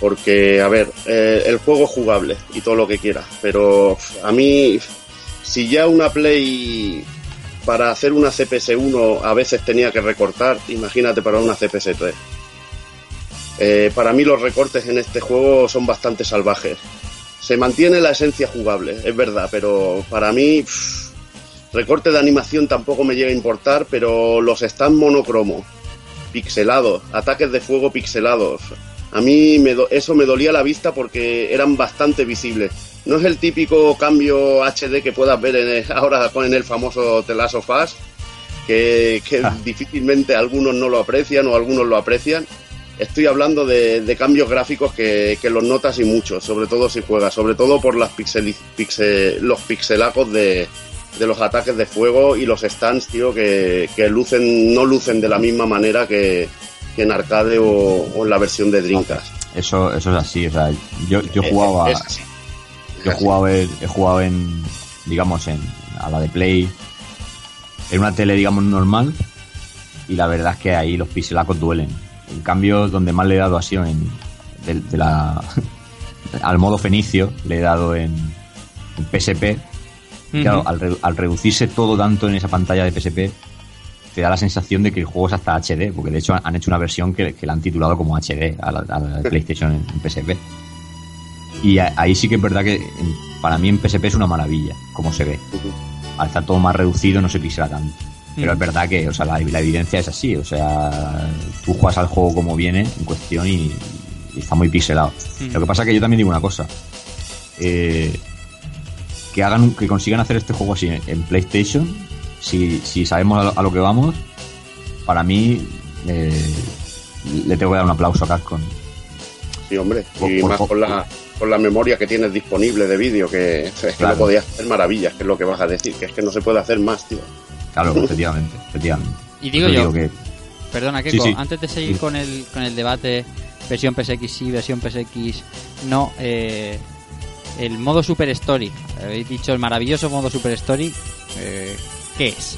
Porque, a ver, eh, el juego es jugable y todo lo que quieras. Pero a mí, si ya una Play para hacer una CPS1 a veces tenía que recortar, imagínate para una CPS3. Eh, para mí los recortes en este juego son bastante salvajes. Se mantiene la esencia jugable, es verdad, pero para mí pff, recorte de animación tampoco me llega a importar, pero los están monocromo, pixelados, ataques de fuego pixelados. A mí me do- eso me dolía la vista porque eran bastante visibles. No es el típico cambio HD que puedas ver en el- ahora con el famoso of Us, que, que Ah. difícilmente algunos no lo aprecian o algunos lo aprecian. Estoy hablando de, de cambios gráficos que, que los notas y mucho, sobre todo si juegas, sobre todo por las pixeli- pixe- los pixelacos de, de los ataques de fuego y los stands, tío, que, que lucen, no lucen de la misma manera que, que en arcade o, o en la versión de Dreamcast. eso eso es así o sea yo, yo jugaba es así. Yo he jugado, en, he jugado en, digamos, en, a la de Play, en una tele, digamos, normal, y la verdad es que ahí los pixelacos duelen. En cambio, donde más le he dado ha sido en, de, de la, al modo fenicio, le he dado en, en PSP. Claro, Ujú. al, re- al reducirse todo tanto en esa pantalla de PSP, te da la sensación de que el juego es hasta HD, porque de hecho han hecho una versión que, que la han titulado como HD a la, a la de PlayStation en, en PSP. Y a- ahí sí que es verdad que en- para mí en PSP es una maravilla, como se ve. Al estar todo más reducido no se pixela tanto. Pero es verdad que, o sea, la, la evidencia es así, o sea, tú juegas al juego como viene en cuestión y, y está muy pixelado. Lo que pasa es que yo también digo una cosa. Eh, que hagan que consigan hacer este juego así en, en PlayStation, si, si sabemos a lo, a lo que vamos, para mí eh, le tengo que dar un aplauso a Capcom. Sí, hombre. Por- Y por- más con la, con la memoria que tienes disponible de vídeo, que es que Claro. no podías hacer maravillas, que es lo que vas a decir, que es que no se puede hacer más, tío. Claro, efectivamente, efectivamente. Y digo Yo yo, digo que perdona, Sí, Keiko, sí. antes de seguir Sí. con el, con el debate versión PSX sí, versión PSX no, eh, el modo Super Story, habéis dicho el maravilloso modo Super Story, eh, ¿qué es?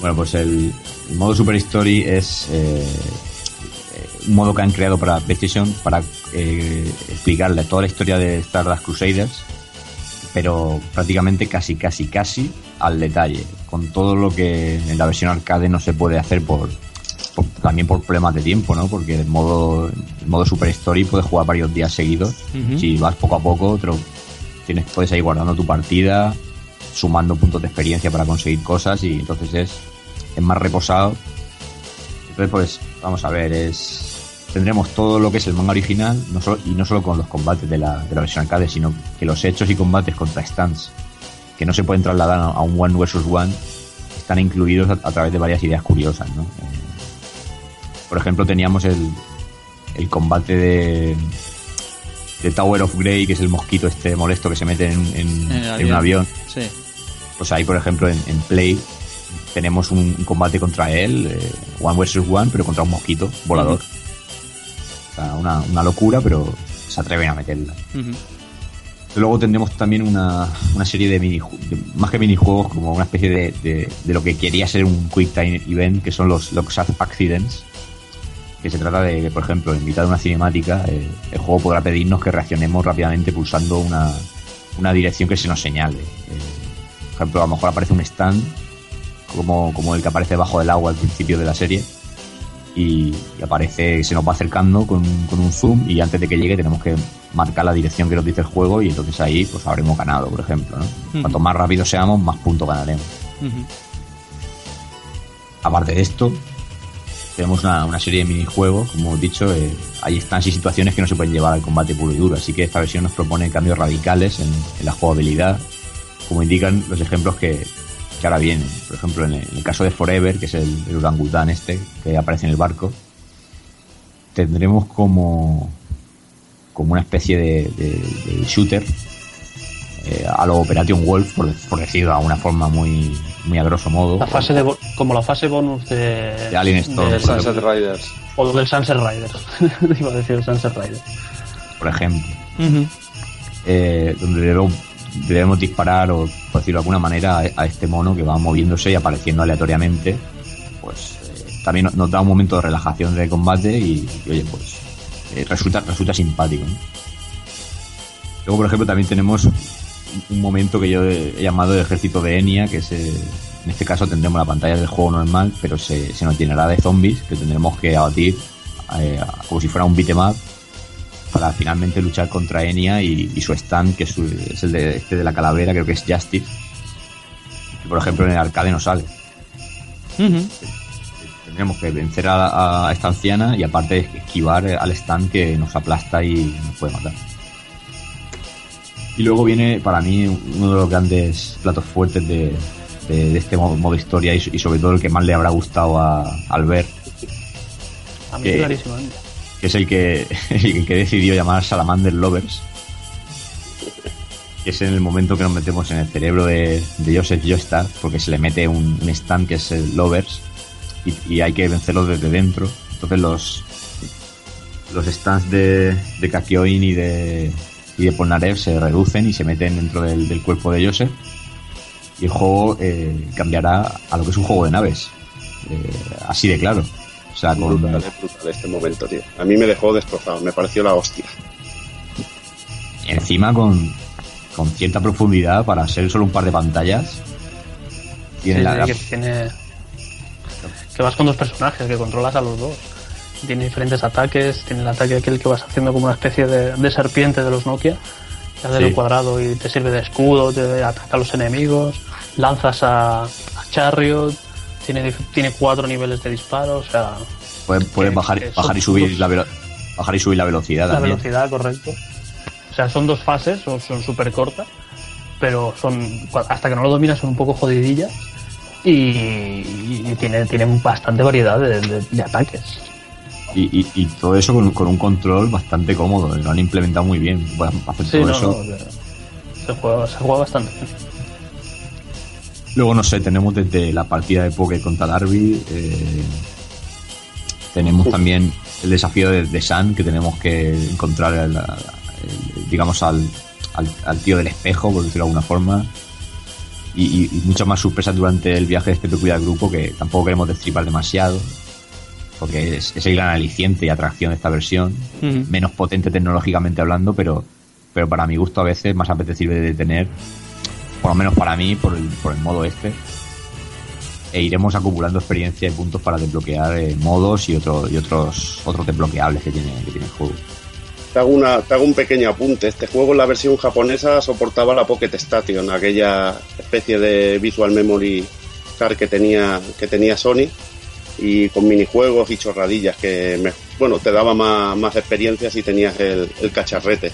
Bueno, pues el, el modo Super Story es eh, eh, un modo que han creado para PlayStation para eh, explicarle toda la historia de Stardust Crusaders, pero prácticamente casi, casi, casi al detalle, con todo lo que en la versión arcade no se puede hacer por, por- también por problemas de tiempo, ¿no? Porque el modo, el modo Super Story puedes jugar varios días seguidos. Si vas poco a poco, te lo- tienes, puedes ir guardando tu partida sumando puntos de experiencia para conseguir cosas y entonces es, es más reposado. Entonces, pues, vamos a ver, es tendremos todo lo que es el manga original no solo, y no solo con los combates de la, de la versión arcade, sino que los hechos y combates contra stands que no se pueden trasladar a un one versus one están incluidos a, a través de varias ideas curiosas, ¿no? Eh, por ejemplo, teníamos el, el combate de, de Tower of Grey, que es el mosquito este molesto que se mete en, en- un avión. Sí. Pues ahí, por ejemplo, en, en Play tenemos un, un combate contra él, eh, one versus one, pero contra un mosquito volador. O sea, una, una locura, pero se atreven a meterla. Luego tendremos también una, una serie de mini más que minijuegos, como una especie de, de, de lo que quería ser un Quick Time Event, que son los Locks Accidents, que se trata de que, por ejemplo, en mitad de una cinemática, eh, el juego podrá pedirnos que reaccionemos rápidamente pulsando una, una dirección que se nos señale. Por ejemplo, a lo mejor aparece un stand, como, como el que aparece bajo del agua al principio de la serie, y, y aparece, se nos va acercando con, un- con un zoom y antes de que llegue tenemos que marcar la dirección que nos dice el juego y entonces ahí pues habremos ganado, por ejemplo. ¿no? Cuanto más rápido seamos, más puntos ganaremos. Aparte de esto, tenemos una, una serie de minijuegos, como hemos dicho, eh, hay stands y situaciones que no se pueden llevar al combate puro y duro, así que esta versión nos propone cambios radicales en, en la jugabilidad, como indican los ejemplos que, que ahora vienen. Por ejemplo, en el, en el caso de Forever, que es el, el orangután este, que aparece en el barco, tendremos como, como una especie de, de- de shooter eh, a lo Operation Wolf, por, por decirlo de alguna forma muy, muy a grosso modo. La fase de bo- como la fase bonus de, De Alien Storm. del- Sunset Riders. o del Sunset Riders. Iba a decir el Sunset Riders. por ejemplo. Ujú. eh, donde debemos, disparar o por decirlo de alguna manera a, este mono que va moviéndose y apareciendo aleatoriamente pues eh, también nos- da un momento de relajación de combate y, oye pues eh, resulta resulta simpático luego por ejemplo también tenemos un- momento que yo he llamado el ejército de Enya que es eh, en este caso tendremos la pantalla del juego normal pero se, se nos llenará de zombies que tendremos que abatir como si fuera un beat'em up para finalmente luchar contra Enya y, y su stand, que es, su- es el de, este de la calavera, creo que es Justice. Que por ejemplo en el arcade no sale. Ujú. Tendremos que vencer a, a esta anciana y aparte esquivar al stand que nos aplasta y nos puede matar. Y luego viene para mí uno de los grandes platos fuertes de, de- de este modo, modo historia y, y sobre todo el que más le habrá gustado a Albert, A mí ¿Qué? clarísimamente. Que es el que, el que decidió llamar Salamander Lovers. Es en el momento que nos metemos en el cerebro de, de Joseph Joestar, porque se le mete un, stand que es el Lovers y, hay que vencerlo desde dentro. Entonces los los stands de, de Kakyoin y de, y de Polnareff se reducen y se meten dentro del, del cuerpo de Joseph y el juego eh, cambiará a lo que es un juego de naves. Eh, así de claro. O sea, con, Brutal, es brutal este momento, tío. A mí me dejó destrozado, me pareció la hostia. Encima con, con cierta profundidad para ser solo un par de pantallas. Tiene la, sí, la- que tiene que vas con dos personajes que controlas a los dos tiene diferentes ataques tiene el ataque aquel que vas haciendo como una especie de, de serpiente de los Nokia que hace Sí. el cuadrado y te sirve de escudo te ataca a los enemigos lanzas a, a Chariot tiene tiene cuatro niveles de disparo o sea puedes, puedes que- bajar, que bajar y subir la velo- bajar y subir la velocidad la también. velocidad correcto o sea son dos fases son súper cortas pero son hasta que no lo dominas son un poco jodidillas y, y tiene, tienen bastante variedad de, de- de ataques. Y, y- y todo eso con, con un control bastante cómodo. Lo han implementado muy bien. Puedes hacer Sí, todo no, eso. no, se, juega, se juega bastante bien. Luego, no sé, tenemos desde la partida de Poké contra Darby. eh, tenemos también el desafío de, de San, que tenemos que encontrar, el- el- digamos, al, al, al tío del espejo, por decirlo de alguna forma. Y, y- y muchas más sorpresas durante el viaje de este peculiar grupo que tampoco queremos destripar demasiado. Porque es, es el gran aliciente y atracción de esta versión. Menos potente tecnológicamente hablando, pero, pero para mi gusto a veces más apetecible de tener por lo menos para mí, por el, por el modo este. E iremos acumulando experiencia y puntos para desbloquear eh, modos y, otro, y otros otros desbloqueables que tiene, que tiene el juego. te hago, una, te hago un pequeño apunte. Este juego en la versión japonesa soportaba la Pocket Station, aquella especie de Visual Memory Card que tenía, que tenía Sony y con minijuegos y chorradillas que me, bueno te daba más, más experiencia si tenías el, el cacharrete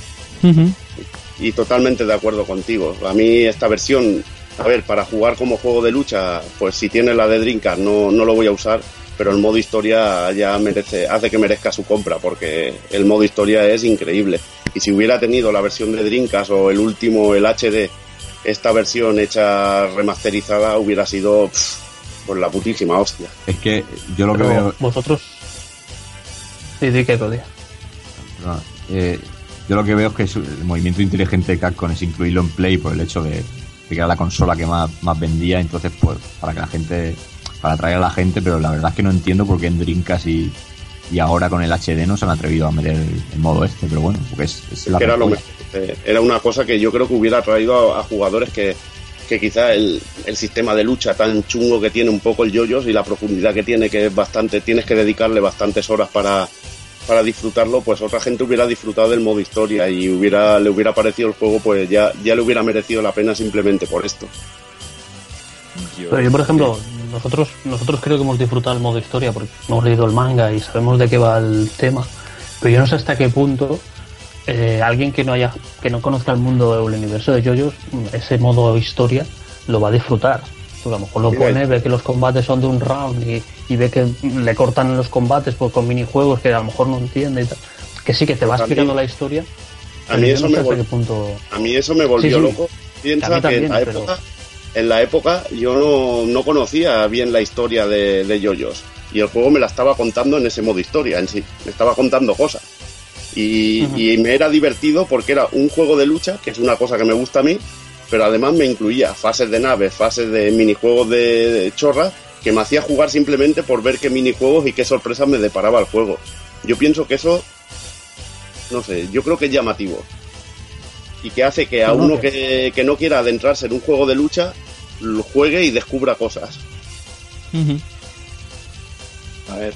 y totalmente de acuerdo contigo a mí esta versión a ver para jugar como juego de lucha pues si tienes la de Dreamcast no, no lo voy a usar pero el modo historia ya merece hace que merezca su compra porque el modo historia es increíble y si hubiera tenido la versión de Dreamcast o el último el HD esta versión hecha remasterizada hubiera sido pff, pues la putísima hostia. Es que yo lo que veo. vosotros. Sí, di que Cody. no, eh, yo lo que veo es que su- el movimiento inteligente de Capcom es incluirlo en Play por el hecho de, de que era la consola que más, más vendía, entonces pues para que la gente, para atraer a la gente, pero la verdad es que no entiendo por qué en Dreamcast y, y ahora con el HD no se han atrevido a meter el, el modo este, pero bueno, porque es, es la era lo. Eh, Era una cosa que yo creo que hubiera traído a, a jugadores que, que quizá el, el sistema de lucha tan chungo que tiene un poco el yoyos y la profundidad que tiene, que es bastante, tienes que dedicarle bastantes horas para, para disfrutarlo, pues otra gente hubiera disfrutado del modo historia y hubiera, le hubiera parecido el juego, pues ya, ya le hubiera merecido la pena simplemente por esto. Pero yo, por ejemplo, nosotros, nosotros creo que hemos disfrutado el modo historia porque hemos leído el manga y sabemos de qué va el tema. Pero yo no sé hasta qué punto eh, alguien que no haya, que no conozca el mundo o el universo de JoJo's, ese modo historia lo va a disfrutar. Porque a lo mejor lo Mira, pone, ve que los combates son de un round y, y ve que le cortan los combates pues, con minijuegos que a lo mejor no entiende y tal. Que sí, que te va explicando la historia. A mí eso no me sé hasta vol- qué punto. A mí eso me volvió Sí, sí. loco. Piensa que en la pero- época, en la época yo no, no conocía bien la historia de, de Yoyos y el juego me la estaba contando en ese modo historia en sí, me estaba contando cosas. Y me era divertido porque era un juego de lucha, que es una cosa que me gusta a mí, pero además me incluía fases de naves, fases de minijuegos de, de chorra, que me hacía jugar simplemente por ver qué minijuegos y qué sorpresas me deparaba el juego. Yo pienso que eso, no sé, yo creo que es llamativo y que hace que a No, no, uno que- que, que no quiera adentrarse en un juego de lucha lo juegue y descubra cosas. A ver,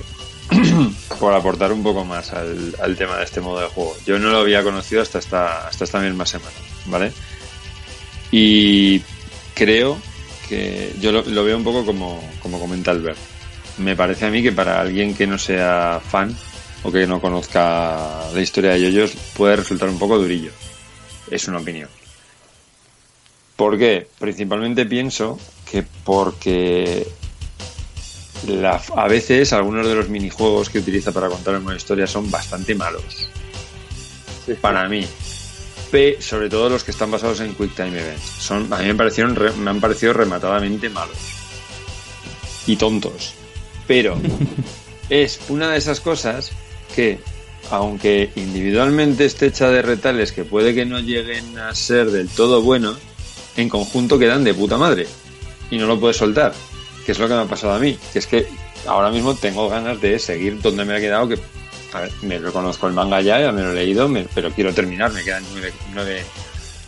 por aportar un poco más al, al tema de este modo de juego. Yo no lo había conocido hasta esta, hasta esta misma semana, ¿vale? Y creo que yo lo, lo veo un poco como, como comenta Albert. Me parece a mí que para alguien que no sea fan o que no conozca la historia de yoyos puede resultar un poco durillo. Es una opinión. ¿Por qué? Principalmente pienso que porque la- a veces algunos de los minijuegos que utiliza para contar una historia son bastante malos. Para mí. Sobre todo los que están basados en Quick Time Events. Son, a mí me, parecieron re- me han parecido rematadamente malos. Y tontos. Pero es una de esas cosas que, aunque individualmente esté hecha de retales que puede que no lleguen a ser del todo buenos, en conjunto quedan de puta madre. Y no lo puedes soltar. Que es lo que me ha pasado a mí. Que es que ahora mismo tengo ganas de seguir donde me ha quedado. Que, a ver, me reconozco el manga ya, ya me lo he leído, me- pero quiero terminar. Me quedan nueve, nueve,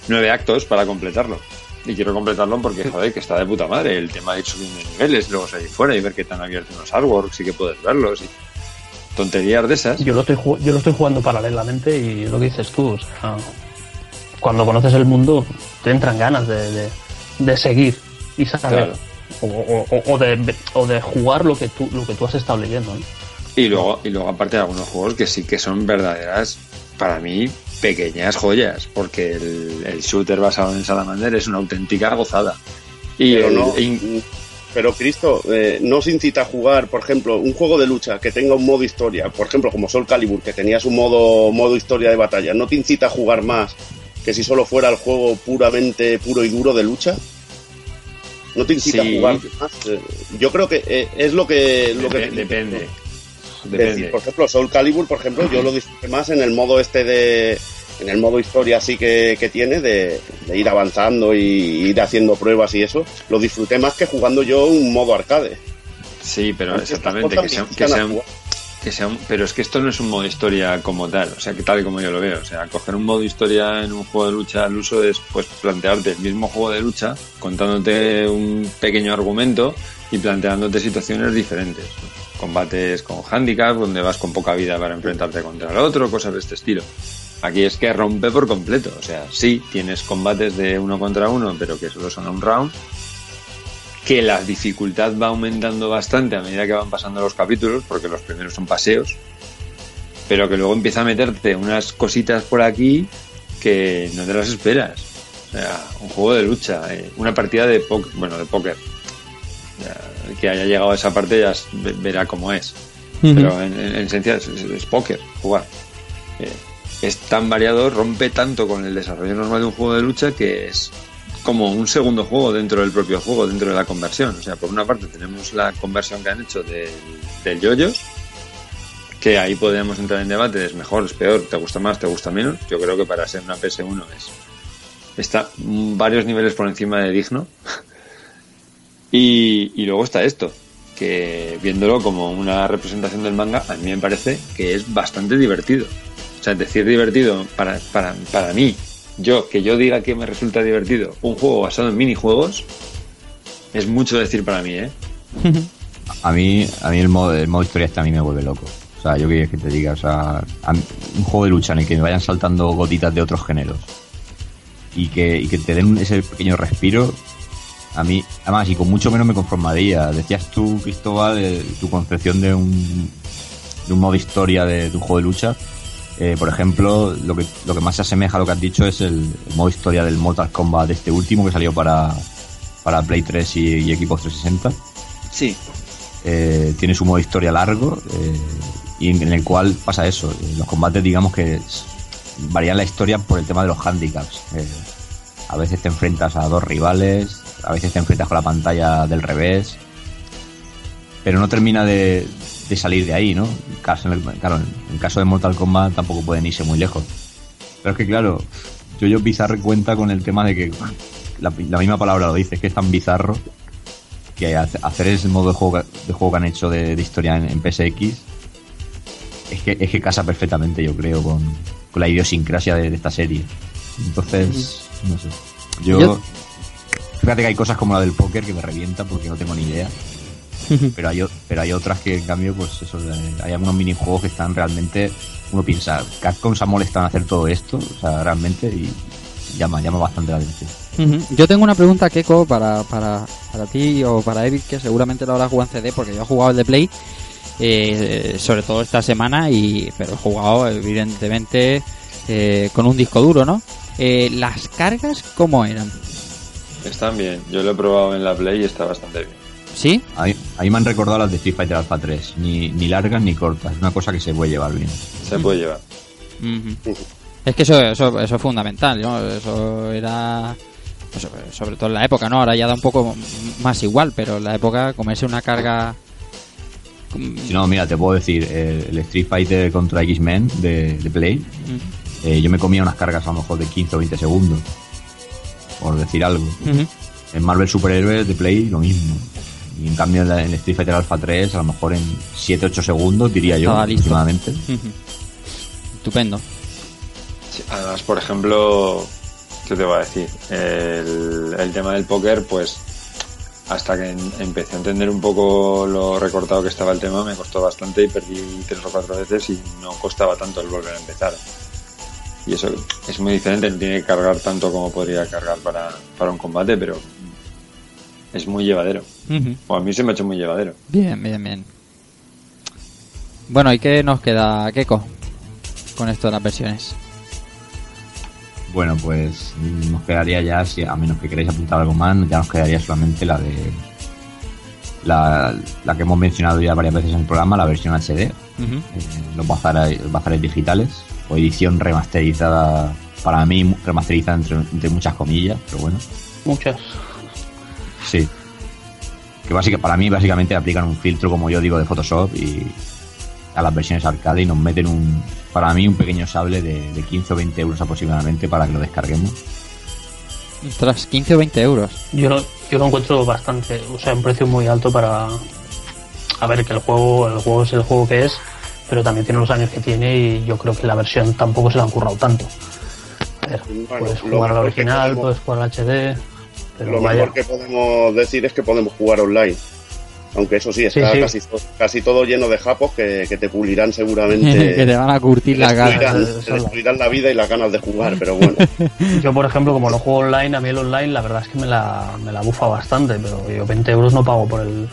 nueve actos para completarlo. Y quiero completarlo porque, joder, que está de puta madre. El tema de ir subiendo niveles, luego salir fuera y ver que están abiertos los artworks y que puedes verlos. Y tonterías de esas. Yo lo estoy yo lo estoy jugando paralelamente y lo que dices tú, o sea, cuando conoces el mundo te entran ganas de, de, de seguir y saber Claro. o, o- o- de, o de jugar lo que tú lo que tú has estado leyendo. ¿no? Y luego, y luego aparte de algunos juegos que sí que son verdaderas, para mí, pequeñas joyas, porque el, el shooter basado en Salamander es una auténtica gozada. Y pero el- no. in- Pero Cristo, eh, no se incita a jugar, por ejemplo, un juego de lucha que tenga un modo historia, por ejemplo, como Soul Calibur, que tenía su modo, modo historia de batalla, ¿no te incita a jugar más que si solo fuera el juego puramente puro y duro de lucha? ¿No te incita Sí. a jugar más? Eh, Yo creo que eh, es lo que... Lo que Dep- depende. Es Depende. decir, por ejemplo, Soul Calibur, por ejemplo, yo lo disfruté más en el modo este de. En el modo historia así que, que tiene, de, de ir avanzando y ir haciendo pruebas y eso, lo disfruté más que jugando yo un modo arcade. Sí, pero Porque exactamente, que sea, que sea un- que sea un- pero es que esto no es un modo historia como tal, o sea, que tal y como yo lo veo, o sea, coger un modo historia en un juego de lucha al uso es pues plantearte el mismo juego de lucha, contándote un pequeño argumento y planteándote situaciones diferentes, combates con handicap, donde vas con poca vida para enfrentarte contra el otro, cosas de este estilo. Aquí es que rompe por completo. O sea, sí, tienes combates de uno contra uno, pero que solo son un round. Que la dificultad va aumentando bastante a medida que van pasando los capítulos, porque los primeros son paseos. Pero que luego empieza a meterte unas cositas por aquí que no te las esperas. O sea, un juego de lucha, eh, una partida de bueno, de póker. El que haya llegado a esa parte ya verá cómo es. Pero en, en- en esencia es, es- es póker, jugar. Eh, es tan variado, rompe tanto con el desarrollo normal de un juego de lucha que es como un segundo juego dentro del propio juego, dentro de la conversión. O sea, por una parte tenemos la conversión que han hecho del, del yoyos, que ahí podríamos entrar en debate, es mejor, es peor, te gusta más, te gusta menos. Yo creo que para ser una PS1 es está varios niveles por encima de digno. y, luego está esto, que viéndolo como una representación del manga, a mí me parece que es bastante divertido. O sea, decir divertido para, para, para mí, yo, que yo diga que me resulta divertido un juego basado en minijuegos, es mucho decir para mí, ¿eh? A mí, a mí el modo, el modo historia este a mí me vuelve loco. O sea, yo quería que te diga, o sea, un juego de lucha en el que me vayan saltando gotitas de otros géneros y que, y que te den ese pequeño respiro, a mí, además, y con mucho menos me conformaría. Decías tú, Cristóbal, eh, tu concepción de un, de un modo historia de, de un juego de lucha. Eh, por ejemplo, lo que, lo que más se asemeja a lo que has dicho es el, el modo historia del Mortal Kombat de este último que salió para, para Play 3 y, y Xbox 360 Sí. eh, tiene su modo historia largo y en, en el cual pasa eso. los combates, digamos que varían la historia por el tema de los handicaps. A veces te enfrentas a dos rivales, a veces te enfrentas con la pantalla del revés, pero no termina de, salir de ahí, ¿no? Claro, en el caso de Mortal Kombat tampoco pueden irse muy lejos. Pero es que, claro, yo yo Bizarre cuenta con el tema de que la, misma palabra lo dice, es que es tan bizarro que hace- hacer ese modo de juego, de juego que han hecho de, historia en, PSX es que, es que casa perfectamente, yo creo, con, la idiosincrasia de esta serie. Entonces, no sé. Yo, Yo- Fíjate que hay cosas como la del póker que me revienta porque no tengo ni idea. pero hay, pero hay otras que, en cambio, pues eso, eh, hay algunos minijuegos que están realmente. Uno piensa, Capcom se ha molestado en hacer todo esto, o sea, realmente, y llama, llama bastante la atención. Yo tengo una pregunta, Keiko, para, para, para ti o para Evil, que seguramente lo habrás jugado en CD, porque yo he jugado el de Play, eh, sobre todo esta semana, y pero he jugado, evidentemente, eh, con un disco duro, ¿no? Eh, ¿Las cargas cómo eran? Están bien. Yo lo he probado en la Play y está bastante bien. ¿Sí? A mí, a mí me han recordado las de Street Fighter Alpha 3, ni, ni largas ni cortas, es una cosa que se puede llevar bien. Se puede llevar. Es que eso, eso, eso es fundamental, ¿no? Eso era... sobre todo en la época, ¿no? Ahora ya da un poco más igual, pero en la época comerse una carga... Si no, mira, te puedo decir, eh, el Street Fighter contra X-Men de, de Play. Eh, yo me comía unas cargas a lo mejor de 15 o 20 segundos, por decir algo. En Marvel Superhéroes de Play lo mismo. Y en cambio en, la- en Street Fighter Alpha 3 a lo mejor en 7-8 segundos diría yo listo. aproximadamente. Ujú. Estupendo. Sí, Además, por ejemplo, ¿qué te voy a decir? El, el tema del póker, pues hasta que en- empecé a entender un poco lo recortado que estaba el tema, me costó bastante y perdí tres o cuatro veces y no costaba tanto el volver a empezar. Y eso es muy diferente, no tiene que cargar tanto como podría cargar para, para un combate, pero es muy llevadero. O a mí se me ha hecho muy llevadero. Bien, bien, bien. Bueno, ¿y qué nos queda, Keiko? Con esto de las versiones. Bueno, pues nos quedaría ya, si a menos que queráis apuntar algo más, ya nos quedaría solamente la de la, la que hemos mencionado ya varias veces en el programa, la versión HD, eh, los bazares, los bazares digitales, o edición remasterizada, para mí remasterizada entre, entre muchas comillas, pero bueno. Muchas. Sí. Que básica, para mí básicamente aplican un filtro, como yo digo, de Photoshop y a las versiones arcade y nos meten un, para mí, un pequeño sable de, de 15 o 20 euros aproximadamente para que lo descarguemos. Ostras, 15 o 20 euros. Yo lo, yo lo encuentro bastante, o sea, un precio muy alto para. A ver, que el juego, el juego es el juego que es, pero también tiene los años que tiene y yo creo que la versión tampoco se la han currado tanto. A ver, Bueno, puedes jugar al mejor que original, podemos- puedes jugar al HD, pero Lo vaya. mejor que podemos decir es que podemos jugar online. Aunque eso sí, está Sí, sí. Casi, to- casi todo lleno de japos que, que te pulirán que seguramente. te van a curtir la cara. te es la- destruirán la vida y las ganas de jugar, pero bueno. Yo, por ejemplo, como no juego online, a mí el online la verdad es que me la, me la bufa bastante, pero yo 20 euros no pago por el,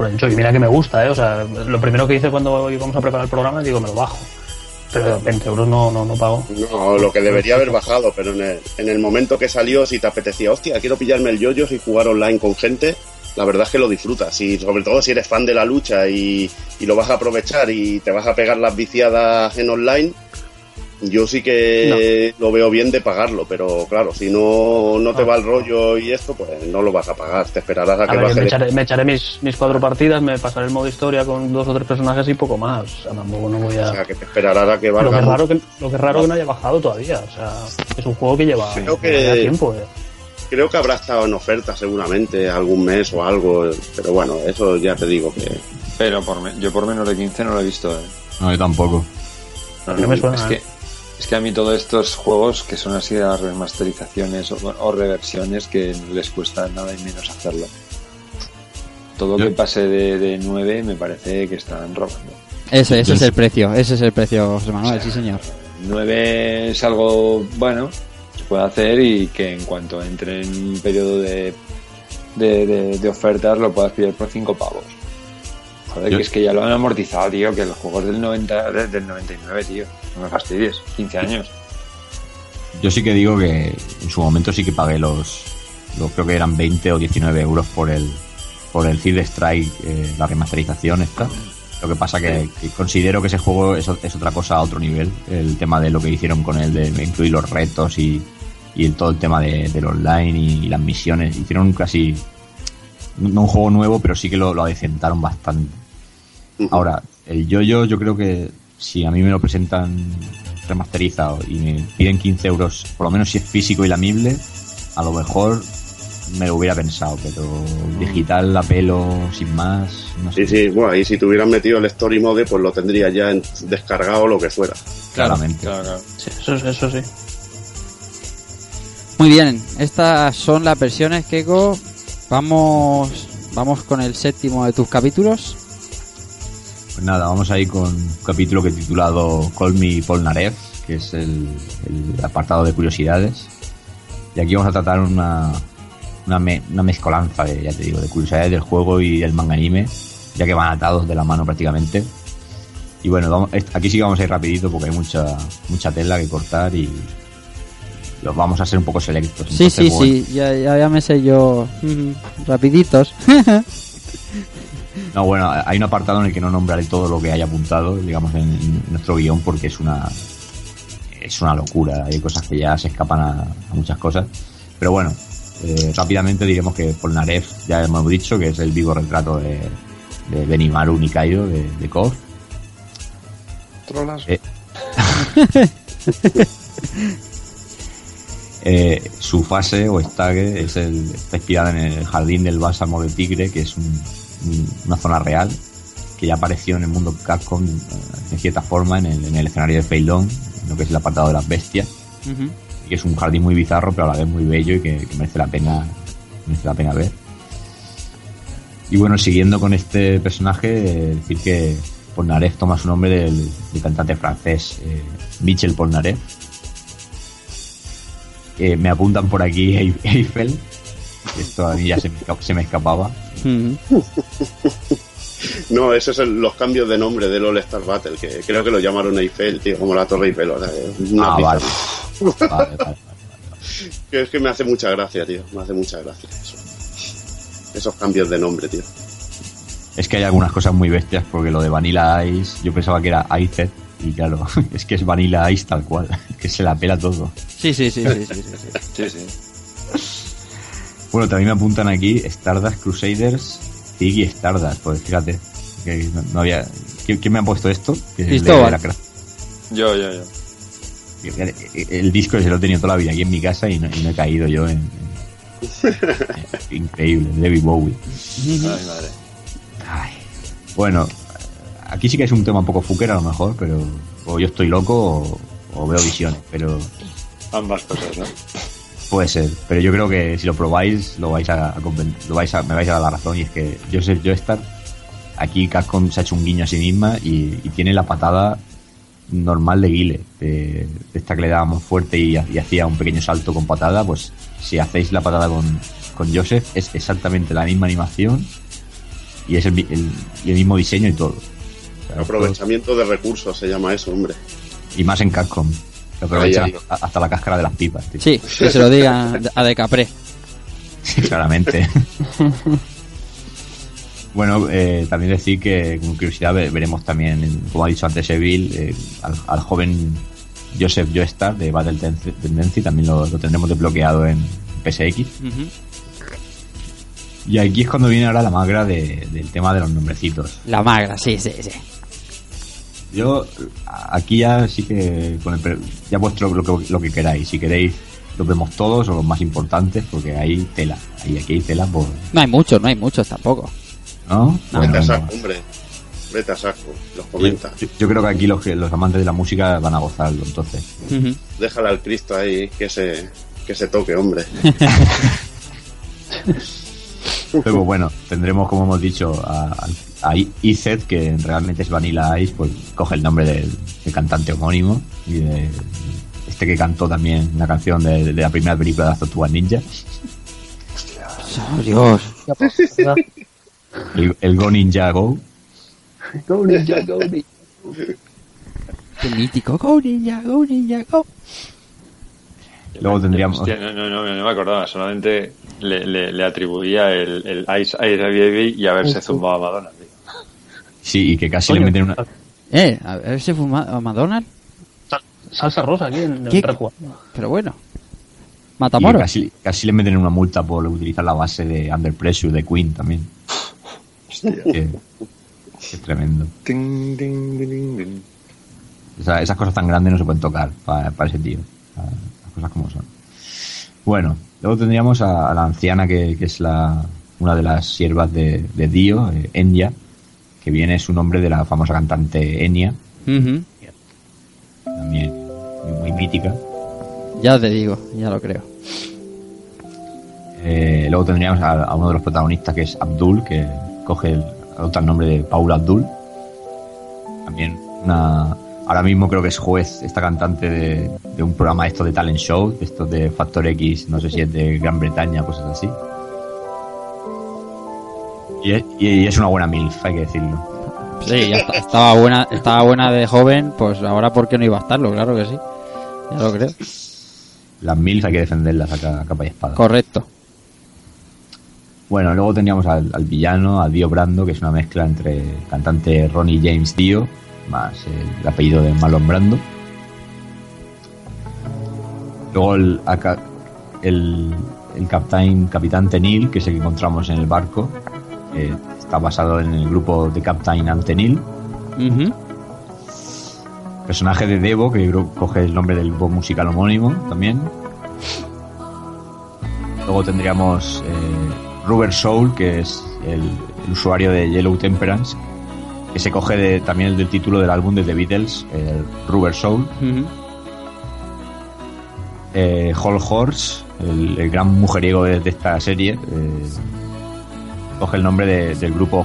por el joy. Mira que me gusta, ¿eh? O sea, lo primero que hice cuando íbamos a preparar el programa, digo, me lo bajo. Pero 20 euros no, no, no pago. No, lo que debería haber bajado, pero en el, en el momento que salió, si te apetecía, hostia, quiero pillarme el yoyo y jugar online con gente, la verdad es que lo disfrutas. Y sobre todo si eres fan de la lucha y, y lo vas a aprovechar y te vas a pegar las viciadas en online, yo sí que lo veo bien de pagarlo, pero claro, si no, no te Ah. va el rollo y esto, pues no lo vas a pagar. Te esperarás a A que ver, baje me echaré, me echaré mis, mis cuatro partidas, me pasaré el modo historia con dos o tres personajes y poco más. O sea, tampoco no voy O a... sea, que te esperarás a que Lo que, valga. es raro que, lo que es raro que no haya bajado todavía. O sea, es un juego que lleva, Creo que- lleva tiempo. eh. Creo que habrá estado en oferta seguramente algún mes o algo, pero bueno, eso ya te digo que Pero por me- yo por menos de 15 no lo he visto. ¿eh? No, yo tampoco. No, No me suena, es, ¿eh? que, es que a mí todos estos juegos que son así de las remasterizaciones o, o reversiones que no les cuesta nada y menos hacerlo. Todo Yo- que pase de, de 9 me parece que están robando. Ese, ese es el precio, ese es el precio, José Manuel, sí señor. 9 es algo bueno, se puede hacer y que en cuanto entre en un periodo de, de, de- de ofertas lo puedas pillar por 5 pavos. Joder, Yo- que es que ya lo han amortizado, tío, que los juegos del 90, de- del 99, tío. No me fastidies, 15 años. Yo sí que digo que en su momento sí que pagué los, los creo que eran 20 o 19 euros por el por el Feed Strike, eh, la remasterización esta. Lo que pasa que, que considero que ese juego es otra cosa a otro nivel. El tema de lo que hicieron con él, de incluir los retos y, y el- todo el tema de, del online y, las misiones. Hicieron casi, no un juego nuevo, pero sí que lo, lo adecentaron bastante. Ahora, el yo-yo yo creo que si a mí me lo presentan remasterizado y me piden 15 euros, por lo menos si es físico y lamible, a lo mejor me lo hubiera pensado, pero digital, la pelo, sin más, no sé. sí, sí, bueno, y si te hubieran metido el story mode, pues lo tendría ya descargado lo que fuera. Claramente. Claro, claro. Sí, eso, eso sí. Muy bien, estas son las versiones, Keiko. Vamos, vamos con el séptimo de tus capítulos. Pues nada, vamos ahí con un capítulo que he titulado Call Me Polnareff, que es el, el apartado de curiosidades. Y aquí vamos a tratar una, una, me- una mezcolanza de, ya te digo, de curiosidades del juego y del manga anime, ya que van atados de la mano prácticamente. Y bueno, vamos, aquí sí que vamos a ir rapidito porque hay mucha, mucha tela que cortar y los vamos a ser un poco selectos. Sí, sí, bueno, sí, ya, ya, ya me sé yo. Rapiditos. No, bueno, hay un apartado en el que no nombraré todo lo que haya apuntado, digamos, en, en nuestro guion, porque es una es una locura. Hay cosas que ya se escapan a, a muchas cosas. Pero bueno, eh, rápidamente diremos que Polnareff, ya hemos dicho, que es el vivo retrato de, de Benimaru Nikaido, de, de KOF. Trolas. Eh, Eh, su fase o estague es el, está inspirada en el jardín del bálsamo de tigre, que es un- un- una zona real que ya apareció en el mundo Capcom eh, de cierta forma en el, en el escenario de Feilong, en lo que es el apartado de las bestias, y que es un jardín muy bizarro, pero a la vez muy bello y que, que merece la pena merece la pena ver. Y bueno, siguiendo con este personaje, eh, decir que Polnareff toma su nombre del, del cantante francés eh, Michel Polnareff. Eh, me apuntan por aquí Eif- Eiffel, que esto a mí ya se me, esca- se me escapaba. Ujú. No, esos son los cambios de nombre del All Star Battle, que creo que lo llamaron Eiffel, tío, como la Torre Eiffel. O sea, una Ah, vale. Vale, vale, vale. Que es que me hace mucha gracia, tío, me hace mucha gracia eso. Esos cambios de nombre, tío. Es que hay algunas cosas muy bestias, porque lo de Vanilla Ice, yo pensaba que era Ice, y claro, es que es Vanilla Ice tal cual, que se la pela todo. Sí, sí, sí, sí, sí, sí, sí. Sí, sí. Bueno, también me apuntan aquí Stardust Crusaders, Zig y Stardust, pues fíjate, que no, no había... ¿Quién, me ha puesto esto? Que Cristóbal. le- la cra- Yo, yo, yo. el, el disco se lo he tenido toda la vida aquí en mi casa y no, y no he caído yo en... en- increíble, David Bowie. Ay, madre. Ay. Bueno, aquí sí que es un tema un poco fucker a lo mejor, pero o yo estoy loco o, o veo visiones, pero Ambas cosas, ¿no? Puede ser. Pero yo creo que si lo probáis lo vais a, lo vais a me vais a dar la razón y es que Joseph Joestar aquí Capcom se ha hecho un guiño a sí misma y, y tiene la patada normal de Guile, de, esta que le dábamos fuerte y, ha- y hacía un pequeño salto con patada, pues si hacéis la patada con, con Joseph es exactamente la misma animación y es el, el- y el mismo diseño y todo. O sea, Aprovechamiento de recursos se llama eso, hombre. Y más en Capcom. Ahí. hasta, hasta la cáscara de las pipas. tío. Sí, que se lo diga a De Capré. Sí, claramente. bueno, eh, también decir que, como curiosidad, ve- veremos también, como ha dicho antes Evil, eh, al, al joven Joseph Joestar de Battle Ten- Tendency, también lo, lo tendremos desbloqueado en PSX. Y aquí es cuando viene ahora la magra de- del tema de los nombrecitos. La magra, sí, sí, sí. Yo, aquí ya sí que, con el, ya vuestro lo que, lo que queráis. Si queréis, los vemos todos o los más importantes, porque hay tela. Ahí aquí hay tela, por, No hay muchos, no hay muchos tampoco. ¿no? Bueno, Vete a saco, hombre. Vete a saco. Los comenta. Yo, yo creo que aquí los, que- los amantes de la música van a gozarlo, entonces. Ujú. Déjale al Cristo ahí que se, que se toque, hombre. Luego, bueno, tendremos, como hemos dicho, a, a Izet, que realmente es Vanilla Ice, pues coge el nombre del, del cantante homónimo y de este que cantó también la canción de, de la primera película de las Tortugas Ninja, Oh, Dios. el, el Go Ninja Go. Go Ninja, go Ninja. Qué mítico. Go ninja, go ninja, go. Luego tendríamos... Hostia, no, no, no, no me acordaba, solamente le, le, le atribuía el, el Ice Ice Baby y haberse zumbado a Madonna. Sí, y que casi le meten una... Eh, a ver si fuma a McDonald's. sal- Salsa rosa aquí en ¿Qué? el recuadro. Pero bueno. Matamoros. casi, casi le meten una multa por utilizar la base de Under Pressure de Queen también. que es tremendo. O sea, esas cosas tan grandes no se pueden tocar para, para ese tío. O sea, Las cosas como son. Bueno, luego tendríamos a, a la anciana que, que es la una de las siervas de, de Dio, eh, Enya, que viene su nombre de la famosa cantante Enya, también muy, muy mítica. Ya te digo, ya lo creo. Eh, luego tendríamos a, a uno de los protagonistas que es Abdul, que coge el, adopta el nombre de Paula Abdul. También una. Ahora mismo creo que es juez, esta cantante de, de un programa esto de talent show, de estos de Factor X, no sé si es de Gran Bretaña, cosas así. Y es, y es una buena MILF, hay que decirlo. Sí, ya está- estaba buena, estaba buena de joven, pues ahora por qué no iba a estarlo, claro que sí. Ya lo creo. Las MILF hay que defenderlas a ca- capa y espada. Correcto. Bueno, luego teníamos al, al villano, a Dio Brando, que es una mezcla entre el cantante Ronnie James Dio, más el, apellido de Marlon Brando. Luego el, el, el capitán Tenil, que es el que encontramos en el barco, que está basado en el grupo de Captain Antenil. Personaje de Devo, que coge el nombre del grupo musical homónimo también. Luego tendríamos eh, Rubber Soul, que es el, el usuario de Yellow Temperance, que se coge de- también del título del álbum de The Beatles, el Rubber Soul. Eh, Hall Horse, el, el gran mujeriego de, de esta serie, eh, coge el nombre de- del grupo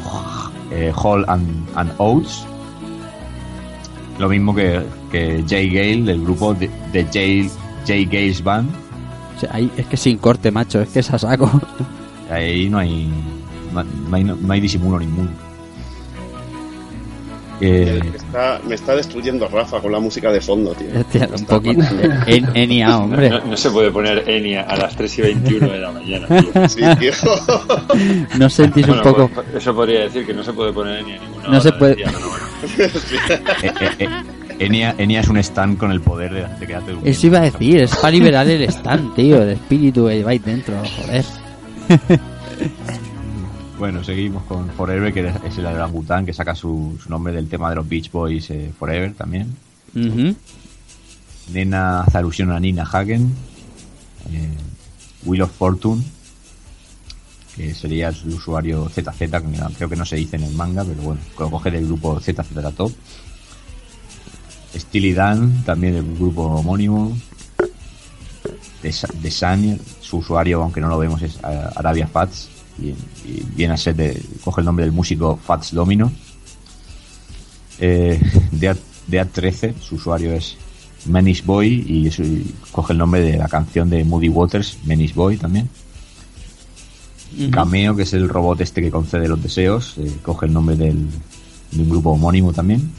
eh, Hall and, and Oates. Lo mismo que, que Jay Gale, del grupo de, de Jay, Jay Gale's Band. O sea, ahí es que sin corte, macho, es que es a saco. Ahí no hay, no, no hay, no hay disimulo ninguno. Eh, Me está, me está destruyendo Rafa con la música de fondo, tío. Hostia, un poquito. En, Enia, hombre. No, no se puede poner Enya a las 3 y 21 de la mañana. tío. Sí, tío. ¿No sentís un Bueno, poco? pues, eso podría decir que no se puede poner Enya a ninguna No se puede- día, bueno. eh, eh, eh, Enya, Enya es un stand con el poder de, de quedarte durmiendo. Eso iba a decir, es para liberar el stand, tío, el espíritu que lleváis dentro, joder. Bueno, seguimos con Forever, que es el orangután que saca su, su nombre del tema de los Beach Boys eh, Forever también. Ujú. Nena hace alusión a Nina Hagen. Eh, Wheel of Fortune, que sería el usuario ZZ, que creo que no se dice en el manga, pero bueno, que lo coge del grupo ZZ Top. Steely Dan, también del grupo homónimo. De, de Sun, su usuario, aunque no lo vemos, es eh, Arabia Fats. Y, y viene a ser de, coge el nombre del músico Fats Domino. Eh, Dead, Dead 13, su usuario es Menis Boy y, eso- y coge el nombre de la canción de Moody Waters, Menis Boy también. Cameo, que es el robot este que concede los deseos, eh, coge el nombre del, de un grupo homónimo también.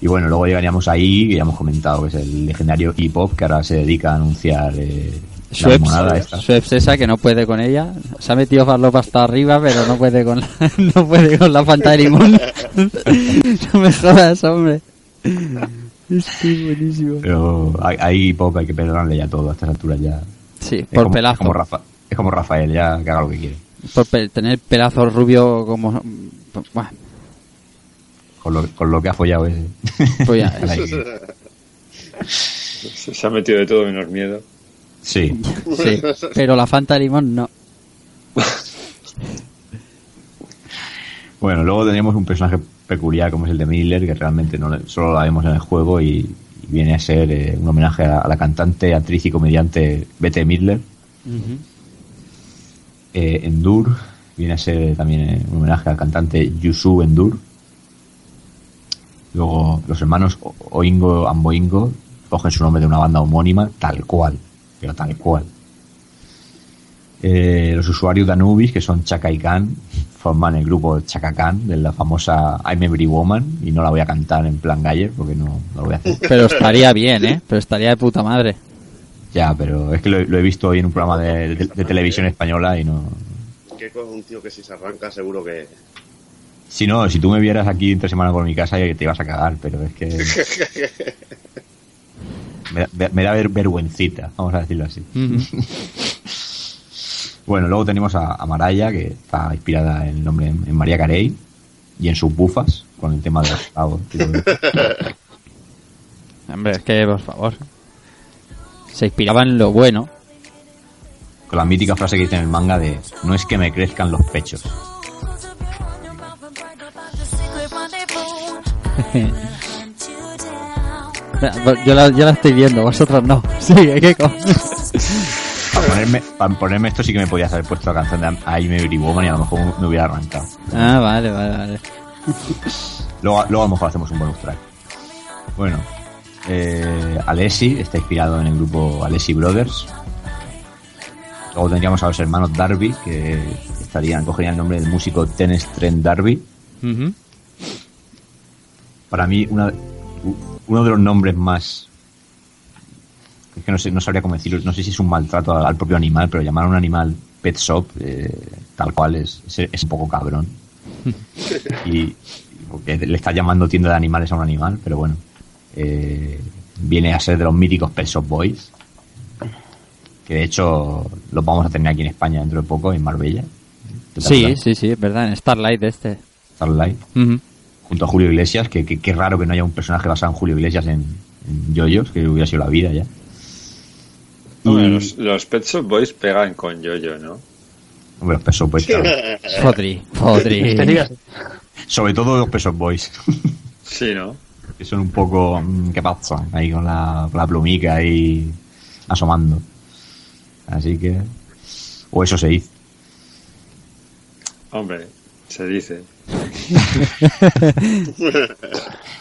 Y bueno, luego llegaríamos ahí, que ya hemos comentado, que es el legendario hip-hop, que ahora se dedica a anunciar eh, Schweppes, esa que no puede con ella. Se ha metido farlopa hasta arriba, pero no puede con la, no puede con la Fanta de limón. no me jodas, hombre. Es que es buenísimo. Pero hay, hay hip-hop, hay que perdonarle ya todo a estas alturas ya. Sí, Es por como, pelazo. Es como, Rafa- es como Rafael, ya que haga lo que quiere. Por pe- tener pelazo rubio como... Bueno, Con lo, con lo que ha follado ese. Pues ya. Se se ha metido de todo menos miedo. Sí. sí. Pero la Fanta de limón no. Bueno, luego tenemos un personaje peculiar como es el de Miller, que realmente no solo la vemos en el juego y, y viene a ser eh, un homenaje a, a la cantante, actriz y comediante Bette Midler. Eh, Endur viene a ser también eh, un homenaje al cantante Yusu Endur. Luego los hermanos O- Oingo Amboingo cogen su nombre de una banda homónima, tal cual, pero tal cual. Eh, los usuarios de Anubis, que son Chaka y Khan, forman el grupo Chaka Khan de la famosa I'm Every Woman, y no la voy a cantar en plan Galler porque no, no lo voy a hacer. Pero estaría bien, ¿eh? Pero estaría de puta madre. Ya, pero es que lo, lo he visto hoy en un programa de, de- de televisión española y no. Keiko es un tío que si se arranca seguro que... Si no, si tú me vieras aquí entre semana por mi casa te ibas a cagar, pero es que. me, da- me da ver- vergüencita, vamos a decirlo así. Bueno, luego tenemos a, a Maraya, que está inspirada en el nombre en, en María Carey y en sus bufas, con el tema de los pavos. Hombre, es que, por favor. Se inspiraba en lo bueno. Con la mítica frase que dice en el manga de no es que me crezcan los pechos. Yo la, yo la estoy viendo, vosotros no. Sí, ¿qué co- Para ponerme, para ponerme esto sí que me podías haber puesto la canción de I'm Every Woman y a lo mejor me hubiera arrancado. Ah, vale, vale, vale. Luego, luego a lo mejor hacemos un bonus track. Bueno, eh, Alessi está inspirado en el grupo Alessi Brothers. Luego tendríamos a los hermanos Darby, que estarían, cogerían el nombre del músico Dennis Trent Darby. Para mí, una, uno de los nombres más. Es que no sé, no sabría cómo decirlo. No sé si es un maltrato al, al propio animal, pero llamar a un animal Pet Shop, eh, tal cual, es, es, es un poco cabrón. y porque le está llamando tienda de animales a un animal, pero bueno. eh, viene a ser de los míticos Pet Shop Boys. Que de hecho los vamos a tener aquí en España dentro de poco, en Marbella. Sí, sí, sí, es verdad, en Starlight este. Starlight Ujú. Junto a Julio Iglesias, que, que, que raro que no haya un personaje basado en Julio Iglesias en, en Yoyos, que hubiera sido la vida ya. Hombre, Y- los, los Pet Shop Boys pegan con Yoyo, ¿no? Hombre, los Boys, claro. Podri, podri. Tenías- Sobre todo los Pesos Boys, Sí, ¿no? que son un poco... mm, ¿Qué pasa? Ahí con la, con la plumica ahí asomando. Así que... O eso se dice. Hombre, se dice.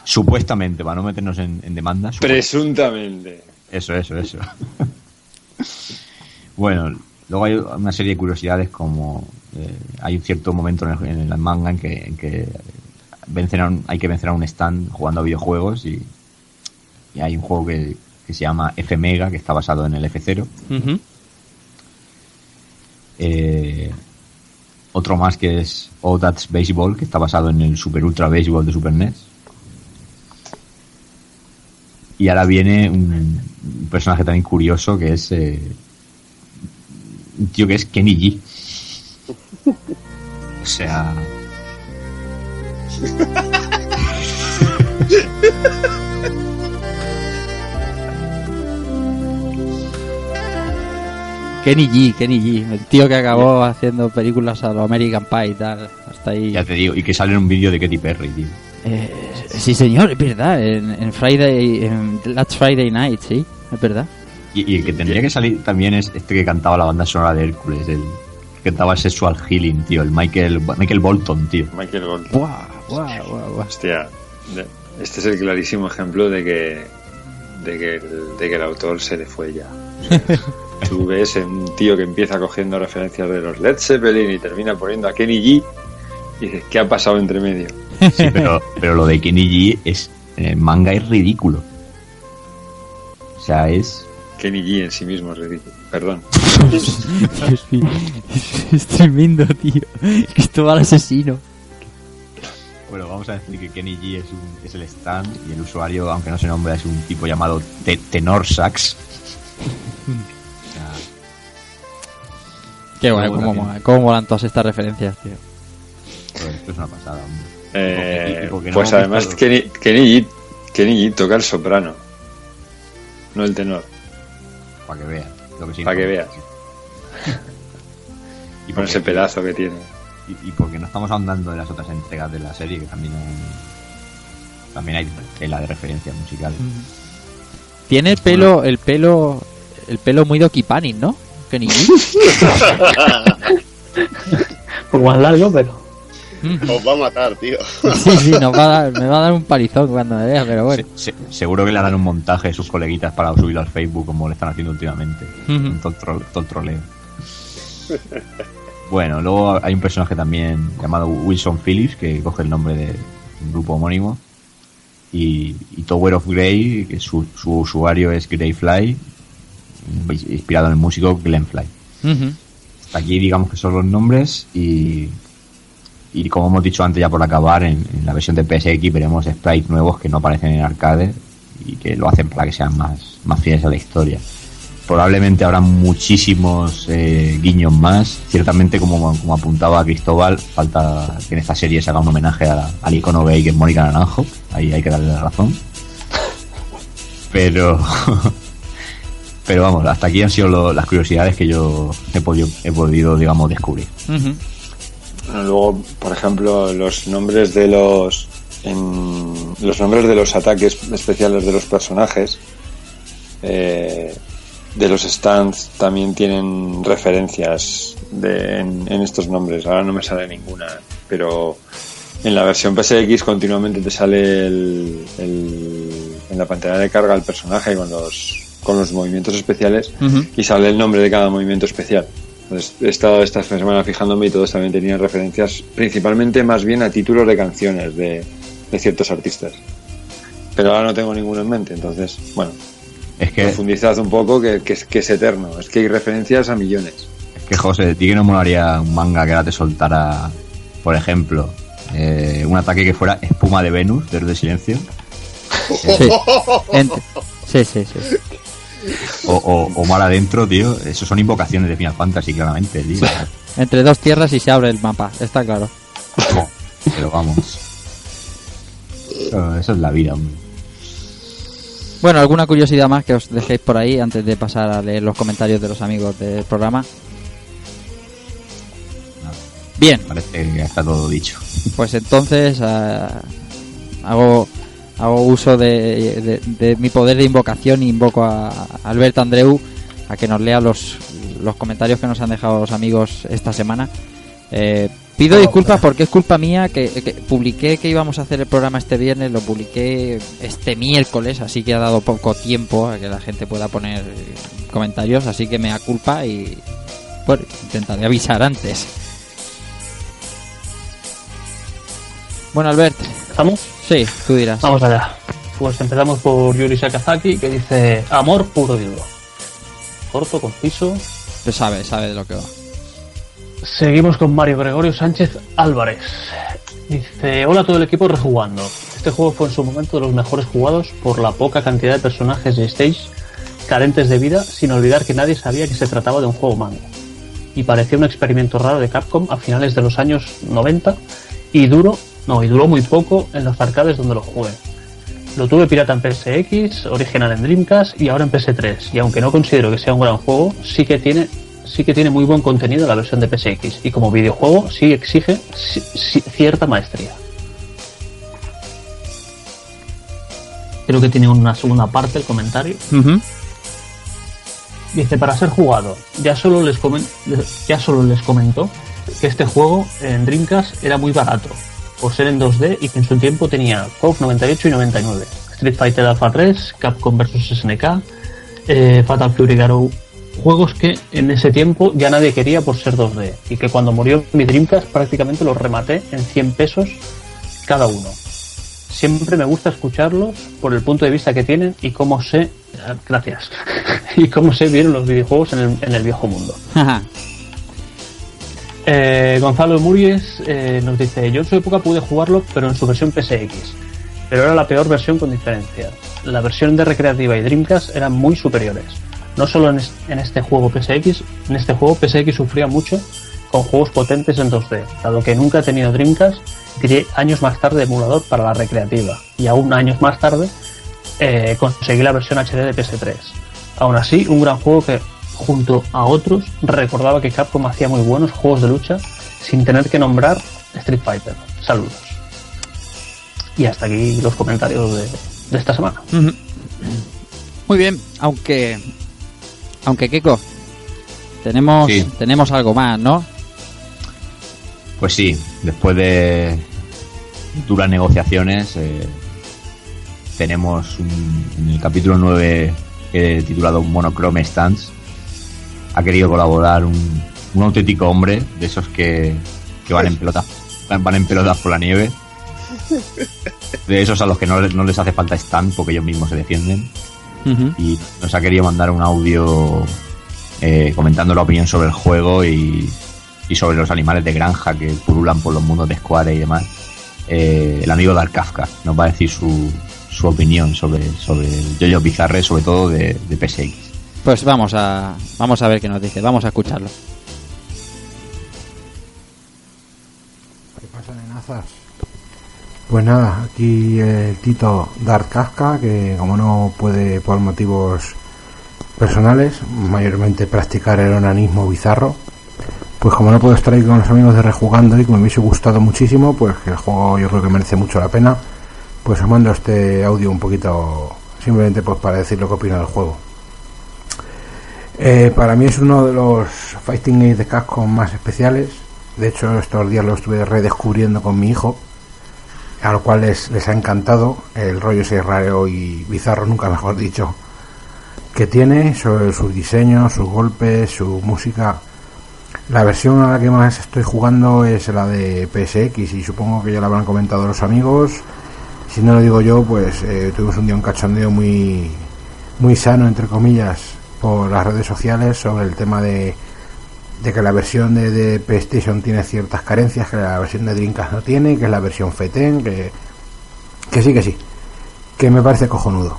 Supuestamente, para no meternos en, en demanda. Presuntamente. Eso, eso, eso. bueno, luego hay una serie de curiosidades como eh, hay un cierto momento en el, en el manga en que, en que vencen a un- hay que vencer a un stand jugando a videojuegos y, y hay un juego que, que se llama F Mega que está basado en el F0. Ujú. Eh, otro más que es Oh That's Baseball que está basado en el Super Ultra Baseball de Super NES. Y ahora viene un, personaje también curioso que es eh, un tío que es Kenny G. O sea. Kenny G, Kenny G, el tío que acabó haciendo películas a lo American Pie y tal. Hasta ahí. Ya te digo, y que sale en un vídeo de Katy Perry, tío. Eh, sí, señor, es verdad. En, en Friday, en Last Friday Night, sí, es verdad. Y, y el que tendría que salir también es este que cantaba la banda sonora de Hércules, el, que cantaba Sexual Healing, tío. El Michael, Michael Bolton, tío. Michael Gold. Buah, buah, buah, buah. Hostia, este es el clarísimo ejemplo de que, de que, el, de que el autor se le fue ya. Tú ves un tío que empieza cogiendo referencias de los Led Zeppelin y termina poniendo a Kenny G y dices, ¿qué ha pasado entre medio? Sí, pero, pero lo de Kenny G es. eh, manga es ridículo. O sea, es. Kenny G en sí mismo es ridículo. Perdón. Dios mío. Es tremendo, tío. Cristóbal asesino. Bueno, vamos a decir que Kenny G es, un- es el stand y el usuario, aunque no se nombra, es un tipo llamado Te- Qué guay, cómo, mola- cómo molan todas estas referencias, tío. pues esto es una pasada, hombre. Eh, Y pues además Kenny, Kenny G, Kenny G toca el soprano, no el tenor. Para que veas. lo que veas. Y Con ese pedazo que tiene. y, y porque no estamos ahondando en las otras entregas de la serie, que también hay, también hay tela de referencias musicales. Tiene el pelo, el pelo, el pelo muy Doki Panic, ¿no? Kenny G. Un poco más largo, pero. Os va a matar, tío. Sí, sí, nos va a dar- me va a dar un palizón cuando me vea, pero bueno. Se- seguro que le harán un montaje de sus coleguitas para subirlo al Facebook, como le están haciendo últimamente. Todo, el todo el troleo. Bueno, luego hay un personaje también llamado Wilson Phillips, que coge el nombre de un grupo homónimo. Y, y Tower of Grey, que su, su usuario es Greyfly, inspirado en el músico Glenn Fly. Aquí digamos que son los nombres y, y como hemos dicho antes ya por acabar, en, en la versión de PSX veremos sprites nuevos que no aparecen en arcade y que lo hacen para que sean más, más fieles a la historia. Probablemente habrá muchísimos eh, guiños más. Ciertamente, como, como apuntaba Cristóbal, falta que en esta serie se haga un homenaje a la- al icono gay que es Mónica Naranjo. Ahí hay que darle la razón. Pero pero vamos, hasta aquí han sido lo- las curiosidades que yo he podido, he podido digamos, descubrir. Bueno, luego, por ejemplo, los nombres de los en los nombres de los ataques especiales de los personajes eh, de los stands también tienen referencias de, en, en estos nombres. Ahora no me sale ninguna, pero en la versión PSX continuamente te sale el, el- en la pantalla de carga el personaje con los con los movimientos especiales y sale el nombre de cada movimiento especial. Entonces, he estado esta semana fijándome y todos también tenían referencias principalmente más bien a títulos de canciones de, de ciertos artistas. Pero ahora no tengo ninguno en mente, entonces, bueno, Es que, profundizad un poco que, que, es- que es eterno. Es que hay referencias a millones. es que José, ¿ti que no molaría un manga que ahora te soltara, por ejemplo, eh, un ataque que fuera espuma de Venus, desde silencio? Sí. Sí, sí, sí. O, o, o mar adentro, tío. Eso son invocaciones de Final Fantasy, claramente, tío. Entre dos tierras y se abre el mapa, está claro. Pero vamos. Eso, eso es la vida, hombre. Bueno, ¿alguna curiosidad más que os dejéis por ahí antes de pasar a leer los comentarios de los amigos del programa? Bien, Parece que ya está todo dicho. pues entonces ah, hago hago uso de, de- de mi poder de invocación y invoco a, a Alberto Andreu a que nos lea los, los comentarios que nos han dejado los amigos esta semana. Eh, pido disculpas porque es culpa mía que, que publiqué que íbamos a hacer el programa este viernes, lo publiqué este miércoles, así que ha dado poco tiempo a que la gente pueda poner comentarios, así que me da culpa y bueno, intentaré avisar antes. Bueno, Albert, ¿Estamos? sí, tú dirás. Vamos allá. Pues empezamos por Yuri Sakazaki, que dice: Amor puro y duro. Corto, conciso. Pues sabe, sabe de lo que va. Seguimos con Mario Gregorio Sánchez Álvarez. Dice, hola a todo el equipo rejugando. Este juego fue en su momento de los mejores jugados por la poca cantidad de personajes de stage carentes de vida, sin olvidar que nadie sabía que se trataba de un juego manga. Y parecía un experimento raro de Capcom a finales de los años 90 y duro, no, y duró muy poco en los arcades donde lo jugué. Lo tuve pirata en PSX, original en Dreamcast y ahora en PS3. Y aunque no considero que sea un gran juego, sí que tiene sí que tiene muy buen contenido la versión de PSX y como videojuego sí exige ci- ci- cierta maestría. Creo que tiene una segunda parte el comentario. Dice, para ser jugado, ya solo les, comen- ya solo les comentó que este juego en Dreamcast era muy barato, por ser en 2D y que en su tiempo tenía KOF 98 y 99, Street Fighter Alpha 3, Capcom vs SNK, eh, Fatal Fury Garou, juegos que en ese tiempo ya nadie quería por ser 2D y que cuando murió mi Dreamcast prácticamente los rematé en 100 pesos cada uno. Siempre me gusta escucharlos por el punto de vista que tienen y cómo se... Gracias. y cómo se vieron los videojuegos en el, en el viejo mundo. Eh, Gonzalo Muries eh, nos dice, yo en su época pude jugarlo, pero en su versión PSX. Pero era la peor versión con diferencia. La versión de Recreativa y Dreamcast eran muy superiores. No solo en, es- en este juego PSX, en este juego PSX sufría mucho con juegos potentes en 2D, dado que nunca he tenido Dreamcast, tiré años más tarde emulador para la Recreativa. Y aún años más tarde eh, conseguí la versión HD de PS3. Aún así, un gran juego que, junto a otros, recordaba que Capcom hacía muy buenos juegos de lucha sin tener que nombrar Street Fighter. Saludos. Y hasta aquí los comentarios de, de esta semana. Muy bien, aunque aunque Keko tenemos Sí. tenemos algo más, ¿no? Pues sí, después de duras negociaciones, eh, tenemos un- en el capítulo 9 eh, titulado Monochrome Stance. Ha querido colaborar un, un auténtico hombre de esos que, que van en pelotas van en pelotas por la nieve. De esos a los que no, les- no les hace falta stand porque ellos mismos se defienden. Y nos ha querido mandar un audio eh, comentando la opinión sobre el juego y, y sobre los animales de granja que pululan por los mundos de Square y demás. Eh, el amigo Dark Kafka nos va a decir su, su opinión sobre, sobre el Jojo Bizarre, sobre todo de, de PSX. Pues vamos a vamos a ver qué nos dice, vamos a escucharlo. ¿Qué pasa, nenazas? Pues nada, aquí el Tito Dark Kafka, que como no puede por motivos personales, mayormente practicar el onanismo bizarro, pues como no puedo estar ahí con los amigos de Rejugando y que me hubiese gustado muchísimo, pues que el juego yo creo que merece mucho la pena, pues os mando este audio un poquito simplemente pues para decir lo que opino del juego. Eh, para mí es uno de los fighting games de Capcom más especiales. De hecho, estos días lo estuve redescubriendo con mi hijo, a lo cual les, les ha encantado el rollo ese raro y bizarro, nunca mejor dicho, que tiene sobre sus diseños, sus golpes, su música. La versión a la que más estoy jugando es la de PSX y supongo que ya la habrán comentado los amigos. Si no lo digo yo, pues eh, tuvimos un día un cachondeo muy, muy sano, entre comillas, por las redes sociales sobre el tema de, que la versión de, de PlayStation tiene ciertas carencias que la versión de Dreamcast no tiene, que es la versión FETEN, que, que sí, que sí, que me parece cojonudo.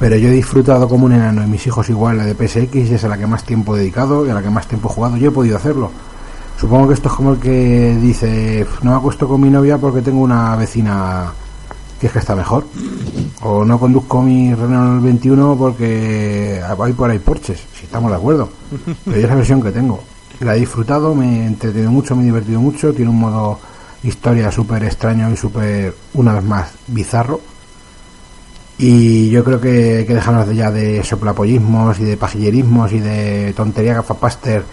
Pero yo he disfrutado como un enano y mis hijos igual la de PSX es a la que más tiempo he dedicado y a la que más tiempo he jugado. Yo he podido hacerlo. Supongo que esto es como el que dice, no me acuesto con mi novia porque tengo una vecina que es que está mejor. O no conduzco mi Renault 21 porque hay por ahí porches, si estamos de acuerdo. Pero es la versión que tengo. La he disfrutado, me he entretenido mucho, me he divertido mucho. Tiene un modo historia súper extraño y súper, una vez más, bizarro. Y yo creo que hay que dejarnos de ya de soplapollismos y de pajillerismos y de tontería gafapaster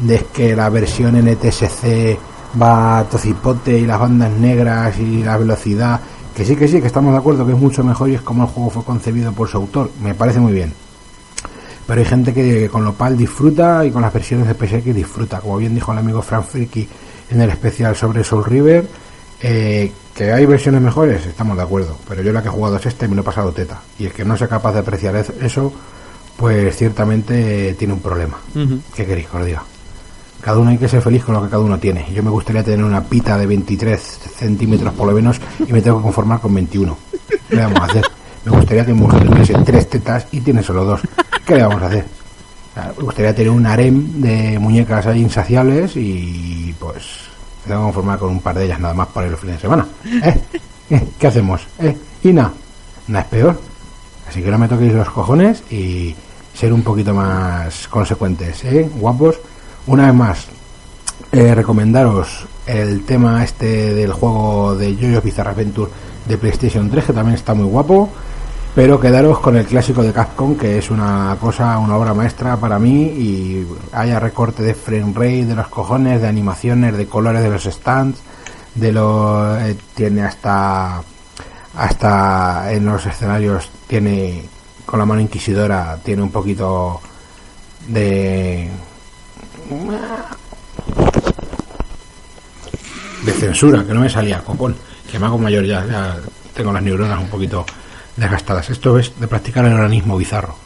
de que la versión NTSC va a tocipote y las bandas negras y la velocidad. Que sí, que sí, que estamos de acuerdo que es mucho mejor y es como el juego fue concebido por su autor. Me parece muy bien. Pero hay gente que con lo PAL disfruta y con las versiones de PSX disfruta. Como bien dijo el amigo Frank Friki en el especial sobre Soul River, eh, que hay versiones mejores, estamos de acuerdo. Pero yo la que he jugado es esta y me lo he pasado teta. Y el que no sea capaz de apreciar eso, pues ciertamente tiene un problema. ¿Qué queréis que os diga? Cada uno hay que ser feliz con lo que cada uno tiene. Yo me gustaría tener una pita de 23 centímetros por lo menos y me tengo que conformar con 21. ¿Qué le vamos a hacer? Me gustaría que mi mujer tuviese tres tetas y tiene solo dos. ¿Qué le vamos a hacer? Me gustaría tener un harem de muñecas ahí insaciables y pues me tengo que conformar con un par de ellas nada más para el fin de semana. ¿Eh? ¿Eh? ¿Qué hacemos? ¿Eh? Y nada es peor. Así que no me toquéis los cojones y ser un poquito más consecuentes, ¿eh? Guapos. Una vez más, eh, recomendaros el tema este del juego de Jojo's Bizarre Adventure de PlayStation 3, que también está muy guapo. Pero quedaros con el clásico de Capcom, que es una cosa, una obra maestra para mí, y haya recorte de frame rate, de los cojones, de animaciones, de colores de los stands, de lo eh, tiene hasta hasta en los escenarios tiene con la mano inquisidora tiene un poquito de de censura que no me salía copón que me hago mayor ya, tengo las neuronas un poquito desgastadas esto es de practicar el organismo bizarro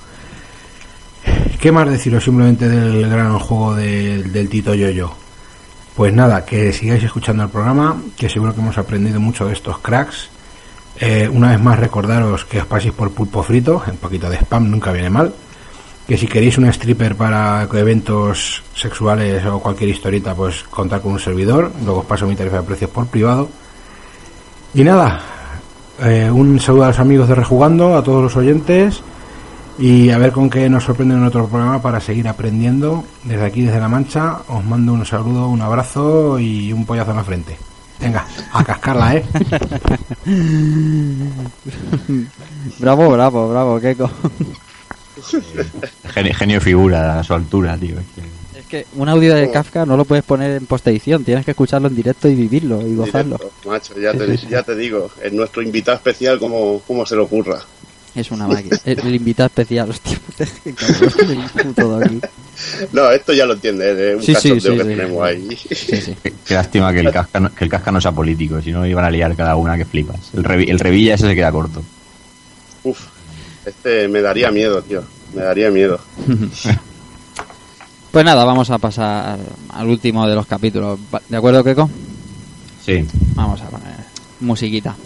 ¿Qué más deciros simplemente del gran juego del, Tito Yoyo? Pues nada, que sigáis escuchando el programa, que seguro que hemos aprendido mucho de estos cracks. Eh, una vez más recordaros que os paséis por pulpo frito, un poquito de spam nunca viene mal. Que si queréis un stripper para eventos sexuales o cualquier historieta, pues contar con un servidor. Luego os paso mi tarifa de precios por privado. Y nada, eh, un saludo a los amigos de Rejugando, a todos los oyentes y a ver con qué nos sorprende en otro programa para seguir aprendiendo. Desde aquí, desde La Mancha, os mando un saludo, un abrazo y un pollazo en la frente. Venga, a cascarla, ¿eh? bravo, bravo, bravo, Keiko. Genio, genio figura a su altura, tío. Es que- Es que un audio de Kafka no lo puedes poner en postedición, tienes que escucharlo en directo y vivirlo y gozarlo. Directo, macho, ya te, ya te digo, es nuestro invitado especial como, como se le ocurra. Es una máquina. El, el invitado especial, hostia. puto aquí. No, esto ya lo entiendes, es un Sí, sí, sí, que sí. tenemos ahí. Sí, sí. Qué, qué lástima que el, casca no, que el casca no sea político, si no iban a liar cada una que flipas. El, revi- el revilla ese se queda corto. Uf, este me daría miedo, tío. Me daría miedo. Pues nada, vamos a pasar al último de los capítulos. ¿De acuerdo, Keiko? Sí. Vamos a poner musiquita.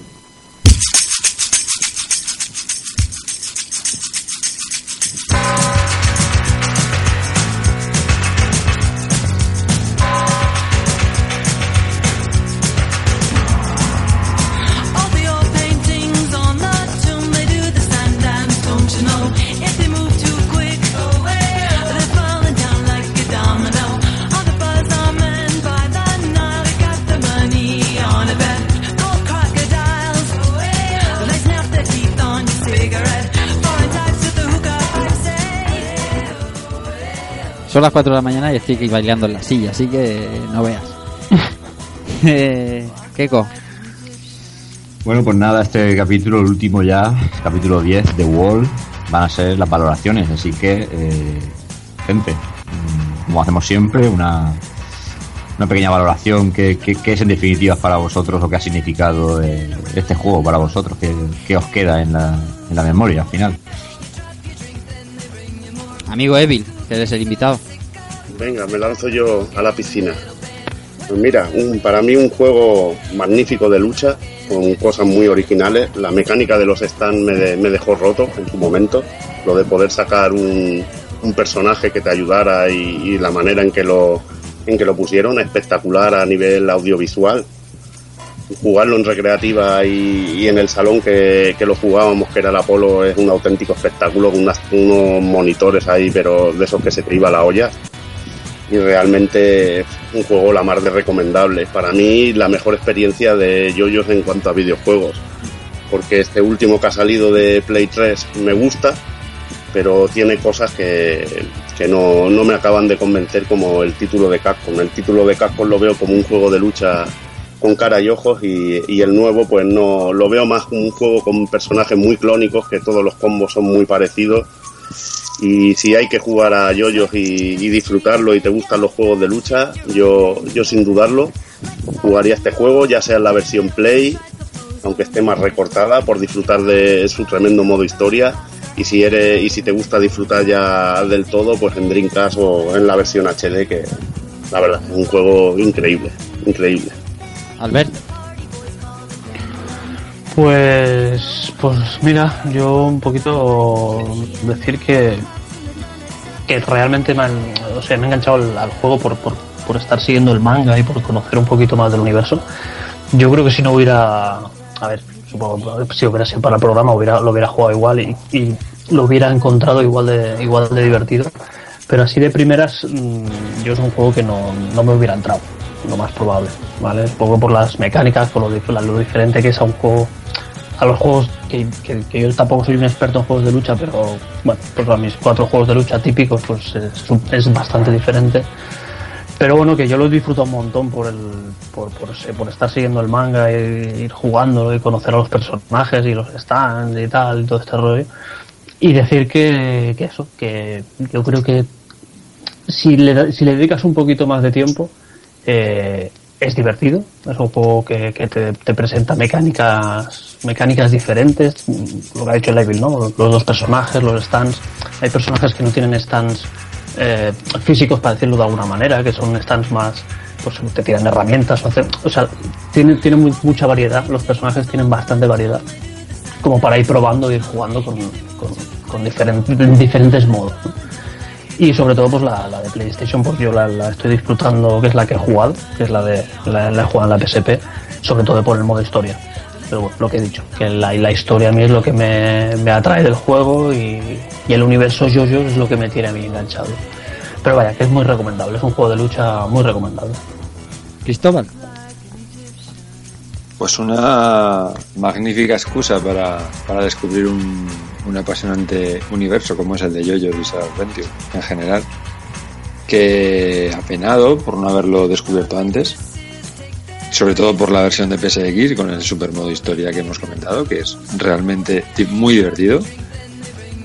Son las 4 de la mañana y estoy aquí bailando en la silla, así que no veas. eh, Keiko, Bueno, pues nada, este capítulo, el último ya, capítulo 10 de Wall, van a ser las valoraciones. Así que, eh, gente, mm, como hacemos siempre, una, una pequeña valoración. ¿Qué, qué, qué es en definitiva para vosotros o qué ha significado eh, este juego para vosotros? ¿Qué, qué os queda en la, en la memoria al final? amigo Evil, que eres el invitado. Venga, me lanzo yo a la piscina. Pues mira, un, para mí un juego magnífico de lucha, con cosas muy originales. La mecánica de los stands me, de- me dejó roto en su momento. Lo de poder sacar un, personaje que te ayudara y, y la manera en que lo en que lo pusieron, espectacular a nivel audiovisual. Jugarlo en recreativa y, en el salón que, lo jugábamos, que era el Apolo, es un auténtico espectáculo, con unos monitores ahí, pero de esos que se te iba la olla y realmente es un juego la mar de recomendable. Para mí la mejor experiencia de yoyos en cuanto a videojuegos, porque este último que ha salido de Play 3 me gusta, pero tiene cosas que, que no, no me acaban de convencer como el título de Capcom. El título de Capcom lo veo como un juego de lucha con cara y ojos y, el nuevo pues no lo veo más como un juego con personajes muy clónicos que todos los combos son muy parecidos y si hay que jugar a yoyos y, y disfrutarlo y te gustan los juegos de lucha, yo, yo sin dudarlo jugaría este juego, ya sea en la versión Play, aunque esté más recortada, por disfrutar de su tremendo modo historia. Y si eres, y si te gusta disfrutar ya del todo, pues en Dreamcast o en la versión HD, que la verdad es un juego increíble, increíble. Albert, Pues, pues mira, yo un poquito decir que, que realmente me, o sea, me he enganchado al, juego por, por, por estar siguiendo el manga y por conocer un poquito más del universo. Yo creo que si no hubiera, a ver, supongo si hubiera sido para el programa hubiera, lo hubiera jugado igual y, y lo hubiera encontrado igual de, igual de divertido. Pero así de primeras, mm, yo es un juego que no, no me hubiera entrado, lo más probable, ¿vale? Un poco por las mecánicas, por lo, lo diferente que es a un juego a los juegos que, que- que yo tampoco soy un experto en juegos de lucha, pero bueno, pues a mis cuatro juegos de lucha típicos, pues es, es bastante diferente. Pero bueno, que yo lo disfruto un montón por el por, por, por estar siguiendo el manga y ir jugando y conocer a los personajes y los stands y tal, y todo este rollo. Y decir que, que eso, que yo creo que si le, si le dedicas un poquito más de tiempo, eh, es divertido. Es un juego que, te, presenta mecánicas mecánicas diferentes. Lo que ha dicho Level, ¿no? Los dos personajes, los stands. Hay personajes que no tienen stands eh, físicos, para decirlo de alguna manera, que son stands más. Pues te tiran herramientas o sea, tienen muy- mucha variedad. Los personajes tienen bastante variedad. Como para ir probando e ir jugando con, con, diferentes, en diferentes modos. Y sobre todo pues la, la de PlayStation, porque yo la, la estoy disfrutando, que es la que he jugado, que es la de la, la he jugado en la PSP, sobre todo por el modo historia. Pero bueno, lo que he dicho, que la, la historia a mí es lo que me, me atrae del juego y, y el universo JoJo es lo que me tiene a mí enganchado. Pero vaya, que es muy recomendable, es un juego de lucha muy recomendable. Cristóbal. Pues una magnífica excusa para, para descubrir un, un apasionante universo como es el de Jojo Bizarre Adventure en general. Que apenado por no haberlo descubierto antes. Sobre todo por la versión de PSX con el super modo historia que hemos comentado, que es realmente muy divertido.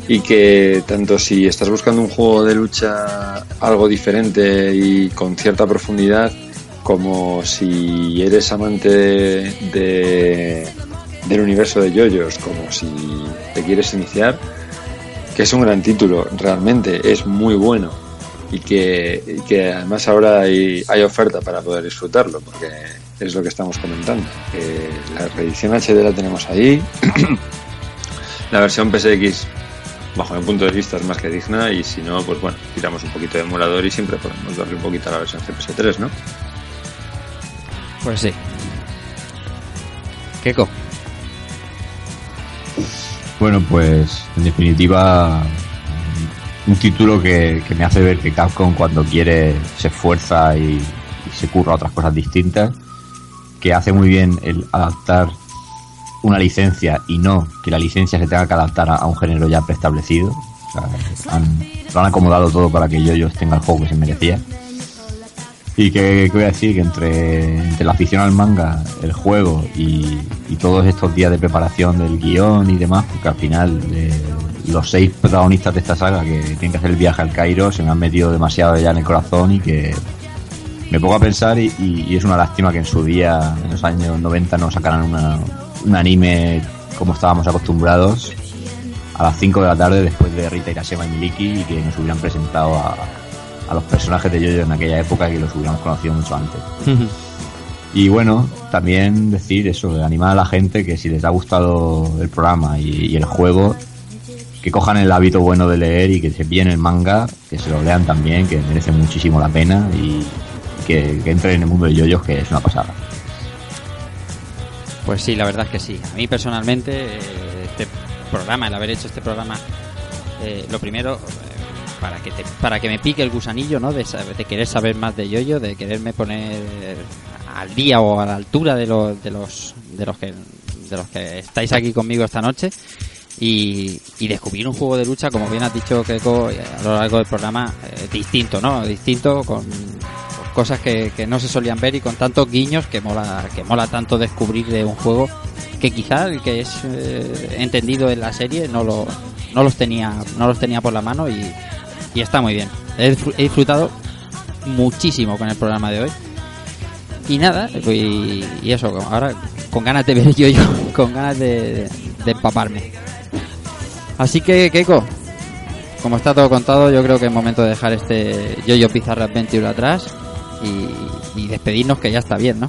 Y que tanto si estás buscando un juego de lucha algo diferente y con cierta profundidad, como si eres amante de, del universo de yoyos, como si te quieres iniciar, que es un gran título, realmente es muy bueno y que, y que además ahora hay, oferta para poder disfrutarlo, porque es lo que estamos comentando. la reedición HD la tenemos ahí, la versión PSX bajo mi punto de vista es más que digna y si no, pues bueno, tiramos un poquito de emulador y siempre podemos darle un poquito a la versión CPS3, ¿no? Pues sí. Keiko. Bueno, pues en definitiva, un título que, que me hace ver que Capcom cuando quiere se esfuerza y, se curra otras cosas distintas, que hace muy bien el adaptar una licencia y no que la licencia se tenga que adaptar a, un género ya preestablecido. O sea, han- lo han acomodado todo para que Yoyos tenga el juego que se merecía. Y que, voy a decir que entre, entre la afición al manga, el juego y, y todos estos días de preparación del guion y demás, porque al final eh, los seis protagonistas de esta saga que tienen que hacer el viaje al Cairo se me han metido demasiado ya en el corazón y que me pongo a pensar y, y- y es una lástima que en su día, en los años 90, no sacaran una- un anime como estábamos acostumbrados a las 5 de la tarde después de Rita Irasema y Miliki y que nos hubieran presentado a, a los personajes de Yoyo en aquella época y que los hubiéramos conocido mucho antes. Y bueno, también decir eso, de animar a la gente que si les ha gustado el programa y, y el juego, que cojan el hábito bueno de leer y que se pillen el manga, que se lo lean también, que merece muchísimo la pena y que, que entren en el mundo de yoyos, que es una pasada. Pues sí, la verdad es que sí. A mí personalmente, eh, este programa, el haber hecho este programa, eh, lo primero, para que te, para que me pique el gusanillo, ¿no? De, de querer saber más de yoyo, de quererme poner al día o a la altura de los, de los, de los que, de los que estáis aquí conmigo esta noche. Y, descubrir un juego de lucha, como bien has dicho, Keiko, a lo largo del programa, eh, distinto, ¿no? Distinto, con, cosas que, que no se solían ver y con tantos guiños que mola, que mola tanto descubrir de un juego que quizá el que es eh, entendido en la serie no lo, no los tenía, no los tenía por la mano y, y está muy bien. He, disfr- he disfrutado muchísimo con el programa de hoy. Y nada, y, y eso, ahora con ganas de ver yo, yo con ganas de, de empaparme. Así que, Keiko, como está todo contado, yo creo que es momento de dejar este Yo-Yo Pizarra Adventure atrás y, y despedirnos que ya está bien, ¿no?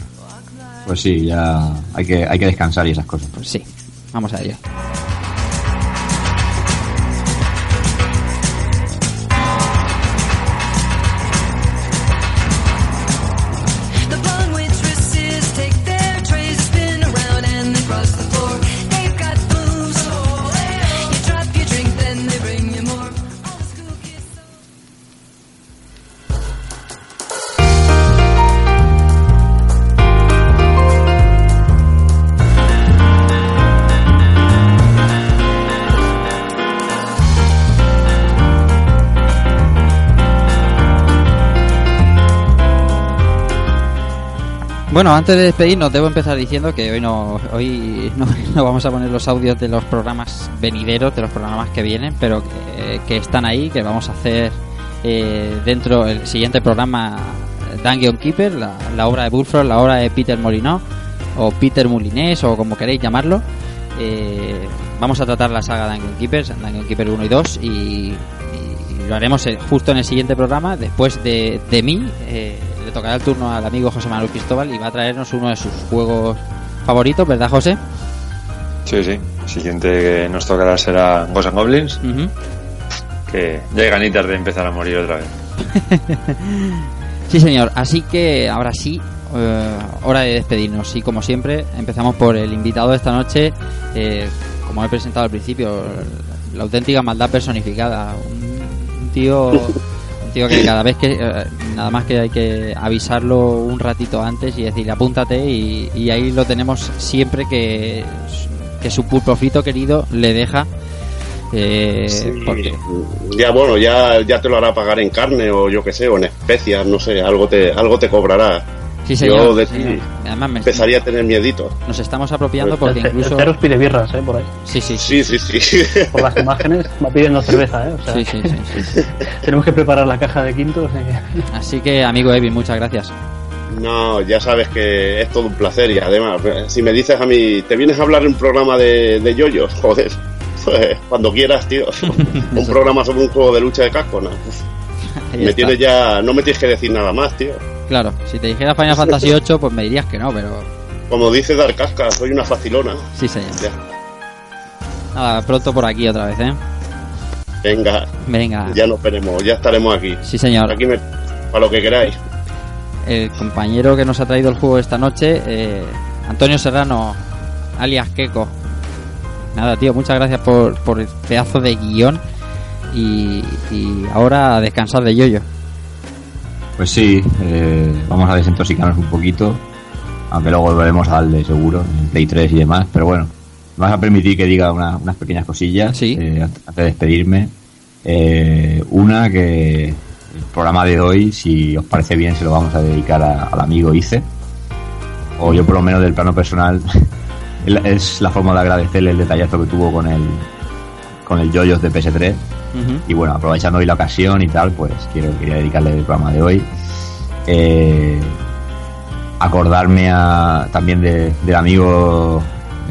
Pues sí, ya hay que, hay que descansar y esas cosas. Pues sí, vamos a ello. Bueno, antes de despedirnos, debo empezar diciendo que hoy no, hoy no, vamos a poner los audios de los programas venideros, de los programas que vienen, pero que, que están ahí, que vamos a hacer eh, dentro del siguiente programa Dungeon Keeper, la, obra de Bullfrog, la obra de Peter Molinó, o Peter Mulinés, o como queréis llamarlo. Eh, vamos a tratar la saga Dungeon Keepers, Dungeon Keeper 1 y 2, y, y lo haremos eh, justo en el siguiente programa. Después de, de mí, eh, le tocará el turno al amigo José Manuel Cristóbal y va a traernos uno de sus juegos favoritos, ¿verdad, José? Sí, sí. El siguiente que nos tocará será Ghosts and Goblins, que ya hay ganitas de empezar a morir otra vez. Sí, señor. Así que ahora sí, eh, hora de despedirnos. Y como siempre, empezamos por el invitado de esta noche. eh, como he presentado al principio, la auténtica maldad personificada. Un, un tío. Un tío que cada vez que. eh, nada más que hay que avisarlo un ratito antes y decirle apúntate. Y, y ahí lo tenemos siempre que. Que su pulpofrito querido le deja. eh, Sí, porque Ya bueno, ya, ya te lo hará pagar en carne o yo qué sé, o en especias, no sé, algo te, algo te cobrará. Sí, señor. Yo de sí, ti señor. Además, me- empezaría a tener miedito. nos estamos apropiando El, porque ce- incluso. el pide birras, ¿eh? Por ahí. Sí, sí, sí. Sí, sí, sí. Por las imágenes va pidiendo cerveza, ¿eh? O sea, Sí, sí, sí, sí, sí. tenemos que preparar la caja de quintos. ¿eh? Así que, amigo Evin, muchas gracias. No, ya sabes que es todo un placer y además, si me dices a mí, ¿te vienes a hablar en un programa de, de yoyos? Joder, pues cuando quieras, tío. un programa sobre un juego de lucha de casco, no. Me tienes ya, no me tienes que decir nada más, tío. Claro, si te dijera Final Fantasy VIII, pues me dirías que no, pero Como dice Dar Casca, soy una facilona. sí, señor. Ya. Nada, pronto por aquí otra vez, ¿eh? Venga, Venga. ya nos veremos, ya estaremos aquí. Sí, señor. Aquí me, para lo que queráis. El compañero que nos ha traído el juego esta noche, eh, Antonio Serrano, alias Keko. Nada, tío, muchas gracias por, por el pedazo de guion. Y, y ahora a descansar de yoyo. Pues sí, eh, vamos a desintoxicarnos un poquito, aunque luego volveremos a darle seguro, en Play 3 y demás, pero bueno, me vas a permitir que diga una- unas pequeñas cosillas Sí. eh, antes de despedirme. Eh, una que el programa de hoy, si os parece bien, se lo vamos a dedicar a- al amigo Ice, o yo por lo menos del plano personal, es la forma de agradecerle el detallazo que tuvo con el con el Joyos de PS3 Ujú. y bueno, aprovechando hoy la ocasión y tal, pues quiero quería dedicarle el programa de hoy. Eh, acordarme a, también de- del amigo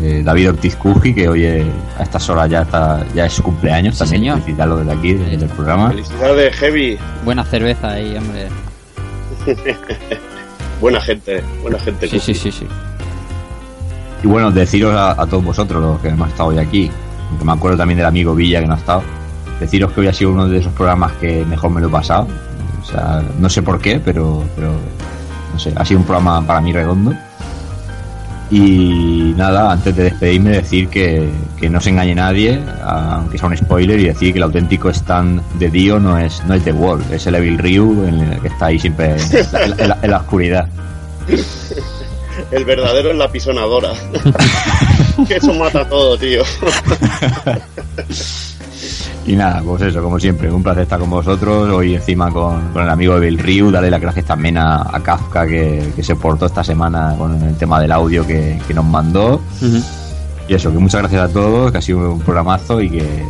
eh, David Ortiz Cuji, que hoy eh, a estas horas ya está ya es su cumpleaños Sí, también. señor. Felicitarlo desde aquí, desde el programa. Felicidades, Heavy. Buena cerveza ahí, hombre. Buena gente, buena gente. Sí, sí, sí, sí. Y bueno, deciros a, a todos vosotros, los que hemos estado hoy aquí, aunque me acuerdo también del amigo Villa que no ha estado, deciros que hoy ha sido uno de esos programas que mejor me lo he pasado. O sea, no sé por qué, pero, pero no sé, ha sido un programa para mí redondo. Y nada, antes de despedirme, decir que, que no se engañe nadie, aunque sea un spoiler, y decir que el auténtico stand de Dio no es, no es The Wall, es el Evil Ryu, en el que está ahí siempre en la- en la- en la oscuridad. El verdadero es la pisonadora. que eso mata todo, tío. Y nada, pues eso, como siempre, un placer estar con vosotros. Hoy encima con, con el amigo de Bill Ryu, darle las gracias también a, a Kafka que, que se portó esta semana con el tema del audio que, que nos mandó. Y eso, que muchas gracias a todos, que ha sido un programazo y que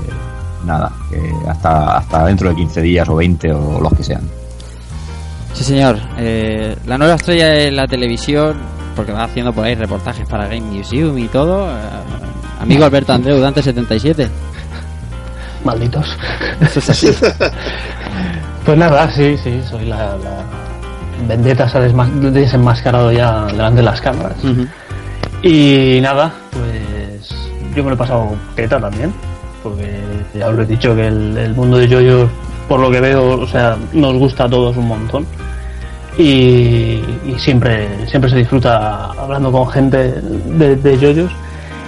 nada, que hasta, hasta dentro de 15 días o 20 o los que sean. Sí, señor. Eh, la nueva estrella de la televisión, porque va haciendo por ahí reportajes para Game Museum y todo. eh, amigo Alberto Andreu, Dante77. Malditos. Eso es así. Pues nada, sí, sí, soy la, la vendetta se ha desenmascarado ya delante de las cámaras. Y nada, pues yo me lo he pasado teta también, porque ya os lo he dicho que el, el mundo de yoyos, por lo que veo, o sea, nos gusta a todos un montón. Y, y siempre, siempre se disfruta hablando con gente de, de yoyos.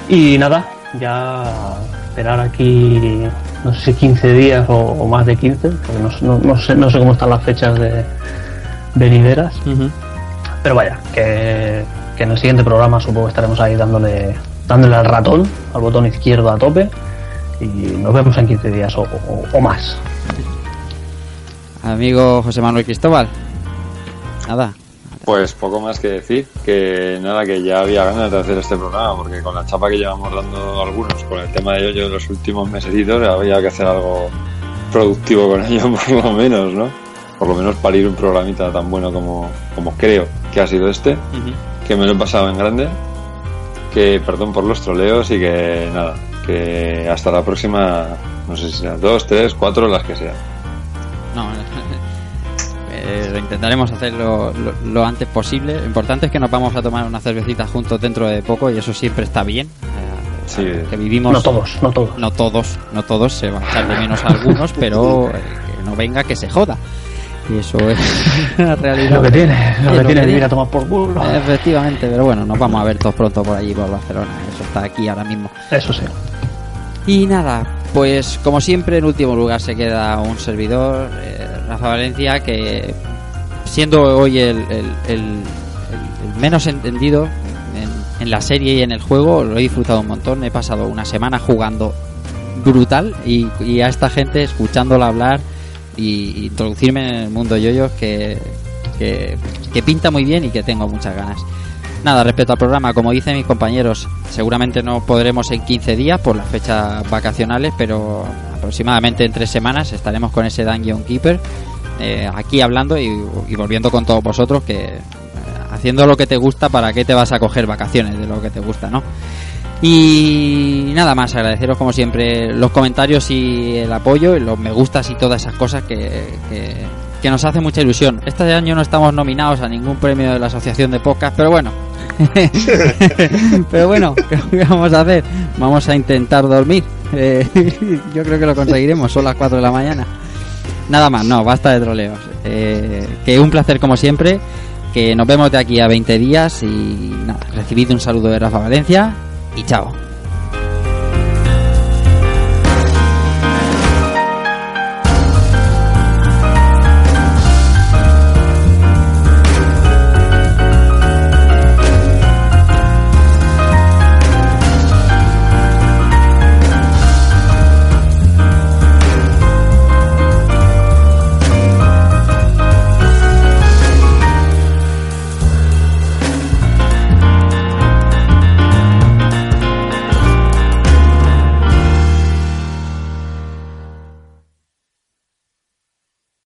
Y nada, ya esperar aquí, no sé si 15 días o, o más de 15, porque no, no- no sé, no sé cómo están las fechas de venideras. Pero vaya, que, que en el siguiente programa supongo que estaremos ahí dándole, dándole al ratón, al botón izquierdo a tope. Y nos vemos en 15 días o, o- o más. Amigo José Manuel Cristóbal. Nada. Pues poco más que decir, que nada, que ya había ganas de hacer este programa, porque con la chapa que llevamos dando algunos con el tema de yo los últimos mesecitos, había que hacer algo productivo con ello, por lo menos, ¿no? Por lo menos parir un programita tan bueno como, como creo que ha sido este, que me lo he pasado en grande, que perdón por los troleos y que nada, que hasta la próxima, no sé si será dos, tres, cuatro, las que sean. No, eh, lo intentaremos hacerlo lo, lo antes posible. Lo importante es que nos vamos a tomar una cervecita juntos dentro de poco y eso siempre está bien. Eh, Sí. que vivimos. No todos, no todos. No todos, no todos, se van a echar de menos algunos, pero eh, que no venga que se joda. Y eso es la realidad. Lo que tiene, lo que tiene es ir tiene. a tomar por culo. Efectivamente, pero bueno, nos vamos a ver todos pronto por allí, por Barcelona. Eso está aquí ahora mismo. Eso sí. Y nada, pues como siempre, en último lugar se queda un servidor, eh, Rafa Valencia, que siendo hoy el, menos entendido en, la serie y en el juego, lo he disfrutado un montón. He pasado una semana jugando brutal y, a esta gente escuchándola hablar y introducirme en el mundo yoyos que, que, que pinta muy bien y que tengo muchas ganas. Nada, respecto al programa, como dicen mis compañeros, seguramente no podremos en 15 días por las fechas vacacionales, pero aproximadamente en tres semanas estaremos con ese Dungeon Keeper eh, aquí hablando y, volviendo con todos vosotros que eh, haciendo lo que te gusta, ¿para qué te vas a coger vacaciones de lo que te gusta, no? Y nada más, agradeceros como siempre los comentarios y el apoyo y los me gustas y todas esas cosas que, que, que nos hace mucha ilusión. Este año no estamos nominados a ningún premio de la Asociación de Podcast, pero bueno. pero bueno, ¿qué vamos a hacer? Vamos a intentar dormir. Eh, yo creo que lo conseguiremos, son las 4 de la mañana. Nada más, no, basta de troleos. Eh, que un placer como siempre, que nos vemos de aquí a 20 días y nada, recibid un saludo de Rafa Valencia y chao.